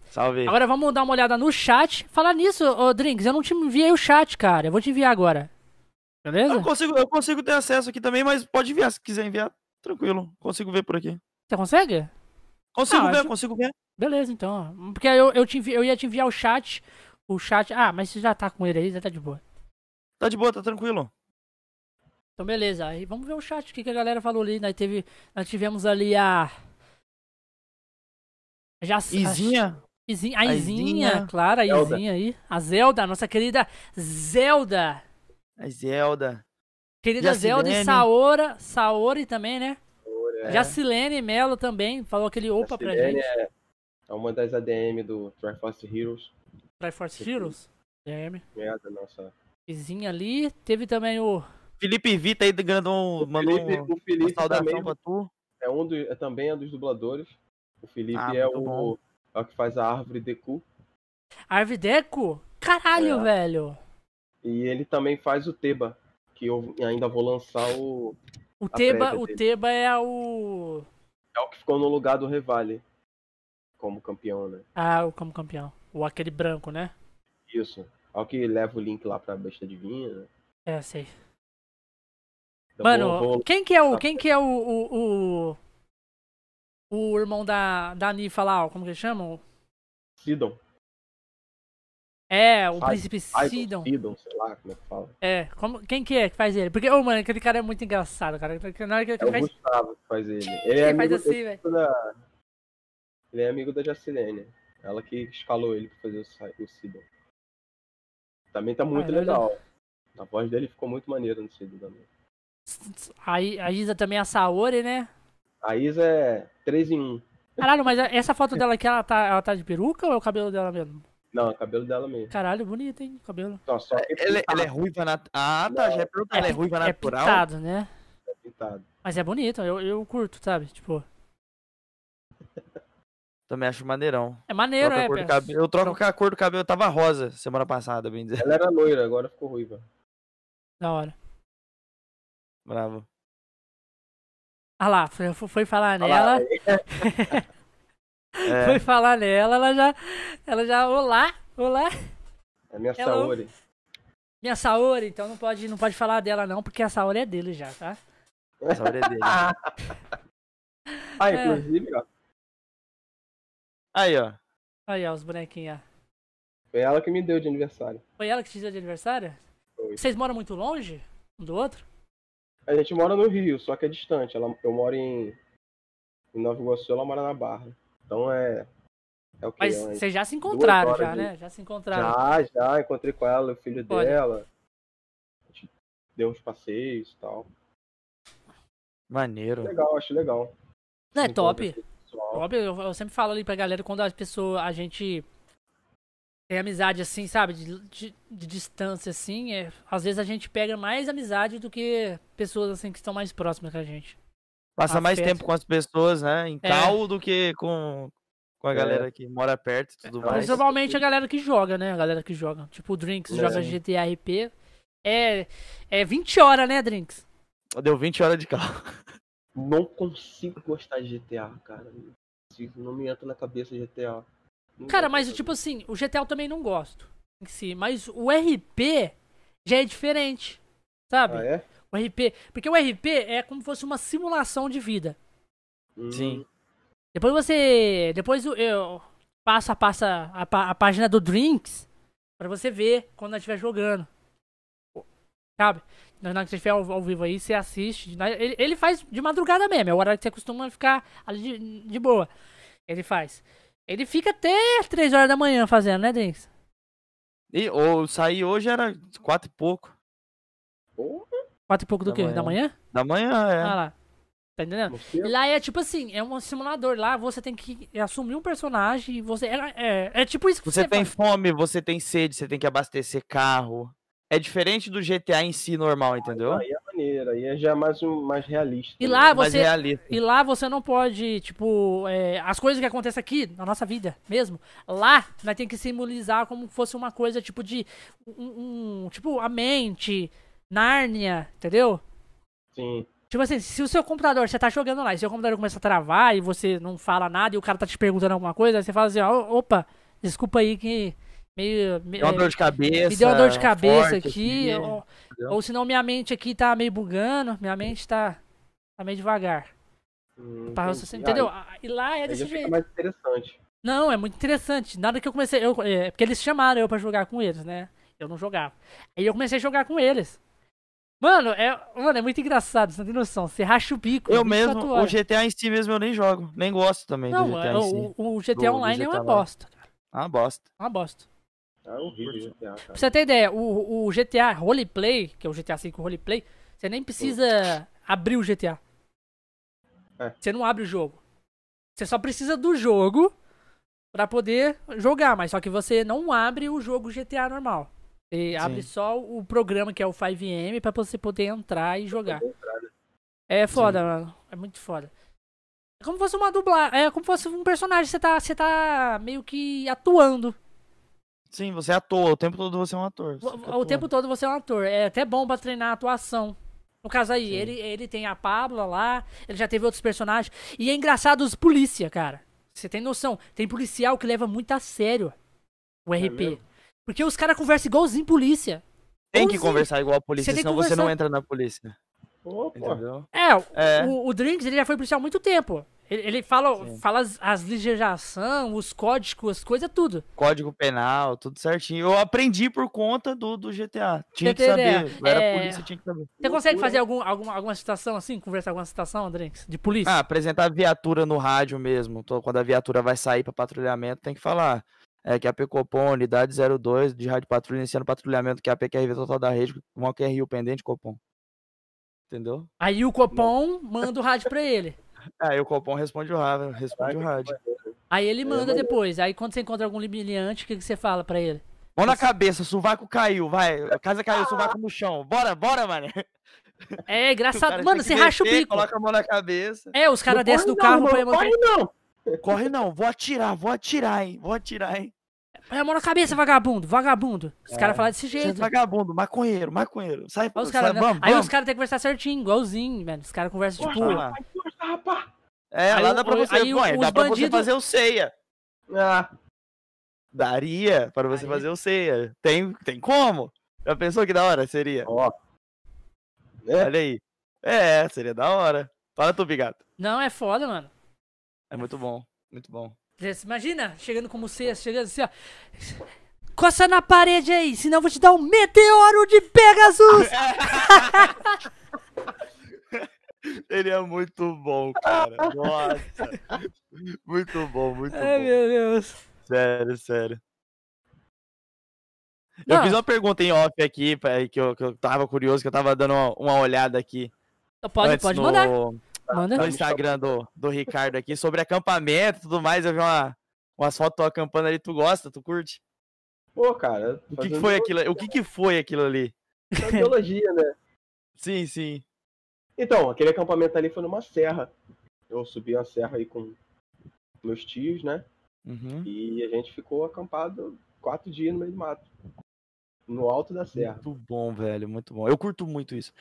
Speaker 2: Salve.
Speaker 1: agora vamos dar uma olhada no chat. Falar nisso, ô Drinks, eu não te enviei o chat, cara. Eu vou te enviar agora. Beleza?
Speaker 2: Eu consigo, eu consigo ter acesso aqui também, mas pode enviar se quiser enviar. Tranquilo. Consigo ver por aqui.
Speaker 1: Você consegue?
Speaker 2: Consigo
Speaker 1: Ah,
Speaker 2: ver,
Speaker 1: acho-
Speaker 2: consigo ver.
Speaker 1: Beleza, então. Porque eu, eu, te envi- eu ia te enviar o chat. O chat. Ah, mas você já tá com ele aí, já tá de boa.
Speaker 2: Tá de boa, tá tranquilo.
Speaker 1: Então, beleza. Aí vamos ver o chat, o que, que a galera falou ali. Nós, teve, nós tivemos ali a. Já,
Speaker 2: Izinha.
Speaker 1: A, Izinha, a Izinha,
Speaker 2: Izinha.
Speaker 1: claro, a
Speaker 3: Zelda.
Speaker 1: Izinha aí. A Zelda, a nossa querida Zelda.
Speaker 2: A Zelda.
Speaker 1: Querida Zelda e. Saora. Saori também, né?
Speaker 3: é,
Speaker 1: Jacilene Melo também. Falou aquele opa pra
Speaker 3: Jacilene
Speaker 1: gente.
Speaker 3: É, é uma das ADM do Triforce Heroes.
Speaker 1: Triforce Heroes. DM.
Speaker 3: É da nossa.
Speaker 1: Izinha ali. Teve também o.
Speaker 2: Felipe Vita aí, grandão,
Speaker 3: O
Speaker 2: mandou
Speaker 3: Felipe,
Speaker 2: um-
Speaker 3: o
Speaker 2: uma
Speaker 3: Felipe
Speaker 2: saudação
Speaker 3: também
Speaker 2: pra tu.
Speaker 3: é um do, é também é dos dubladores. O Felipe
Speaker 2: Ah,
Speaker 3: é, o, é o que faz a árvore Deku.
Speaker 1: Arvideco? Caralho,
Speaker 3: É.
Speaker 1: velho.
Speaker 3: E ele também faz o Teba. Que eu ainda vou lançar o.
Speaker 1: O Teba, o. Teba é o.
Speaker 3: É o que ficou no lugar do Revale. Como campeão, né?
Speaker 1: Ah, o como campeão. O aquele branco, né?
Speaker 3: Isso. É o que leva o link lá pra besta divina.
Speaker 1: É, sei.
Speaker 3: Eu
Speaker 1: Mano,
Speaker 3: vou- vou-
Speaker 1: quem que é o. Quem que é o. O, o, o irmão da, da Nifa lá, ó, como que eles chamam?
Speaker 3: Sidon.
Speaker 1: É, o príncipe
Speaker 3: Sidon,
Speaker 1: Sidon.
Speaker 3: Sei lá como é que fala.
Speaker 1: É, como, quem que é que faz ele? Porque, ô, mano, aquele cara é muito engraçado, cara. Na hora que
Speaker 3: É
Speaker 1: ele
Speaker 3: o
Speaker 1: faz,
Speaker 3: Gustavo que faz ele. Ele é
Speaker 1: ele faz
Speaker 3: amigo,
Speaker 1: assim, velho.
Speaker 3: da... Ele é amigo da Jacilene. Ela que escalou ele pra fazer o, Si- o Sidon. Também tá muito
Speaker 1: Caralho.
Speaker 3: legal. A voz dele ficou muito maneira no Sidon também.
Speaker 1: Aí a Isa também é a Saori, né?
Speaker 3: A Isa é 3 em 1.
Speaker 1: Caralho, mas essa foto dela aqui, ela tá, ela tá de peruca ou é o cabelo dela mesmo?
Speaker 3: Não, é o cabelo dela mesmo.
Speaker 1: Caralho, bonito, hein? o Cabelo.
Speaker 3: Só, só que
Speaker 2: Ela, ela é ruiva nat... Ah, tá.
Speaker 3: Não.
Speaker 2: Já perguntou. Ela é ruiva
Speaker 1: é
Speaker 2: natural?
Speaker 1: pintado, né?
Speaker 3: pintado.
Speaker 1: Mas é bonito, eu, eu curto, sabe? Tipo,
Speaker 2: Também acho maneirão.
Speaker 1: é maneiro,
Speaker 2: Troca a
Speaker 1: é.
Speaker 2: cor do
Speaker 1: pe-
Speaker 2: cabelo. Eu troco a cor do cabelo. Tava rosa semana passada, bem dizer.
Speaker 3: Ela era loira, agora ficou ruiva.
Speaker 1: Da hora.
Speaker 2: Bravo.
Speaker 1: Ah lá, foi, foi falar nela.
Speaker 2: É,
Speaker 1: Foi falar nela, ela já. Ela já. Olá, olá.
Speaker 3: É a minha
Speaker 1: Hello.
Speaker 3: Saori.
Speaker 1: Minha Saori, então não pode, não pode falar dela não, porque a Saori é dele já, tá?
Speaker 2: essa orelha dele.
Speaker 3: Ah,
Speaker 1: É.
Speaker 3: inclusive, ó.
Speaker 2: Aí, ó.
Speaker 1: Aí, ó, os bonequinhos. ó.
Speaker 3: Foi ela que me deu de aniversário.
Speaker 1: Foi ela que te deu de aniversário?
Speaker 3: Foi.
Speaker 1: Vocês moram muito longe um do outro?
Speaker 3: A gente mora no Rio, só que é distante. Ela, eu moro em, em Nova Iguaçu, ela mora na Barra. Então é. É o que?
Speaker 1: Mas vocês já se encontraram, já,
Speaker 3: de-
Speaker 1: né? Já se encontraram.
Speaker 3: Já, já, encontrei com ela, o filho
Speaker 1: Olha.
Speaker 3: dela. A gente deu uns passeios e tal.
Speaker 2: Maneiro.
Speaker 3: Legal, acho legal.
Speaker 1: Não é
Speaker 3: Encontro
Speaker 1: top? Óbvio, eu, eu sempre falo ali pra galera quando as pessoas, a gente tem amizade assim, sabe, de, de, de distância assim, é, às vezes a gente pega mais amizade do que pessoas assim que estão mais próximas que a gente.
Speaker 2: Passa mais tempo com as pessoas, né? Em
Speaker 1: É.
Speaker 2: cal do que com, com a
Speaker 3: É.
Speaker 2: galera que mora perto e tudo mais.
Speaker 1: Principalmente a galera que joga, né? A galera que joga. Tipo, o Drinks
Speaker 3: É.
Speaker 1: joga GTA RP. É, é 20 horas, né, Drinks?
Speaker 2: Deu 20 horas de carro.
Speaker 3: Não consigo gostar de GTA, cara. Não consigo, Não me entra na cabeça GTA. Não
Speaker 1: Cara, mas tipo assim, o GTA eu também não gosto. Em si, mas o RP já é diferente. Sabe?
Speaker 3: Ah, é?
Speaker 1: O RP. Porque o RP é como se fosse uma simulação de vida.
Speaker 3: Hum,
Speaker 2: Sim.
Speaker 1: Depois você. Depois eu. passo a passo a, a página do Drinks pra você ver quando nós estiver jogando. Sabe? Na hora que você estiver ao, ao vivo aí, você assiste. Ele, ele faz de madrugada mesmo, é o horário que você costuma ficar ali de, de boa. Ele faz. Ele fica até 3 horas da manhã fazendo, né, Drinks?
Speaker 2: E, ou sair hoje era quatro e pouco.
Speaker 3: Pô,
Speaker 1: 4 e pouco do
Speaker 2: Da
Speaker 1: quê?
Speaker 2: manhã.
Speaker 1: Da manhã?
Speaker 2: Da manhã, é.
Speaker 1: Ah lá. Tá entendendo? Lá é tipo assim, é um simulador. Lá você tem que assumir um personagem e você. É, é, é tipo isso que
Speaker 2: Você
Speaker 1: você,
Speaker 2: tem
Speaker 1: faz.
Speaker 2: fome, você tem sede, você tem que abastecer carro. É diferente do GTA em si normal, entendeu?
Speaker 3: Aí é maneiro, aí é já mais, um, mais realista.
Speaker 1: E
Speaker 3: né?
Speaker 1: lá
Speaker 2: Mais
Speaker 1: você.
Speaker 2: realista.
Speaker 1: E lá você não pode, tipo, é, as coisas que acontecem aqui, na nossa vida mesmo, lá nós tem que simbolizar como fosse uma coisa, tipo, de. Um, um- tipo, a mente, Nárnia, entendeu?
Speaker 3: Sim.
Speaker 1: Tipo assim, se o seu computador, você tá jogando lá, e seu computador começa a travar e você não fala nada e o cara tá te perguntando alguma coisa, aí você fala assim, ó, opa, desculpa aí que meio. me-
Speaker 2: Deu uma dor de cabeça.
Speaker 1: me deu uma dor de cabeça aqui, ou, ou senão minha mente aqui tá meio bugando, minha mente tá, tá meio devagar.
Speaker 3: Hum, entendi.
Speaker 1: raciocinar, entendeu? Ah, E lá é desse jeito.
Speaker 3: mais interessante.
Speaker 1: Não, é muito interessante. Nada que eu comecei. Eu, é, porque eles chamaram eu pra jogar com eles, né? Eu não jogava. Aí eu comecei a jogar com eles. Mano, é, mano, é muito engraçado, você não tem noção. Você racha o bico.
Speaker 2: Eu
Speaker 1: 24
Speaker 2: mesmo, o. GTA em si mesmo eu nem jogo. Nem gosto também
Speaker 1: Não,
Speaker 2: do GTA
Speaker 1: é,
Speaker 2: em si.
Speaker 1: o, o GTA
Speaker 2: Do- do
Speaker 1: Online é
Speaker 2: GTA
Speaker 1: uma
Speaker 2: Online.
Speaker 1: bosta. cara.
Speaker 2: É uma bosta.
Speaker 1: É uma bosta.
Speaker 3: Ah, é horrível GTA, cara.
Speaker 1: Pra você ter ideia, o, o GTA Roleplay, que é o GTA V Roleplay, você nem precisa abrir o GTA.
Speaker 3: É.
Speaker 1: Você não abre o jogo. Você só precisa do jogo pra poder jogar, mas só que você não abre o jogo GTA normal. Você abre só o programa que é o 5M pra você poder entrar e jogar. É foda, mano. É muito foda. É como se fosse uma dublagem. É como se fosse um personagem. Você tá, você tá meio que atuando.
Speaker 2: Sim, você é ator. O tempo todo você é um ator.
Speaker 1: O, o tempo todo você é um ator. É até bom pra treinar a atuação. No caso aí, ele, ele tem a Pablo lá, ele já teve outros personagens. E é engraçado os polícia, cara. Você tem noção? Tem policial que leva muito a sério o RP.
Speaker 3: mesmo?
Speaker 1: Porque os caras conversam igualzinho polícia.
Speaker 2: Tem que
Speaker 1: Igualzinho.
Speaker 2: conversar igual a polícia,
Speaker 1: Você que
Speaker 2: senão você não entra na polícia. Entendeu?
Speaker 1: É, o-
Speaker 2: É.
Speaker 1: O, o Drinks ele já foi policial há muito tempo. Ele, ele fala,
Speaker 2: Sim.
Speaker 1: fala as, as legislação, os códigos, as coisas, tudo.
Speaker 2: Código penal, tudo certinho. Eu aprendi por conta do, do GTA. Tinha que
Speaker 1: tem ideia?
Speaker 2: saber. Eu era
Speaker 1: É.
Speaker 2: polícia, tinha que saber.
Speaker 1: Você consegue
Speaker 3: Loucura.
Speaker 1: fazer algum, alguma, alguma situação assim? Conversar alguma situação, Drinks? De polícia?
Speaker 2: Ah, apresentar a viatura no rádio mesmo. Quando a viatura vai sair pra patrulhamento, tem que falar. É que a PCOPOM, unidade 02 de rádio patrulha, iniciando patrulhamento, que é a PQRV total da rede, com uma QRU pendente, Copom. Entendeu?
Speaker 1: Aí o Copom manda o rádio pra ele.
Speaker 2: Aí o Copom responde o rádio, responde o rádio.
Speaker 1: Aí ele manda depois. Aí quando você encontra algum libiliante, o que, que você fala pra ele?
Speaker 2: Mão na cabeça, sovaco caiu, vai. A casa caiu, sovaco no chão. Bora, bora, mano.
Speaker 1: É
Speaker 2: O
Speaker 1: engraçado. Mano, você racha o bico.
Speaker 2: Coloca a mão na cabeça.
Speaker 1: É, os caras
Speaker 3: Não
Speaker 1: descem do
Speaker 3: corre
Speaker 1: carro,
Speaker 3: não,
Speaker 1: põe a mão
Speaker 3: corre não.
Speaker 2: Corre não, vou atirar, vou atirar, hein. Vou atirar, hein.
Speaker 1: Põe a mão na cabeça, vagabundo, vagabundo. Os caras falam desse
Speaker 2: é
Speaker 1: jeito.
Speaker 2: vagabundo, maconheiro, maconheiro. Sai,
Speaker 1: Aí os
Speaker 2: sai,
Speaker 1: caras,
Speaker 2: vamos,
Speaker 1: aí
Speaker 2: vamos.
Speaker 1: os caras têm que conversar certinho, igualzinho, velho. Os caras conversam tipo.
Speaker 3: Rapaz.
Speaker 2: É,
Speaker 1: Aí
Speaker 2: lá dá pra você,
Speaker 1: aí
Speaker 2: dá pra você
Speaker 1: bandido-
Speaker 2: fazer o ceia.
Speaker 3: Ah,
Speaker 2: Daria para você
Speaker 1: Aí-
Speaker 2: fazer o ceia. Tem, tem como? Já pensou que da hora seria?
Speaker 3: ó. É,
Speaker 2: Olha aí. É, seria da hora. Fala tu, Bigato.
Speaker 1: Não, é foda, mano.
Speaker 2: É muito bom, muito bom.
Speaker 1: Imagina, chegando como você, chegando assim, ó. Coça na parede aí, senão eu vou te dar um meteoro de Pegasus!
Speaker 2: Ele é muito bom, cara. Nossa. Muito bom, muito
Speaker 1: Ai,
Speaker 2: bom.
Speaker 1: meu Deus.
Speaker 2: Sério, sério. Eu
Speaker 1: Não.
Speaker 2: fiz uma pergunta em off aqui, que eu, que eu tava curioso, que eu tava dando uma, uma olhada aqui.
Speaker 1: Pode, pode
Speaker 2: no,
Speaker 1: mandar.
Speaker 2: No
Speaker 1: Manda.
Speaker 2: Instagram do, do Ricardo aqui sobre acampamento e tudo mais. Eu vi uma, umas fotos tu acampando ali. Tu gosta? Tu curte?
Speaker 3: pô, cara.
Speaker 2: O que, que foi aquilo? O que, que foi aquilo ali?
Speaker 3: Fazendo biologia, né?
Speaker 2: Sim, sim.
Speaker 3: Então, aquele acampamento ali foi numa serra. Eu subi uma serra aí com meus tios, né?
Speaker 2: Uhum.
Speaker 3: E a gente ficou acampado quatro dias no meio do mato. No alto da serra.
Speaker 2: Muito bom, velho, muito bom. Eu curto muito isso.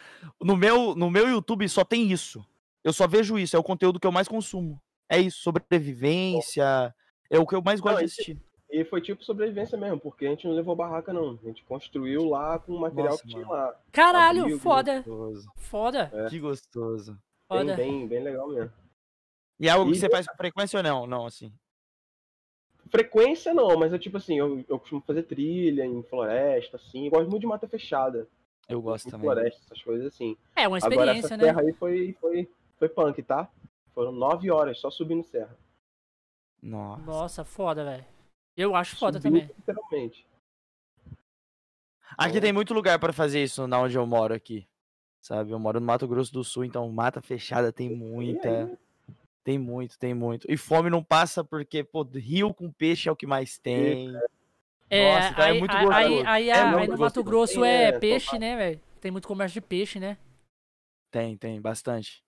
Speaker 2: No meu, no meu YouTube só tem isso. Eu só vejo isso, é o conteúdo que eu mais consumo. É isso, sobrevivência. É o que eu mais gosto
Speaker 3: Não,
Speaker 2: de assistir.
Speaker 3: E foi tipo sobrevivência mesmo, porque a gente não levou barraca, não. A gente construiu lá com o material
Speaker 2: Nossa,
Speaker 3: que tinha
Speaker 2: mano.
Speaker 3: lá.
Speaker 1: Caralho,
Speaker 3: Abrigo,
Speaker 1: foda.
Speaker 2: Gostoso.
Speaker 1: Foda.
Speaker 3: É.
Speaker 2: Que gostoso.
Speaker 3: Bem,
Speaker 1: Foda.
Speaker 3: bem, bem legal mesmo.
Speaker 2: E é algo que
Speaker 3: E-
Speaker 2: você faz com frequência ou não? Não, assim.
Speaker 3: Frequência não, mas é tipo assim, eu, eu costumo fazer trilha em floresta, assim. Eu gosto muito de mata fechada.
Speaker 2: Eu gosto
Speaker 3: Em
Speaker 2: também.
Speaker 3: floresta, essas coisas assim.
Speaker 1: É uma
Speaker 3: Agora
Speaker 1: experiência,
Speaker 3: essa
Speaker 1: né?
Speaker 3: serra aí foi, foi, foi punk, tá? Foram nove horas só subindo serra.
Speaker 2: Nossa.
Speaker 1: Nossa, foda, velho. Eu acho foda
Speaker 3: Subindo
Speaker 1: também.
Speaker 3: Literalmente.
Speaker 2: Aqui tem muito lugar pra fazer isso na onde eu moro aqui. Sabe? Eu moro no Mato Grosso do Sul, então mata fechada tem muita. Tem muito, tem muito. E fome não passa porque, pô, rio com peixe é o que mais tem.
Speaker 1: É,
Speaker 2: Nossa, então é
Speaker 1: aí,
Speaker 2: muito
Speaker 1: aí,
Speaker 2: gostoso.
Speaker 1: aí, aí,
Speaker 2: É
Speaker 1: aí
Speaker 2: muito
Speaker 1: no Mato. Grosso é
Speaker 3: é,
Speaker 1: peixe, né, velho? Tem muito comércio de peixe, né?
Speaker 2: Tem, tem, bastante.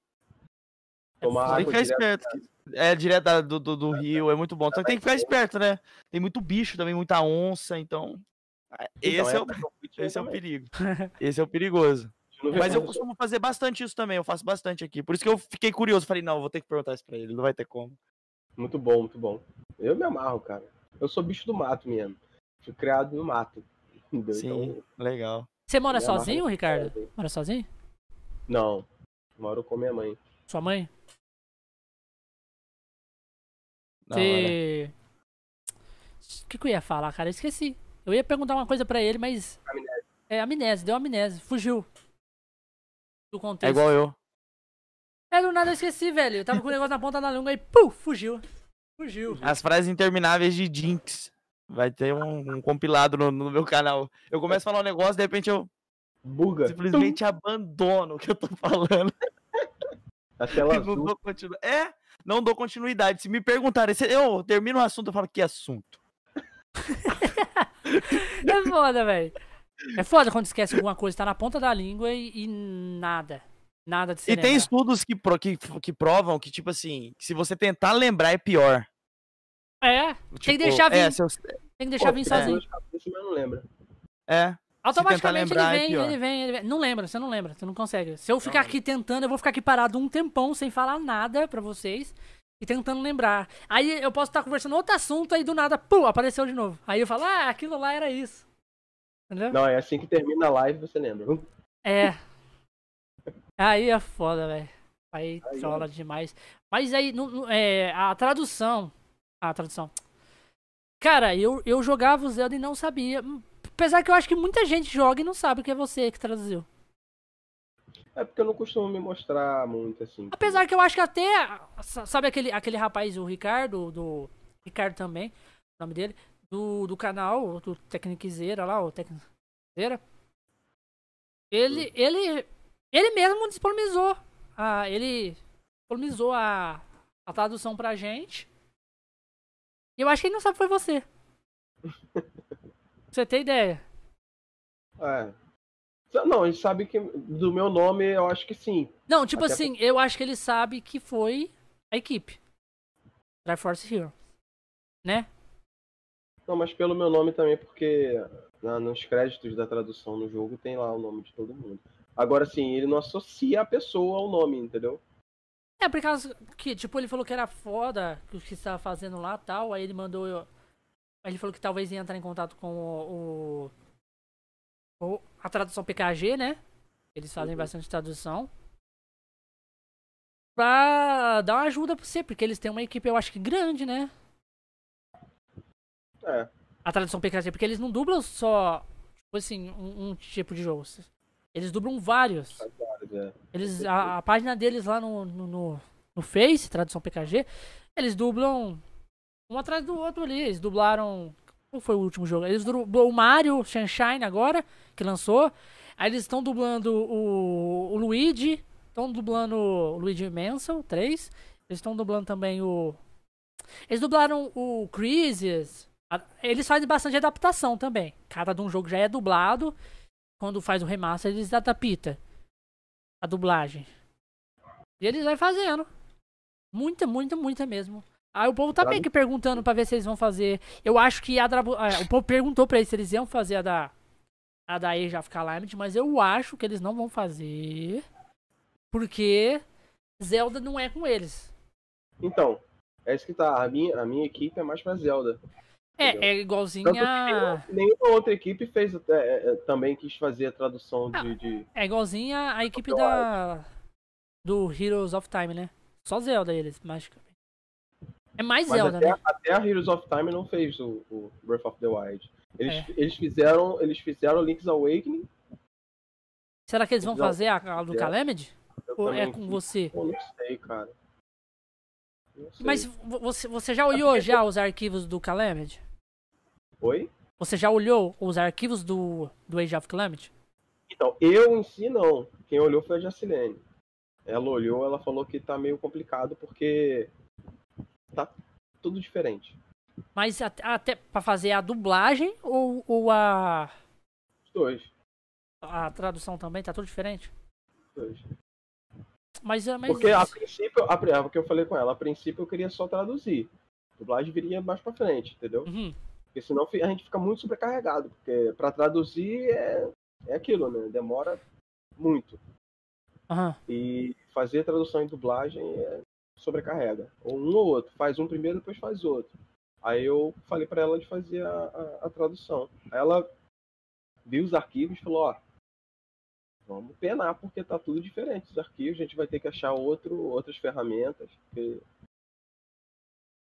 Speaker 1: É
Speaker 3: Tomar.
Speaker 2: Tem que ficar esperto. É direto da- do, do, do rio, é muito bom. Só que tem que ficar esperto, né? Tem muito bicho também, muita onça, então.
Speaker 3: Então,
Speaker 2: Esse é o,
Speaker 3: que eu fui, tinha
Speaker 2: esse é o perigo. Esse é o perigoso. Mas eu costumo fazer bastante isso também, eu faço bastante aqui. Por isso que eu fiquei curioso, falei, não, vou ter que perguntar isso pra ele, não vai ter como.
Speaker 3: Muito bom, muito bom. Eu me amarro, cara. Eu sou bicho do mato mesmo. Fui criado no mato. Entendeu?
Speaker 2: Sim,
Speaker 3: Então,
Speaker 2: legal.
Speaker 1: Você mora sozinho, Ricardo? Mora sozinho?
Speaker 3: Não. Moro com minha mãe.
Speaker 1: Sua mãe? O que, que eu ia falar, cara? Eu esqueci. Eu ia perguntar uma coisa pra ele, mas.
Speaker 3: Amnésia.
Speaker 1: É, amnésia, deu amnésia. Fugiu. Do contexto.
Speaker 2: É igual eu.
Speaker 1: É, do nada eu esqueci, velho. Eu tava com o negócio na ponta da língua e pum, fugiu. Fugiu.
Speaker 2: As frases intermináveis de Jinx. Vai ter um, um compilado no, no meu canal. Eu começo a falar um negócio, de repente eu
Speaker 3: Buga.
Speaker 2: simplesmente abandono o que eu tô falando.
Speaker 3: A tela azul.
Speaker 2: É, não dou continuidade. Se me perguntarem, se eu termino o assunto, eu falo que assunto.
Speaker 1: É foda, velho. É foda quando esquece alguma coisa, tá na ponta da língua e, e nada. Nada de se
Speaker 2: E tem
Speaker 1: lembrar.
Speaker 2: estudos que, pro- que, que provam que, tipo assim, que se você tentar lembrar é pior.
Speaker 1: É,
Speaker 2: Tipo,
Speaker 1: deixar
Speaker 2: É,
Speaker 1: vir.
Speaker 2: se eu-
Speaker 1: tem que deixar vir
Speaker 3: Pô, tem
Speaker 1: sozinho.
Speaker 3: mas não lembra.
Speaker 2: é.
Speaker 1: Automaticamente ele
Speaker 2: lembrar, é
Speaker 1: vem,
Speaker 2: pior.
Speaker 1: ele vem, ele vem. Não lembra, você não lembra, você não consegue. Se eu ficar aqui tentando, eu vou ficar aqui parado um tempão sem falar nada pra vocês e tentando lembrar. Aí eu posso estar conversando outro assunto, aí do nada, pum, apareceu de novo. Aí eu falo, ah, aquilo lá era isso. Entendeu?
Speaker 3: Não, é assim que termina a live, você lembra.
Speaker 1: É. Aí é foda, velho. Aí
Speaker 3: Aí,
Speaker 1: trola demais. Mas aí, no- no- é, a tradução. A tradução. Cara, eu, eu jogava o Zelda e não sabia. Hum, Apesar que eu acho que muita gente joga e não sabe que é você que traduziu.
Speaker 3: É porque eu não costumo me mostrar muito assim.
Speaker 1: Apesar que eu acho que até. sa- Sabe aquele, aquele rapaz, o Ricardo, do. Ricardo também, o nome dele, do, do canal, do Tecniquizeira lá, o Tecniquizeira. Ele, ele, ele mesmo disponibilizou. A, ele disponibilizou a, a tradução pra gente. E eu acho que ele não sabe que foi você. Pra você ter ideia.
Speaker 3: É. Não, ele sabe que do meu nome eu acho que sim.
Speaker 1: Não, tipo
Speaker 3: Até
Speaker 1: assim, eu acho que ele sabe que foi a equipe. Triforce Hero. Né?
Speaker 3: Não, mas pelo meu nome também, porque na- nos créditos da tradução no jogo tem lá o nome de todo mundo. Agora sim, ele não associa a pessoa ao nome, entendeu?
Speaker 1: É, por causa que, tipo, ele falou que era foda o que estava fazendo lá tal, aí ele mandou. eu- ele falou que talvez ia entrar em contato com o. o- o- a tradução PKG, né? Eles fazem
Speaker 3: Uhum.
Speaker 1: bastante tradução. Pra dar uma ajuda pra você, porque eles têm uma equipe, eu acho que grande, né?
Speaker 3: É.
Speaker 1: A tradução PKG, porque eles não dublam só, tipo assim, um, um tipo de jogo. Eles dublam vários.
Speaker 3: É.
Speaker 1: Eles, a, a página deles lá no, no, no, no Face, tradução PKG, eles dublam um atrás do outro ali. Eles dublaram. Qual foi o último jogo? Eles dublou o Mario Sunshine agora, que lançou. Aí eles estão dublando o, o Luigi. Estão dublando o Luigi Mansion 3. Eles estão dublando também o. Eles dublaram o Crisis. Eles fazem bastante adaptação também. Cada um jogo já é dublado. Quando faz o remaster, eles adaptam a dublagem. E eles vai fazendo. Muita, muita, muita mesmo. Aí o povo tá meio que perguntando pra ver se eles vão fazer. Eu acho que a Drabu... é, o povo perguntou pra eles se eles iam fazer a da a da Age of Calamity, mas eu acho que eles não vão fazer porque Zelda não é com eles.
Speaker 3: Então, é isso que tá. A minha, a minha equipe é mais pra Zelda.
Speaker 1: É,
Speaker 3: Entendeu?
Speaker 1: é igualzinho
Speaker 3: Tanto
Speaker 1: a
Speaker 3: nenhuma, outra equipe fez é, é, também quis fazer a tradução de. de-
Speaker 1: é igualzinho a, a equipe da do Heroes of Time, né? Só Zelda eles, magicamente. É mais
Speaker 3: Mas
Speaker 1: Zelda,
Speaker 3: até,
Speaker 1: né?
Speaker 3: até a Heroes of Time não fez o, o Breath of the Wild. Eles,
Speaker 1: É.
Speaker 3: eles fizeram eles fizeram Link's Awakening.
Speaker 1: Será que eles vão fazer a, a do
Speaker 3: É.
Speaker 1: Calamity?
Speaker 3: eu
Speaker 1: Ou é com você?
Speaker 3: Pô, não sei, cara. Não sei.
Speaker 1: Mas vo- você, você já olhou já os arquivos do Calamity?
Speaker 3: Oi?
Speaker 1: Você já olhou os arquivos do, do Age of Calamity?
Speaker 3: Então, eu em si não. Quem olhou foi a Jacilene. Ela olhou, ela falou que tá meio complicado porque tá tudo diferente.
Speaker 1: Mas at- até pra fazer a dublagem ou, ou a,
Speaker 3: Os dois.
Speaker 1: a tradução também tá tudo diferente?
Speaker 3: os dois.
Speaker 1: Mas, é- mas
Speaker 3: Porque a princípio, a, pri- é o que eu falei com ela, a princípio eu queria só traduzir. A dublagem viria mais pra frente, entendeu?
Speaker 1: Uhum.
Speaker 3: Porque senão a gente fica muito sobrecarregado. Porque pra traduzir é, é aquilo, né? Demora muito.
Speaker 1: Aham.
Speaker 3: E fazer tradução e dublagem é sobrecarrega. Ou um ou outro. Faz um primeiro, depois faz outro. Aí eu falei pra ela de fazer a, a- a tradução. Aí ela viu os arquivos e falou, ó, vamos penar porque tá tudo diferente os arquivos, a gente vai ter que achar outro, outras ferramentas, porque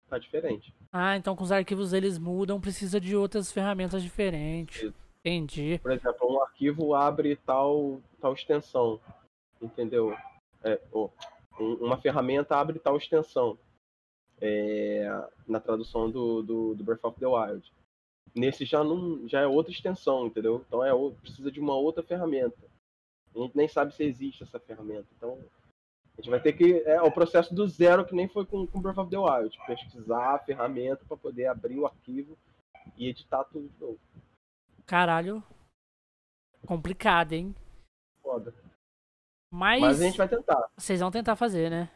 Speaker 3: tá diferente.
Speaker 1: Ah, então com os arquivos eles mudam, precisa de outras ferramentas diferentes.
Speaker 3: Isso.
Speaker 1: Entendi.
Speaker 3: Por exemplo, um arquivo abre tal, tal extensão, entendeu? É, um- uma ferramenta abre tal extensão é, na tradução do, do, do Breath of the Wild. Nesse já, não, já é outra extensão, entendeu? Então é, precisa de uma outra ferramenta. A gente nem sabe se existe essa ferramenta. Então a gente vai ter que. É o processo do zero, que nem foi com, com Breath of the Wild. Pesquisar a ferramenta para poder abrir o arquivo e editar tudo de novo.
Speaker 1: Caralho. Complicado, hein?
Speaker 3: Foda.
Speaker 1: Mas,
Speaker 3: Mas a gente vai tentar.
Speaker 1: vocês vão tentar fazer, né?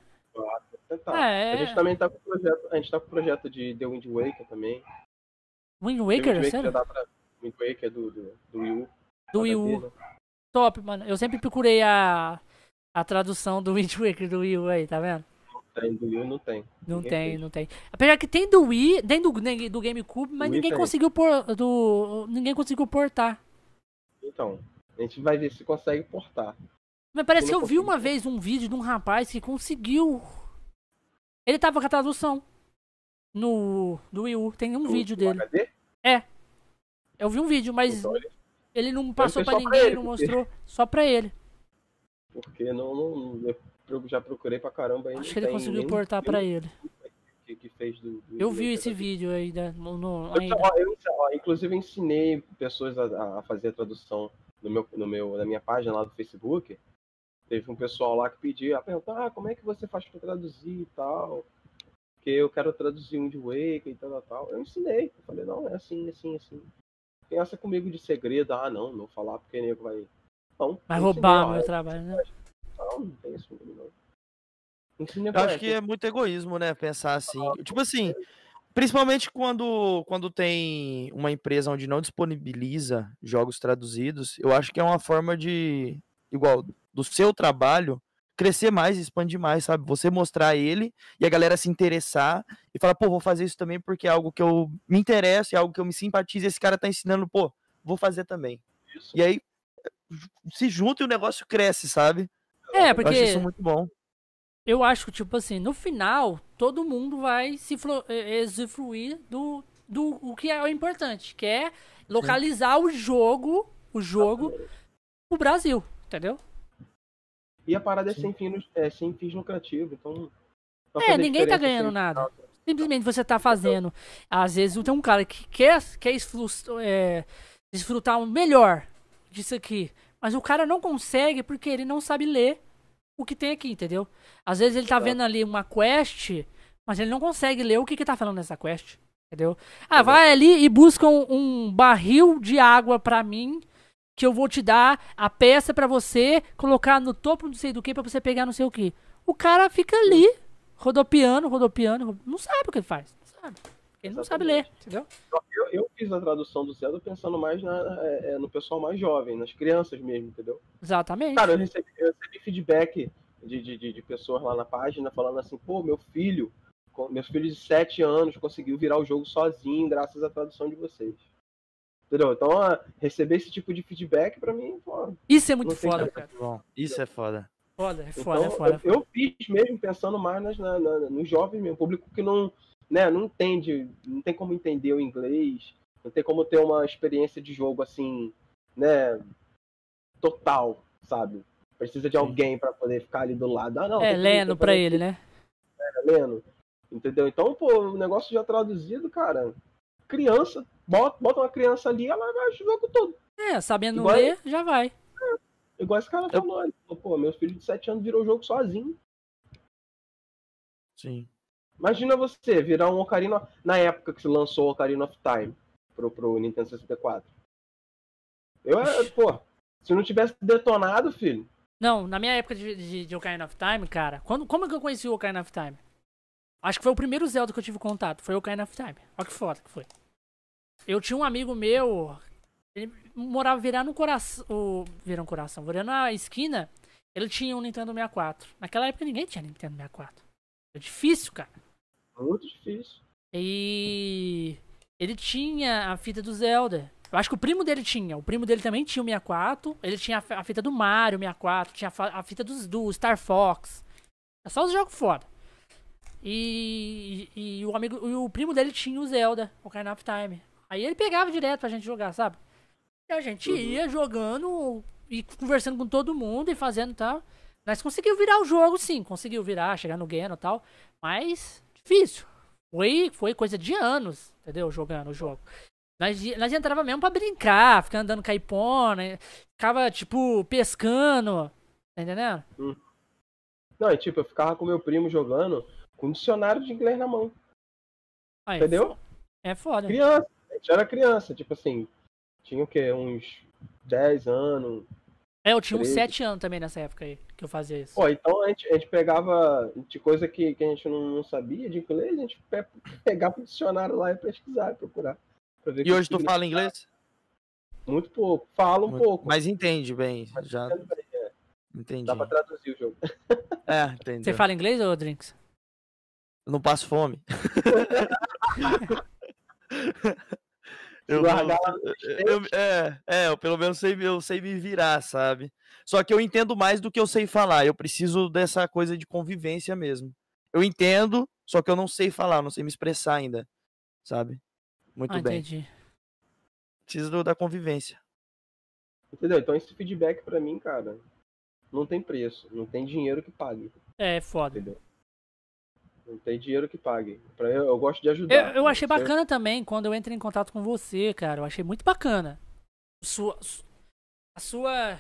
Speaker 3: tentar.
Speaker 1: É.
Speaker 3: A gente também tá com o projeto, a gente tá com o projeto de The Wind Waker também.
Speaker 1: Wind
Speaker 3: The
Speaker 1: Waker,
Speaker 3: Wind
Speaker 1: sério?
Speaker 3: já dá pra... Wind Waker do, do, do Wii U.
Speaker 1: Do Wii U.
Speaker 3: né?
Speaker 1: Top, mano. Eu sempre procurei a, a tradução do Wind Waker do Wii U aí, tá vendo?
Speaker 3: Tem, do Wii não tem.
Speaker 1: Não
Speaker 3: Ninguém
Speaker 1: tem,
Speaker 3: fez.
Speaker 1: não tem. Apesar que tem do Wii, tem do, nem- do GameCube, mas
Speaker 3: Wii
Speaker 1: ninguém
Speaker 3: tem.
Speaker 1: conseguiu por, do ninguém conseguiu portar.
Speaker 3: Então, a gente vai ver se consegue portar.
Speaker 1: Mas parece que
Speaker 3: Eu
Speaker 1: eu vi uma vez um vídeo de um rapaz que conseguiu. Ele tava com a tradução no do Wii U, tem um
Speaker 3: Do-
Speaker 1: vídeo
Speaker 3: do
Speaker 1: dele.
Speaker 3: HD?
Speaker 1: Eu vi um vídeo, mas
Speaker 3: Então, ele-
Speaker 1: ele não passou
Speaker 3: só
Speaker 1: ninguém,
Speaker 3: pra ele,
Speaker 1: não
Speaker 3: porque-
Speaker 1: mostrou, só pra ele.
Speaker 3: Porque não, não, eu já procurei pra caramba ainda.
Speaker 1: Acho que ele conseguiu portar pra ele.
Speaker 3: Que, que fez do, do
Speaker 1: Eu vi esse vídeo aí da- no, no-
Speaker 3: Eu,
Speaker 1: ainda.
Speaker 3: eu, ó, inclusive, eu ensinei pessoas a, a fazer a tradução no meu, no meu, na minha página lá do Facebook. Teve um pessoal lá que pedia, perguntar, ah, como é que você faz para traduzir e tal? Porque eu quero traduzir um de Waker e tal, tal, tal. Eu ensinei. Eu falei, não, é assim, assim, assim. Tem essa comigo de segredo, ah, não, não vou falar porque nego vai. Não,
Speaker 1: Vai roubar
Speaker 3: ensinei,
Speaker 1: meu trabalho, né?
Speaker 3: Não, não tem isso comigo, não. Ensinei
Speaker 2: Eu acho que é muito egoísmo, né? Pensar assim. Tipo assim, principalmente quando, quando tem uma empresa onde não disponibiliza jogos traduzidos, eu acho que é uma forma de, igual, do seu trabalho crescer mais, expandir mais, sabe? Você mostrar ele e a galera se interessar e falar, pô, vou fazer isso também porque é algo que eu me interesso, é algo que eu me simpatizo, e esse cara tá ensinando, pô, vou fazer também.
Speaker 3: isso.
Speaker 2: E aí se junta e o negócio cresce, sabe?
Speaker 1: É,
Speaker 2: Eu acho
Speaker 1: porque
Speaker 2: isso muito bom.
Speaker 1: eu acho que, tipo assim, no final, todo mundo vai se usufruir do, do o que é o importante, que é localizar o jogo, o jogo pro Brasil, entendeu?
Speaker 3: E a parada é
Speaker 2: Sim.
Speaker 3: sem, fins, é sem fins lucrativos, então.
Speaker 1: É, ninguém tá ganhando nada. Simplesmente você tá fazendo. Às vezes tem um cara que quer, quer é, desfrutar o melhor disso aqui. Mas o cara não consegue porque ele não sabe ler o que tem aqui, entendeu? Às vezes ele tá vendo ali uma quest, mas ele não consegue ler o que que tá falando nessa quest. Entendeu? Ah, vai ali e busca um, um barril de água pra mim, que eu vou te dar a peça pra você colocar no topo não sei do que pra você pegar não sei o que. O cara fica ali, rodopiando, rodopiando, ro- não sabe o que ele faz. Não sabe. Ele não sabe ler, entendeu?
Speaker 3: Eu, eu fiz a tradução do Zelda pensando mais na- é, é, no pessoal mais jovem, nas crianças mesmo, entendeu?
Speaker 1: Exatamente.
Speaker 3: Cara, eu recebi, eu recebi feedback de, de, de- pessoas lá na página falando assim, pô, meu filho, meus filhos de 7 anos conseguiu virar o jogo sozinho graças à tradução de vocês. Entendeu? Então, receber esse tipo de feedback pra mim, pô,
Speaker 1: Isso é muito foda, cara.
Speaker 2: Bom, isso é foda.
Speaker 1: Foda, é
Speaker 3: Então,
Speaker 1: foda, é foda.
Speaker 3: Eu, eu fiz mesmo pensando mais nas, na, na- nos jovens mesmo, público que não, né, não entende, não tem como entender o inglês, não tem como ter uma experiência de jogo assim, né, total, sabe? Precisa de
Speaker 2: Sim.
Speaker 3: alguém para poder ficar ali do lado. Ah, não,
Speaker 1: É, lendo
Speaker 3: fazer
Speaker 1: ele, né?
Speaker 3: isso, lendo. Entendeu? Então, pô, o negócio já traduzido, cara. Criança, bota, bota uma criança ali, ela vai o jogo todo.
Speaker 1: É, sabendo
Speaker 3: Igual-
Speaker 1: ler, já vai.
Speaker 3: Igual esse cara
Speaker 2: Eu-
Speaker 3: falou. Ele falou, pô, meu filho de 7 anos virou o jogo sozinho.
Speaker 2: Sim.
Speaker 3: Imagina você virar um Ocarina. Na época que se lançou o Ocarina of Time pro, pro Nintendo 64. Eu, é, pô, se não tivesse detonado, filho.
Speaker 1: Não, na minha época de, de, de Ocarina of Time, cara, quando, como é que eu conheci o Ocarina of Time? Acho que foi o primeiro Zelda que eu tive contato, foi o Ocarina of Time. Olha que foda que foi. Eu tinha um amigo meu, ele morava virando no coração, o, virando coração, virando a esquina, ele tinha um Nintendo 64. Naquela época ninguém tinha Nintendo 64. É difícil, cara.
Speaker 3: Muito difícil.
Speaker 1: E ele tinha a fita do Zelda. Eu acho que o primo dele tinha. O primo dele também tinha o 64. Ele tinha a fi- a fita do Mario 64. Tinha a fita dos, do Star Fox. É só os jogos foda. E, e, e o amigo, e o primo dele tinha o Zelda, o Ocarina of Time. Aí ele pegava direto pra gente jogar, sabe? E a gente
Speaker 3: Uhum.
Speaker 1: ia jogando e conversando com todo mundo e fazendo tal. Nós conseguiu virar o jogo, sim. Conseguiu virar, chegar no Geno e tal. Mas difícil. Foi, foi coisa de anos, entendeu? Jogando o jogo. Nós, nós entrava mesmo pra brincar, ficar andando caipona, ficava, tipo, pescando. Tá entendendo?
Speaker 3: Não, e tipo, eu ficava com meu primo jogando com um dicionário de inglês na mão.
Speaker 1: Aí,
Speaker 3: Entendeu?
Speaker 1: fo- É foda.
Speaker 3: Criança. Gente era criança, tipo assim. Tinha o quê? Uns 10 anos.
Speaker 1: É, eu tinha uns
Speaker 3: Treze.
Speaker 1: 7 anos também nessa época aí que eu fazia isso.
Speaker 3: Pô, então a gente, a gente pegava de coisa que, que a gente não, não sabia de inglês, a gente pe- pegava o dicionário lá e pesquisar, procurar. pra ver o
Speaker 2: E hoje tu fala inglês?
Speaker 3: Muito pouco. Fala um
Speaker 2: Muito-
Speaker 3: pouco.
Speaker 2: Mas entende bem.
Speaker 3: mas
Speaker 2: Já
Speaker 3: entendo bem, é.
Speaker 2: entendi.
Speaker 3: Dá pra traduzir o jogo.
Speaker 2: É, entendi.
Speaker 1: Você fala inglês, ô Drinks?
Speaker 2: Eu não passo fome. eu, eu- é, é, eu pelo menos sei, eu sei me virar, sabe? Só que eu entendo mais do que eu sei falar. Eu preciso dessa coisa de convivência mesmo. Eu entendo, só que eu não sei falar, eu não sei me expressar ainda, sabe? Muito
Speaker 1: ah,
Speaker 2: bem.
Speaker 1: entendi.
Speaker 2: Preciso do- da convivência.
Speaker 3: Entendeu? Então esse feedback pra mim, cara, não tem preço. Não tem dinheiro que pague.
Speaker 1: É, foda.
Speaker 3: Entendeu? Não tem dinheiro que pague. Pra eu, eu gosto de ajudar.
Speaker 1: Eu, eu achei
Speaker 3: Você-
Speaker 1: bacana também quando eu entrei em contato com você, cara. Eu achei muito bacana. Sua, su- a sua,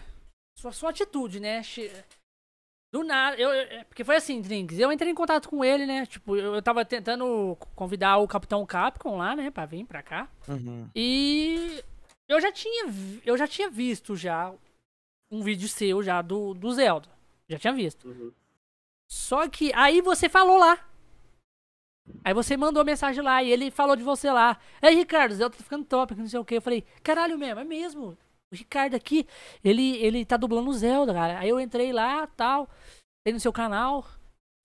Speaker 1: sua, sua atitude, né? Che- Do nada, eu, eu- é, porque foi assim, Drinks, eu entrei em contato com ele, né? Tipo, eu, eu tava tentando convidar o Capitão Capcom lá, né? Pra vir pra cá.
Speaker 2: Uhum.
Speaker 1: E eu já tinha, eu já tinha visto já um vídeo seu já do, do Zelda. Já tinha visto.
Speaker 3: Uhum.
Speaker 1: Só que aí você falou lá. Aí você mandou mensagem lá e ele falou de você lá. Ei, Ricardo, Zelda tá ficando top, não sei o que. Eu falei, caralho mesmo, é mesmo. O Ricardo aqui, ele, ele tá dublando o Zelda, cara. Aí eu entrei lá, tal, entrei no seu canal,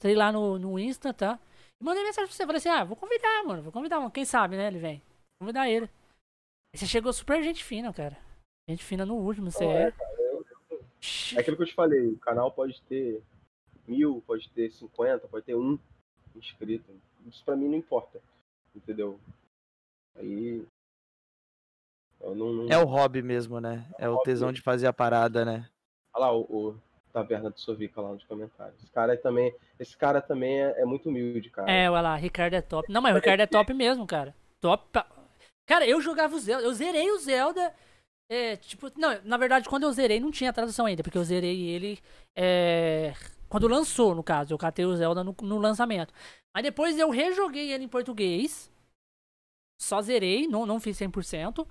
Speaker 1: entrei lá no, no Insta, tá? E mandei mensagem pra você. Falei assim, ah, vou convidar, mano. Vou convidar, mano. Quem sabe, né? Ele vem. Vou convidar ele. Aí você chegou super gente fina, cara. Gente fina no último, você
Speaker 3: Não, é,
Speaker 1: é.
Speaker 3: cara, É aquilo que eu te falei, o canal pode ter mil, pode ter 50, pode ter um inscrito. Isso pra mim não importa. Entendeu? Aí. Eu não, não...
Speaker 2: É o hobby mesmo, né? É o
Speaker 3: hobby
Speaker 2: tesão
Speaker 3: mesmo.
Speaker 2: de fazer a parada, né?
Speaker 3: Olha lá o, o Taverna do Sovica lá nos comentários. Esse cara é também, esse cara também é, é muito humilde, cara.
Speaker 1: É, olha lá, Ricardo é top. Não, mas o Ricardo é top mesmo, cara. Top. pra- Cara, eu jogava o Zelda, eu zerei o Zelda. É, tipo, não, na verdade, quando eu zerei, não tinha tradução ainda, porque eu zerei ele é, quando lançou, no caso. Eu catei o Zelda no, no lançamento. Mas depois eu rejoguei ele em português. Só zerei, não, não fiz 100%.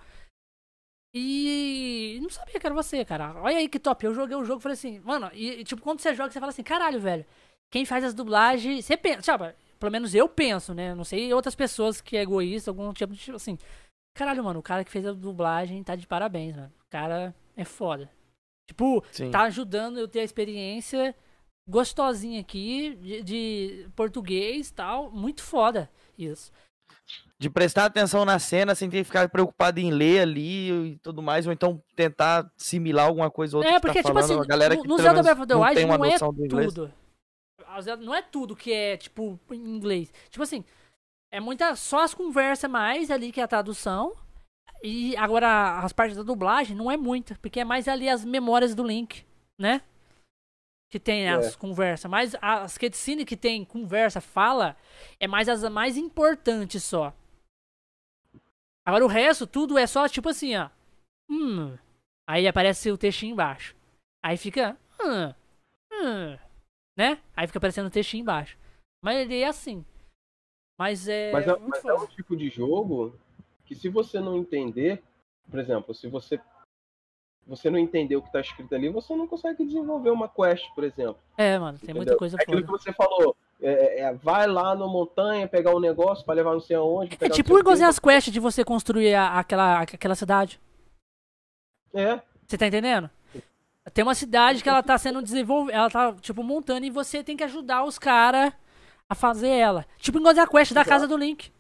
Speaker 1: E não sabia que era você, cara. Olha aí que top. Eu joguei o jogo e falei assim, mano, e, e, tipo, quando você joga, você fala assim, caralho, velho. Quem faz as dublagens. Você pensa, sabe? Pelo menos eu penso, né? Não sei outras pessoas que é egoísta, algum tipo de tipo assim. Caralho, mano, o cara que fez a dublagem tá de parabéns, mano. O cara é foda. Tipo,
Speaker 2: Sim.
Speaker 1: tá ajudando eu ter a experiência gostosinha aqui de, de português e tal. Muito foda isso.
Speaker 2: De prestar atenção na cena sem ter que ficar preocupado em ler ali e tudo mais, ou então tentar assimilar alguma coisa ou outra
Speaker 1: É,
Speaker 2: que
Speaker 1: porque,
Speaker 2: tá
Speaker 1: tipo
Speaker 2: falando,
Speaker 1: assim,
Speaker 2: a galera
Speaker 1: no, no Zelda Breath of the
Speaker 2: não
Speaker 1: Wild
Speaker 2: uma
Speaker 1: não é tudo. Não é tudo que é, tipo, em inglês. Tipo assim, É muita. Só as conversas mais ali que é a tradução. E agora as partes da dublagem não é muita, porque é mais ali as memórias do Link, né? Que tem as
Speaker 3: É.
Speaker 1: conversas. Mas as cutscenes que tem conversa, fala, é mais as mais importantes só. Agora o resto, tudo é só tipo assim, ó. Hum. Aí aparece o textinho embaixo. Aí fica. Hum. Hum. Né? Aí fica aparecendo o textinho embaixo. Mas ele é assim. Mas é.
Speaker 3: Mas, é, mas é um tipo de jogo que se você não entender, por exemplo, se você você não entender o que tá escrito ali, você não consegue desenvolver uma quest, por exemplo.
Speaker 1: É, mano, tem muita coisa
Speaker 3: É aquilo
Speaker 1: foda.
Speaker 3: que você falou. é, é, vai lá na montanha pegar um negócio pra levar não sei aonde.
Speaker 1: É tipo igualzinho as quests de você construir a- aquela, aquela cidade.
Speaker 3: É,
Speaker 1: Você tá entendendo? Tem uma cidade que ela tá sendo desenvolvida, ela tá, tipo, montando e você tem que ajudar os caras a fazer ela. Tipo igualzinho a quest da
Speaker 3: Exato.
Speaker 1: casa do Link.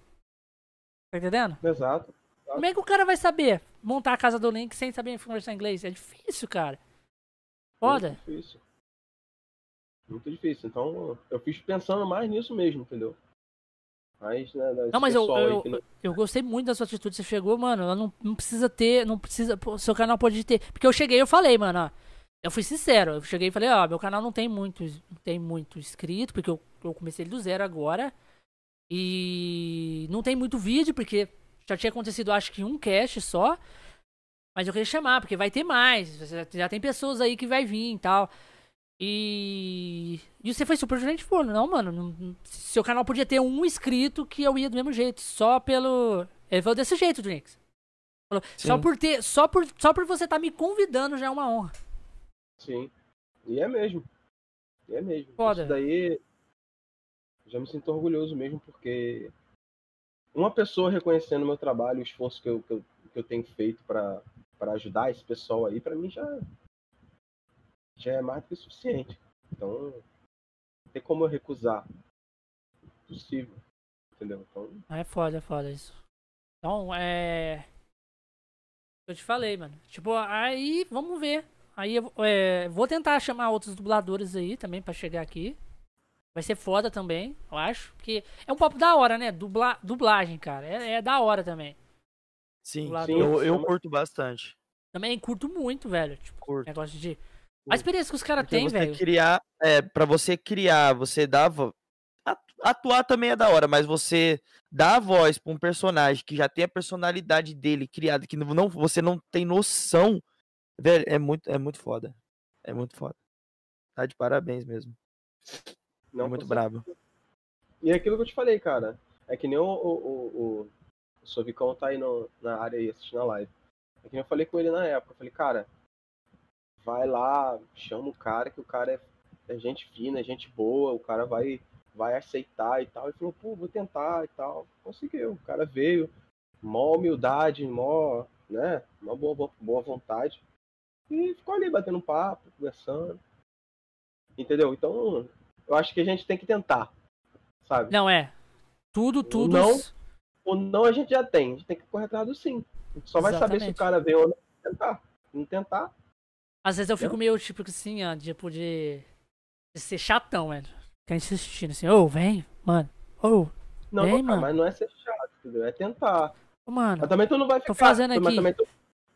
Speaker 1: Tá entendendo?
Speaker 3: exato.
Speaker 1: Como é que o cara vai saber montar a casa do Link sem saber conversar inglês? É difícil, cara. Foda.
Speaker 3: Muito difícil. Muito difícil. Então, eu fiz pensando mais nisso mesmo, entendeu? Mas, né,
Speaker 1: Não, mas eu, eu,
Speaker 3: que
Speaker 1: eu gostei muito da sua atitude. Você chegou, mano. Ela não, não precisa ter. Não precisa. seu canal pode ter. Porque eu cheguei eu falei, mano, ó. Eu fui sincero. Eu cheguei e falei, ó, meu canal não tem muito, não tem muito inscrito, porque eu, eu comecei ele do zero agora. E não tem muito vídeo, porque já tinha acontecido, acho que um cast só. Mas eu queria chamar, porque vai ter mais. Já, tem pessoas aí que vai vir e tal. E. E você foi super gente boa, não, mano? Não- seu canal podia ter um inscrito que eu ia do mesmo jeito, só pelo. Ele falou desse jeito, Drinks. Falou, só por ter. Só por, só por você estar me convidando já é uma honra.
Speaker 3: Sim. E é mesmo. E é mesmo.
Speaker 1: Foda.
Speaker 3: Isso daí. Já me sinto orgulhoso mesmo, porque uma pessoa reconhecendo o meu trabalho, o esforço que eu, que eu, que eu tenho feito pra ajudar esse pessoal aí, pra mim já, já é mais do que suficiente. Então, não tem como eu recusar. Possível. Entendeu? Então,
Speaker 1: É foda, é foda isso. Então, é. Eu te falei, mano. Tipo, aí vamos ver. Aí eu é, vou tentar chamar outros dubladores aí também pra chegar aqui. Vai ser foda também, eu acho. Porque é um papo da hora, né? Dubla, dublagem, cara. É, é da hora também.
Speaker 2: Sim,
Speaker 1: Sim,
Speaker 2: eu, eu curto bastante.
Speaker 1: Também curto muito, velho. Tipo,
Speaker 2: Curto.
Speaker 1: negócio de. A experiência que os caras têm, velho.
Speaker 2: criar, é, para você criar, você dava atuar também é da hora, mas você dá a voz pra um personagem que já tem a personalidade dele criada, que não você não tem noção, velho, é muito é muito foda. É muito foda. Tá de parabéns mesmo.
Speaker 3: Não
Speaker 2: é muito brabo.
Speaker 3: E é aquilo que eu te falei, cara. É que nem o, o, o, o, Sovicão tá aí no, na área aí assistindo a live. É que nem eu falei com ele na época. Eu falei, cara, vai lá, chama o cara, que o cara é, é gente fina, é gente boa, o cara vai, vai aceitar e tal. Ele falou, pô, vou tentar e tal. Conseguiu. O cara veio, mó humildade, mó, né? Mó boa, boa, vontade. E ficou ali batendo papo, conversando. Entendeu? Então, eu acho que a gente tem que tentar. Sabe?
Speaker 1: Não, é. Tudo, tudo.
Speaker 3: Não. O não a gente já tem, a gente tem que correr atrás do sim. A gente só vai saber se o
Speaker 1: Exatamente.
Speaker 3: cara veio ou não tentar. Não tentar.
Speaker 1: Às vezes eu fico meio tipo assim, ó, tipo de. de ser chatão, velho. Ficar insistindo assim, ô, vem, mano. Ô,
Speaker 3: Não,
Speaker 1: Vem,
Speaker 3: cara,
Speaker 1: mano.
Speaker 3: mas não é ser chato, entendeu? É tentar.
Speaker 1: mano.
Speaker 3: Mas também tu não vai ficar.
Speaker 1: Tô fazendo aqui.
Speaker 3: tu-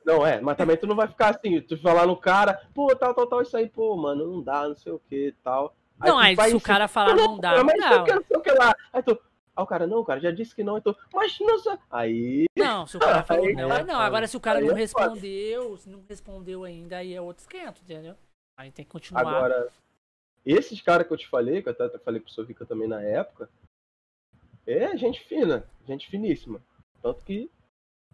Speaker 3: Não, é, mas também tu não vai ficar assim, tu falar no cara, pô, tal, tal, tal, isso aí, pô, mano, não dá, não sei o que tal.
Speaker 1: Não, aí
Speaker 3: vai
Speaker 1: se o cara falar não dá, não
Speaker 3: mas não o não sei o que lá. Aí tu. Aí o cara, não, cara, já disse que não, aí tu, mas não. Aí.
Speaker 1: Não, se o cara falou
Speaker 3: Aí
Speaker 1: não,
Speaker 2: é
Speaker 1: aí não. Agora se o cara
Speaker 3: Aí
Speaker 1: não
Speaker 3: é
Speaker 1: respondeu, se não respondeu ainda, aí é outro esquento, entendeu? Aí tem que continuar.
Speaker 3: Agora, esses caras que eu te falei, que eu até até falei pro Sovica também na época, é gente fina, gente finíssima. Tanto que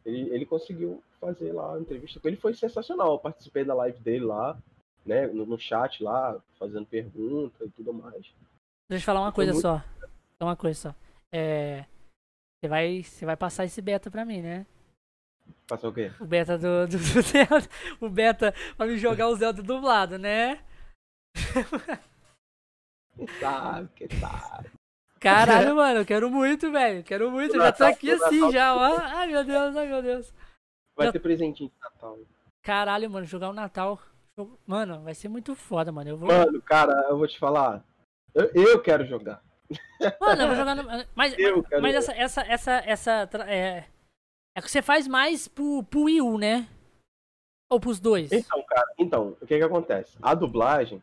Speaker 3: ele, ele conseguiu fazer lá a entrevista com ele, foi sensacional. Eu participei da live dele lá, né, no, no chat lá, fazendo pergunta e tudo mais.
Speaker 1: Deixa eu falar uma coisa
Speaker 3: muito-
Speaker 1: só. Uma coisa só. É. Você vai, você vai passar esse beta pra mim, né?
Speaker 3: Fazer o quê?
Speaker 1: O beta do, do, do Zelda. O beta pra me jogar o Zelda dublado, né?
Speaker 3: Sabe, quem sabe.
Speaker 1: Caralho, mano, eu quero muito, velho. Quero muito. Já tô aqui assim
Speaker 3: Natal.
Speaker 1: já, ó. Ai, meu Deus, ai, meu Deus.
Speaker 3: Vai
Speaker 1: Já-
Speaker 3: ter presentinho de Natal.
Speaker 1: Caralho, mano, jogar o Natal. Mano, vai ser muito foda, mano. Eu vou.
Speaker 3: Mano, cara, eu vou te falar. Eu, eu quero jogar.
Speaker 1: Mano, eu vou jogar no... Mas,
Speaker 3: Eu,
Speaker 1: mas, essa, essa, essa, essa... É, é que você faz mais pro, pro Wii U, né? Ou pros dois?
Speaker 3: Então, cara, então, o que que acontece? A dublagem,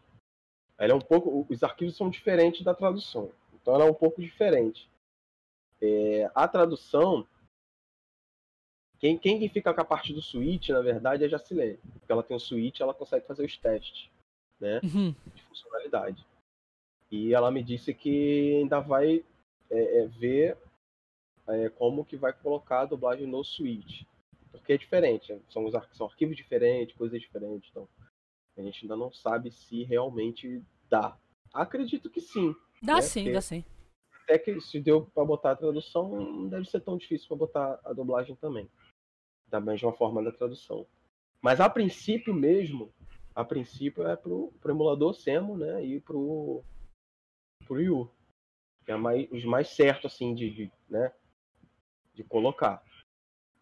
Speaker 3: ela é um pouco. Os arquivos são diferentes da tradução. Então ela é um pouco diferente. É, a tradução. Quem, quem que fica com a parte do switch, na verdade, é a Jacilene. Porque ela tem o switch, ela consegue fazer os testes
Speaker 1: Uhum.
Speaker 3: de funcionalidade. E ela me disse que ainda vai é, é, ver é, como que vai colocar a dublagem no Switch. Porque é diferente, né? são, os são arquivos diferentes, coisas diferentes. Então, a gente ainda não sabe se realmente dá. Acredito que sim.
Speaker 1: Dá
Speaker 3: né?
Speaker 1: sim,
Speaker 3: Porque
Speaker 1: dá sim.
Speaker 3: Até que se deu para botar a tradução, não deve ser tão difícil para botar a dublagem também. Da mesma forma da tradução. Mas a princípio mesmo, a princípio é pro, pro emulador Semo, né? E pro, pro Wii U. Que é mais, os mais certo, assim, de, de, né? De colocar.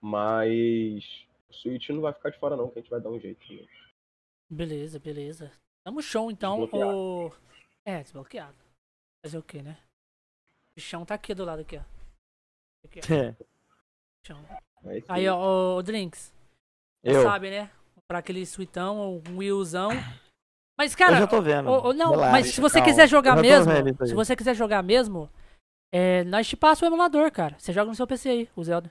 Speaker 3: Mas o Switch não vai ficar de fora não, que a gente vai dar um jeito. Né?
Speaker 1: Beleza, beleza. Tamo show, então. O... É, desbloqueado. Fazer o que, né? O chão tá aqui do lado aqui, ó. Aqui, ó.
Speaker 2: É.
Speaker 1: Chão.
Speaker 3: Aí,
Speaker 1: ó, o Drinks. Você
Speaker 2: Eu,
Speaker 1: sabe, né? Pra aquele suitão ou um Willzão. Mas,
Speaker 2: eu
Speaker 1: cara,
Speaker 2: já tô vendo.
Speaker 1: ô, não,
Speaker 2: Relaxa,
Speaker 1: mas se você
Speaker 2: calma.
Speaker 1: quiser jogar
Speaker 2: Eu
Speaker 1: mesmo, se você quiser jogar mesmo, é, nós te passa o emulador, cara. Você joga no seu PC aí, o Zelda.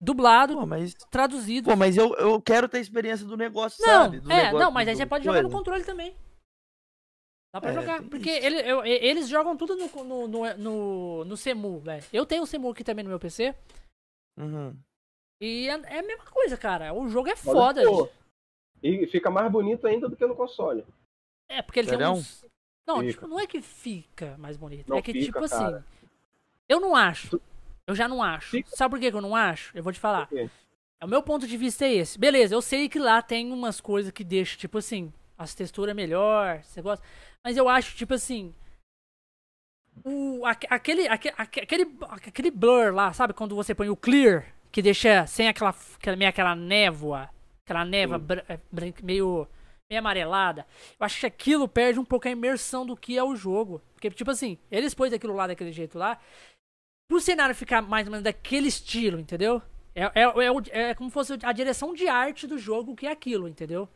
Speaker 1: Dublado,
Speaker 2: Pô, mas,
Speaker 1: traduzido.
Speaker 2: pô, mas eu, eu quero ter a experiência do negócio,
Speaker 1: não,
Speaker 2: sabe? Do
Speaker 1: é,
Speaker 2: negócio
Speaker 1: não, mas aí você pode jogar no
Speaker 2: coisa.
Speaker 1: controle também. Dá pra
Speaker 2: É,
Speaker 1: jogar. Porque ele- eu- eles jogam tudo no, no, no, no, no Semu, velho. Eu tenho o Semu aqui também no meu PC.
Speaker 2: Uhum.
Speaker 1: E é, é a mesma coisa, cara. O jogo é foda. gente.
Speaker 3: E fica mais bonito ainda do que no console.
Speaker 1: É, porque ele tem
Speaker 2: Sério?
Speaker 1: uns. Não,
Speaker 3: Fica.
Speaker 1: tipo, não é que fica mais bonito.
Speaker 3: Não
Speaker 1: é que,
Speaker 3: fica,
Speaker 1: tipo
Speaker 3: cara.
Speaker 1: assim. Eu não acho. Eu já não acho.
Speaker 3: Fica.
Speaker 1: Sabe por que que eu não acho? Eu vou te falar. É, O meu ponto de vista é esse. Beleza, eu sei que lá tem umas coisas que deixam, tipo assim, as texturas melhor, você gosta. Mas eu acho, tipo assim. O, aque- aquele, aque- aque- aquele, aquele blur lá, sabe? Quando você põe o clear, que deixa sem aquela, meio aquela névoa, aquela névoa
Speaker 3: Sim.
Speaker 1: bran- é, meio, meio amarelada. Eu acho que aquilo perde um pouco a imersão do que é o jogo. Porque, tipo assim, eles pôs aquilo lá daquele jeito lá, pro cenário ficar mais ou menos daquele estilo, entendeu? É, é, é, é como se fosse a direção de arte do jogo que é aquilo, entendeu?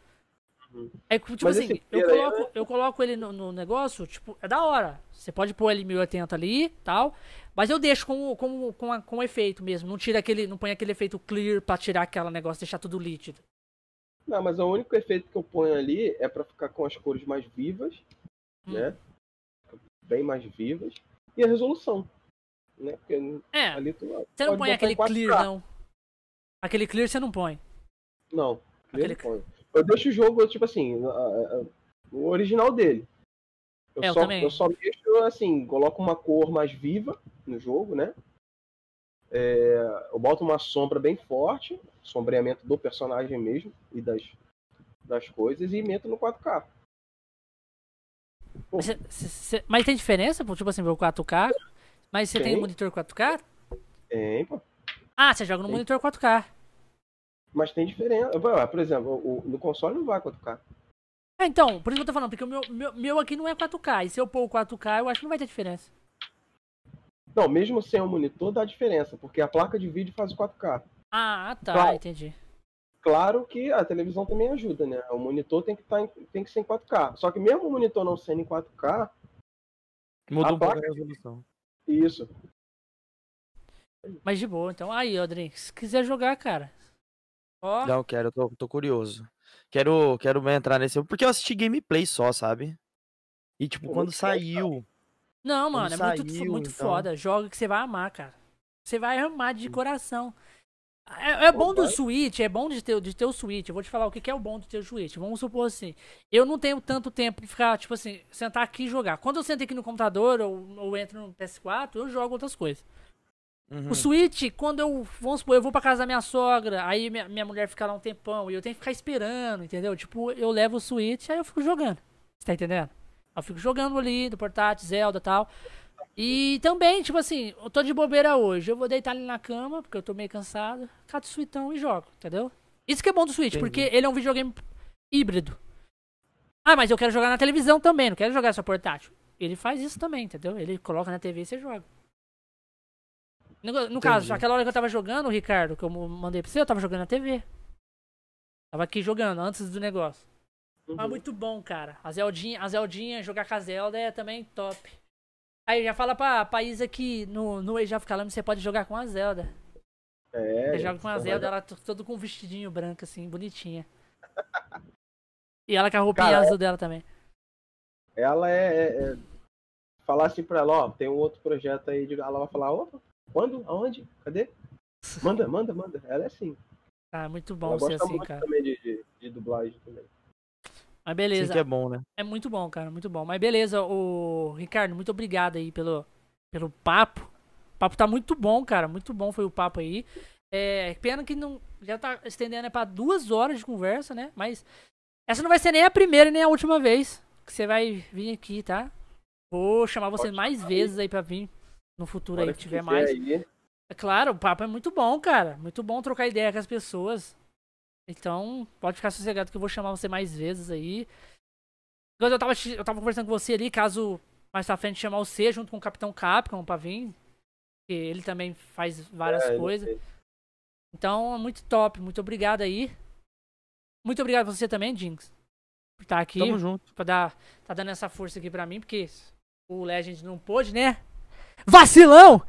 Speaker 1: É tipo
Speaker 3: Mas
Speaker 1: assim, eu
Speaker 3: clear
Speaker 1: coloco, eu coloco ele no, no negócio, tipo, é da hora. Você pode pôr ele 1080 ali tal. Mas eu deixo com, com, com, a- com o efeito mesmo. Não tira aquele. Não põe aquele efeito clear pra tirar aquele negócio, deixar tudo líquido.
Speaker 3: Não, mas o único efeito que eu ponho ali é pra ficar com as cores mais vivas,
Speaker 1: Hum.
Speaker 3: né? Bem mais vivas. E a resolução. Né? Porque
Speaker 1: É,
Speaker 3: ali tu
Speaker 1: você não põe aquele
Speaker 3: em 4K.
Speaker 1: clear, não. Aquele clear você não põe.
Speaker 3: Não,
Speaker 1: Aquele-
Speaker 3: aquele... põe. Eu deixo o jogo, tipo assim, a- a- o original dele. Eu,
Speaker 1: É, eu
Speaker 3: só,
Speaker 1: também.
Speaker 3: eu só deixo assim, coloco uma cor mais viva no jogo, né? É, eu boto uma sombra bem forte, sombreamento do personagem mesmo e das, das coisas, e meto no 4K. Pô,
Speaker 1: Mas, cê- cê- mas tem diferença, tipo assim, ver o 4K? Mas você tem
Speaker 3: Tem.
Speaker 1: monitor 4K?
Speaker 3: Tem, pô.
Speaker 1: Ah, você joga no
Speaker 3: Tem.
Speaker 1: monitor 4K.
Speaker 3: Mas tem diferença. Por exemplo, o- no console não vai 4K.
Speaker 1: É, então, por isso que eu tô falando, porque o meu, meu, meu aqui não é 4K. E se eu pôr o 4K, eu acho que não vai ter diferença.
Speaker 3: Não, mesmo sem o monitor dá diferença, porque a placa de vídeo faz o 4K.
Speaker 1: Ah, tá,
Speaker 3: Claro.
Speaker 1: entendi.
Speaker 3: Claro que a televisão também ajuda, né? O monitor tem que, tá em, tem que ser em 4K. Só que mesmo o monitor não sendo em 4K,
Speaker 2: Muda
Speaker 3: A
Speaker 2: um pouco a resolução.
Speaker 3: isso.
Speaker 1: Mas de boa, então. Aí, ó, Drink, se quiser jogar, cara. Ó,
Speaker 2: Não, quero, eu tô, tô curioso. Quero, quero entrar nesse. Porque eu assisti gameplay só, sabe? E, tipo,
Speaker 3: Pô,
Speaker 2: quando
Speaker 3: muito
Speaker 2: saiu.
Speaker 1: não, mano, é muito,
Speaker 2: saiu,
Speaker 1: muito
Speaker 2: então.
Speaker 1: foda. Joga que você vai amar, cara. Você vai amar de coração. É, é bom do. Switch, é bom de ter, de ter o Switch. Eu vou te falar o que que é o bom de ter o Switch. Vamos supor assim, eu não tenho tanto tempo pra ficar, tipo assim, sentar aqui e jogar. Quando eu sento aqui no computador ou, ou entro no PS4, eu jogo outras coisas.
Speaker 2: Uhum.
Speaker 1: O Switch, quando eu, vamos supor, eu vou pra casa da minha sogra, aí minha, minha mulher fica lá um tempão e eu tenho que ficar esperando, entendeu? Tipo, eu levo o Switch, aí eu fico jogando. Você tá entendendo? Eu fico jogando ali, do portátil, Zelda e tal. E também, tipo assim, eu tô de bobeira hoje, eu vou deitar ali na cama, porque eu tô meio cansado, cato o Switchão e jogo, entendeu? Isso que é bom do Switch,
Speaker 2: Entendi.
Speaker 1: porque ele é um videogame híbrido. Ah, mas eu quero jogar na televisão também, não quero jogar só portátil. ele faz isso também, entendeu? Ele coloca na TV e você joga. No, no caso, aquela hora que eu tava jogando, Ricardo, que eu mandei pra você, eu tava jogando na TV. Tava aqui jogando, antes do negócio. Uhum. Mas muito bom, cara. A Zeldinha, a Zeldinha, jogar com a Zelda é também top. Aí já fala pra, Isa que no, no Age of Calamity você pode jogar com a Zelda.
Speaker 3: É.
Speaker 1: Você joga com a Zelda, ela todo com um vestidinho branco, assim, bonitinha. e ela com a roupinha cara, azul dela também.
Speaker 3: Ela é, é, é, Falar assim pra ela, ó, tem um outro projeto aí, ela vai falar, opa, quando? Aonde? Cadê? Manda, manda, manda. Ela é assim.
Speaker 1: Ah, muito bom ser assim, cara.
Speaker 3: também de, de, de, dublagem também.
Speaker 1: Mas beleza.
Speaker 2: Sim que é bom, né?
Speaker 1: É muito bom, cara, muito bom. Mas beleza, o Ricardo, muito obrigado aí pelo, pelo papo. O papo tá muito bom, cara. Muito bom foi o papo aí. É, pena que não já tá estendendo é para duas horas de conversa, né? Mas essa não vai ser nem a primeira nem a última vez que você vai vir aqui, tá? Vou chamar você Pode mais vezes aí para vir no futuro aí que tiver mais. Aí. É claro, o papo é muito bom, cara. Muito bom trocar ideia com as pessoas. Então, pode ficar sossegado que eu vou chamar você mais vezes aí. Eu tava, eu tava conversando com você ali, caso mais pra frente chamar você junto com o Capitão Capcom pra vir. Que ele também faz várias é, coisas. Então, é muito top. Muito obrigado aí. Muito obrigado a você também, Jinx. Por estar aqui.
Speaker 2: Tamo junto.
Speaker 1: Pra dar, tá dando essa força aqui pra mim, porque o Legend não pôde, né? Vacilão!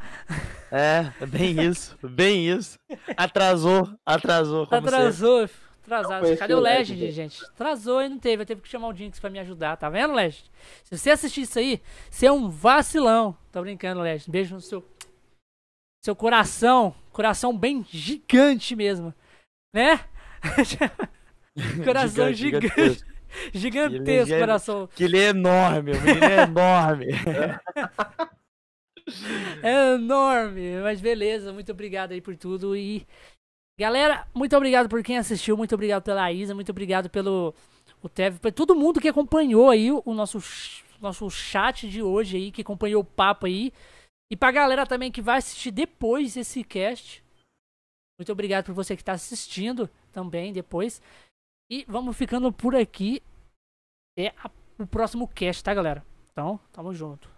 Speaker 2: É, bem isso, bem isso. Atrasou, atrasou.
Speaker 1: atrasou, atrasado. Cadê o Legend, Legend, gente? Atrasou e não teve. Eu teve que chamar o Jinx pra me ajudar, tá vendo, Legend? Se você assistir isso aí, você é um vacilão. Tô brincando, Legend. Beijo no seu, seu coração. Coração bem gigante mesmo. Né? coração gigante. gigante. Gigantesco, coração.
Speaker 2: Que ele é enorme, o menino é enorme.
Speaker 1: é enorme. Mas beleza, muito obrigado aí por tudo. E galera, muito obrigado por quem assistiu, muito obrigado pela Isa, muito obrigado pelo o Tev, por todo mundo que acompanhou aí o nosso, nosso chat de hoje aí, que acompanhou o papo aí. E pra galera também que vai assistir depois esse cast. Muito obrigado por você que tá assistindo também depois. E vamos ficando por aqui. É o próximo cast, tá, galera? Então, tamo junto.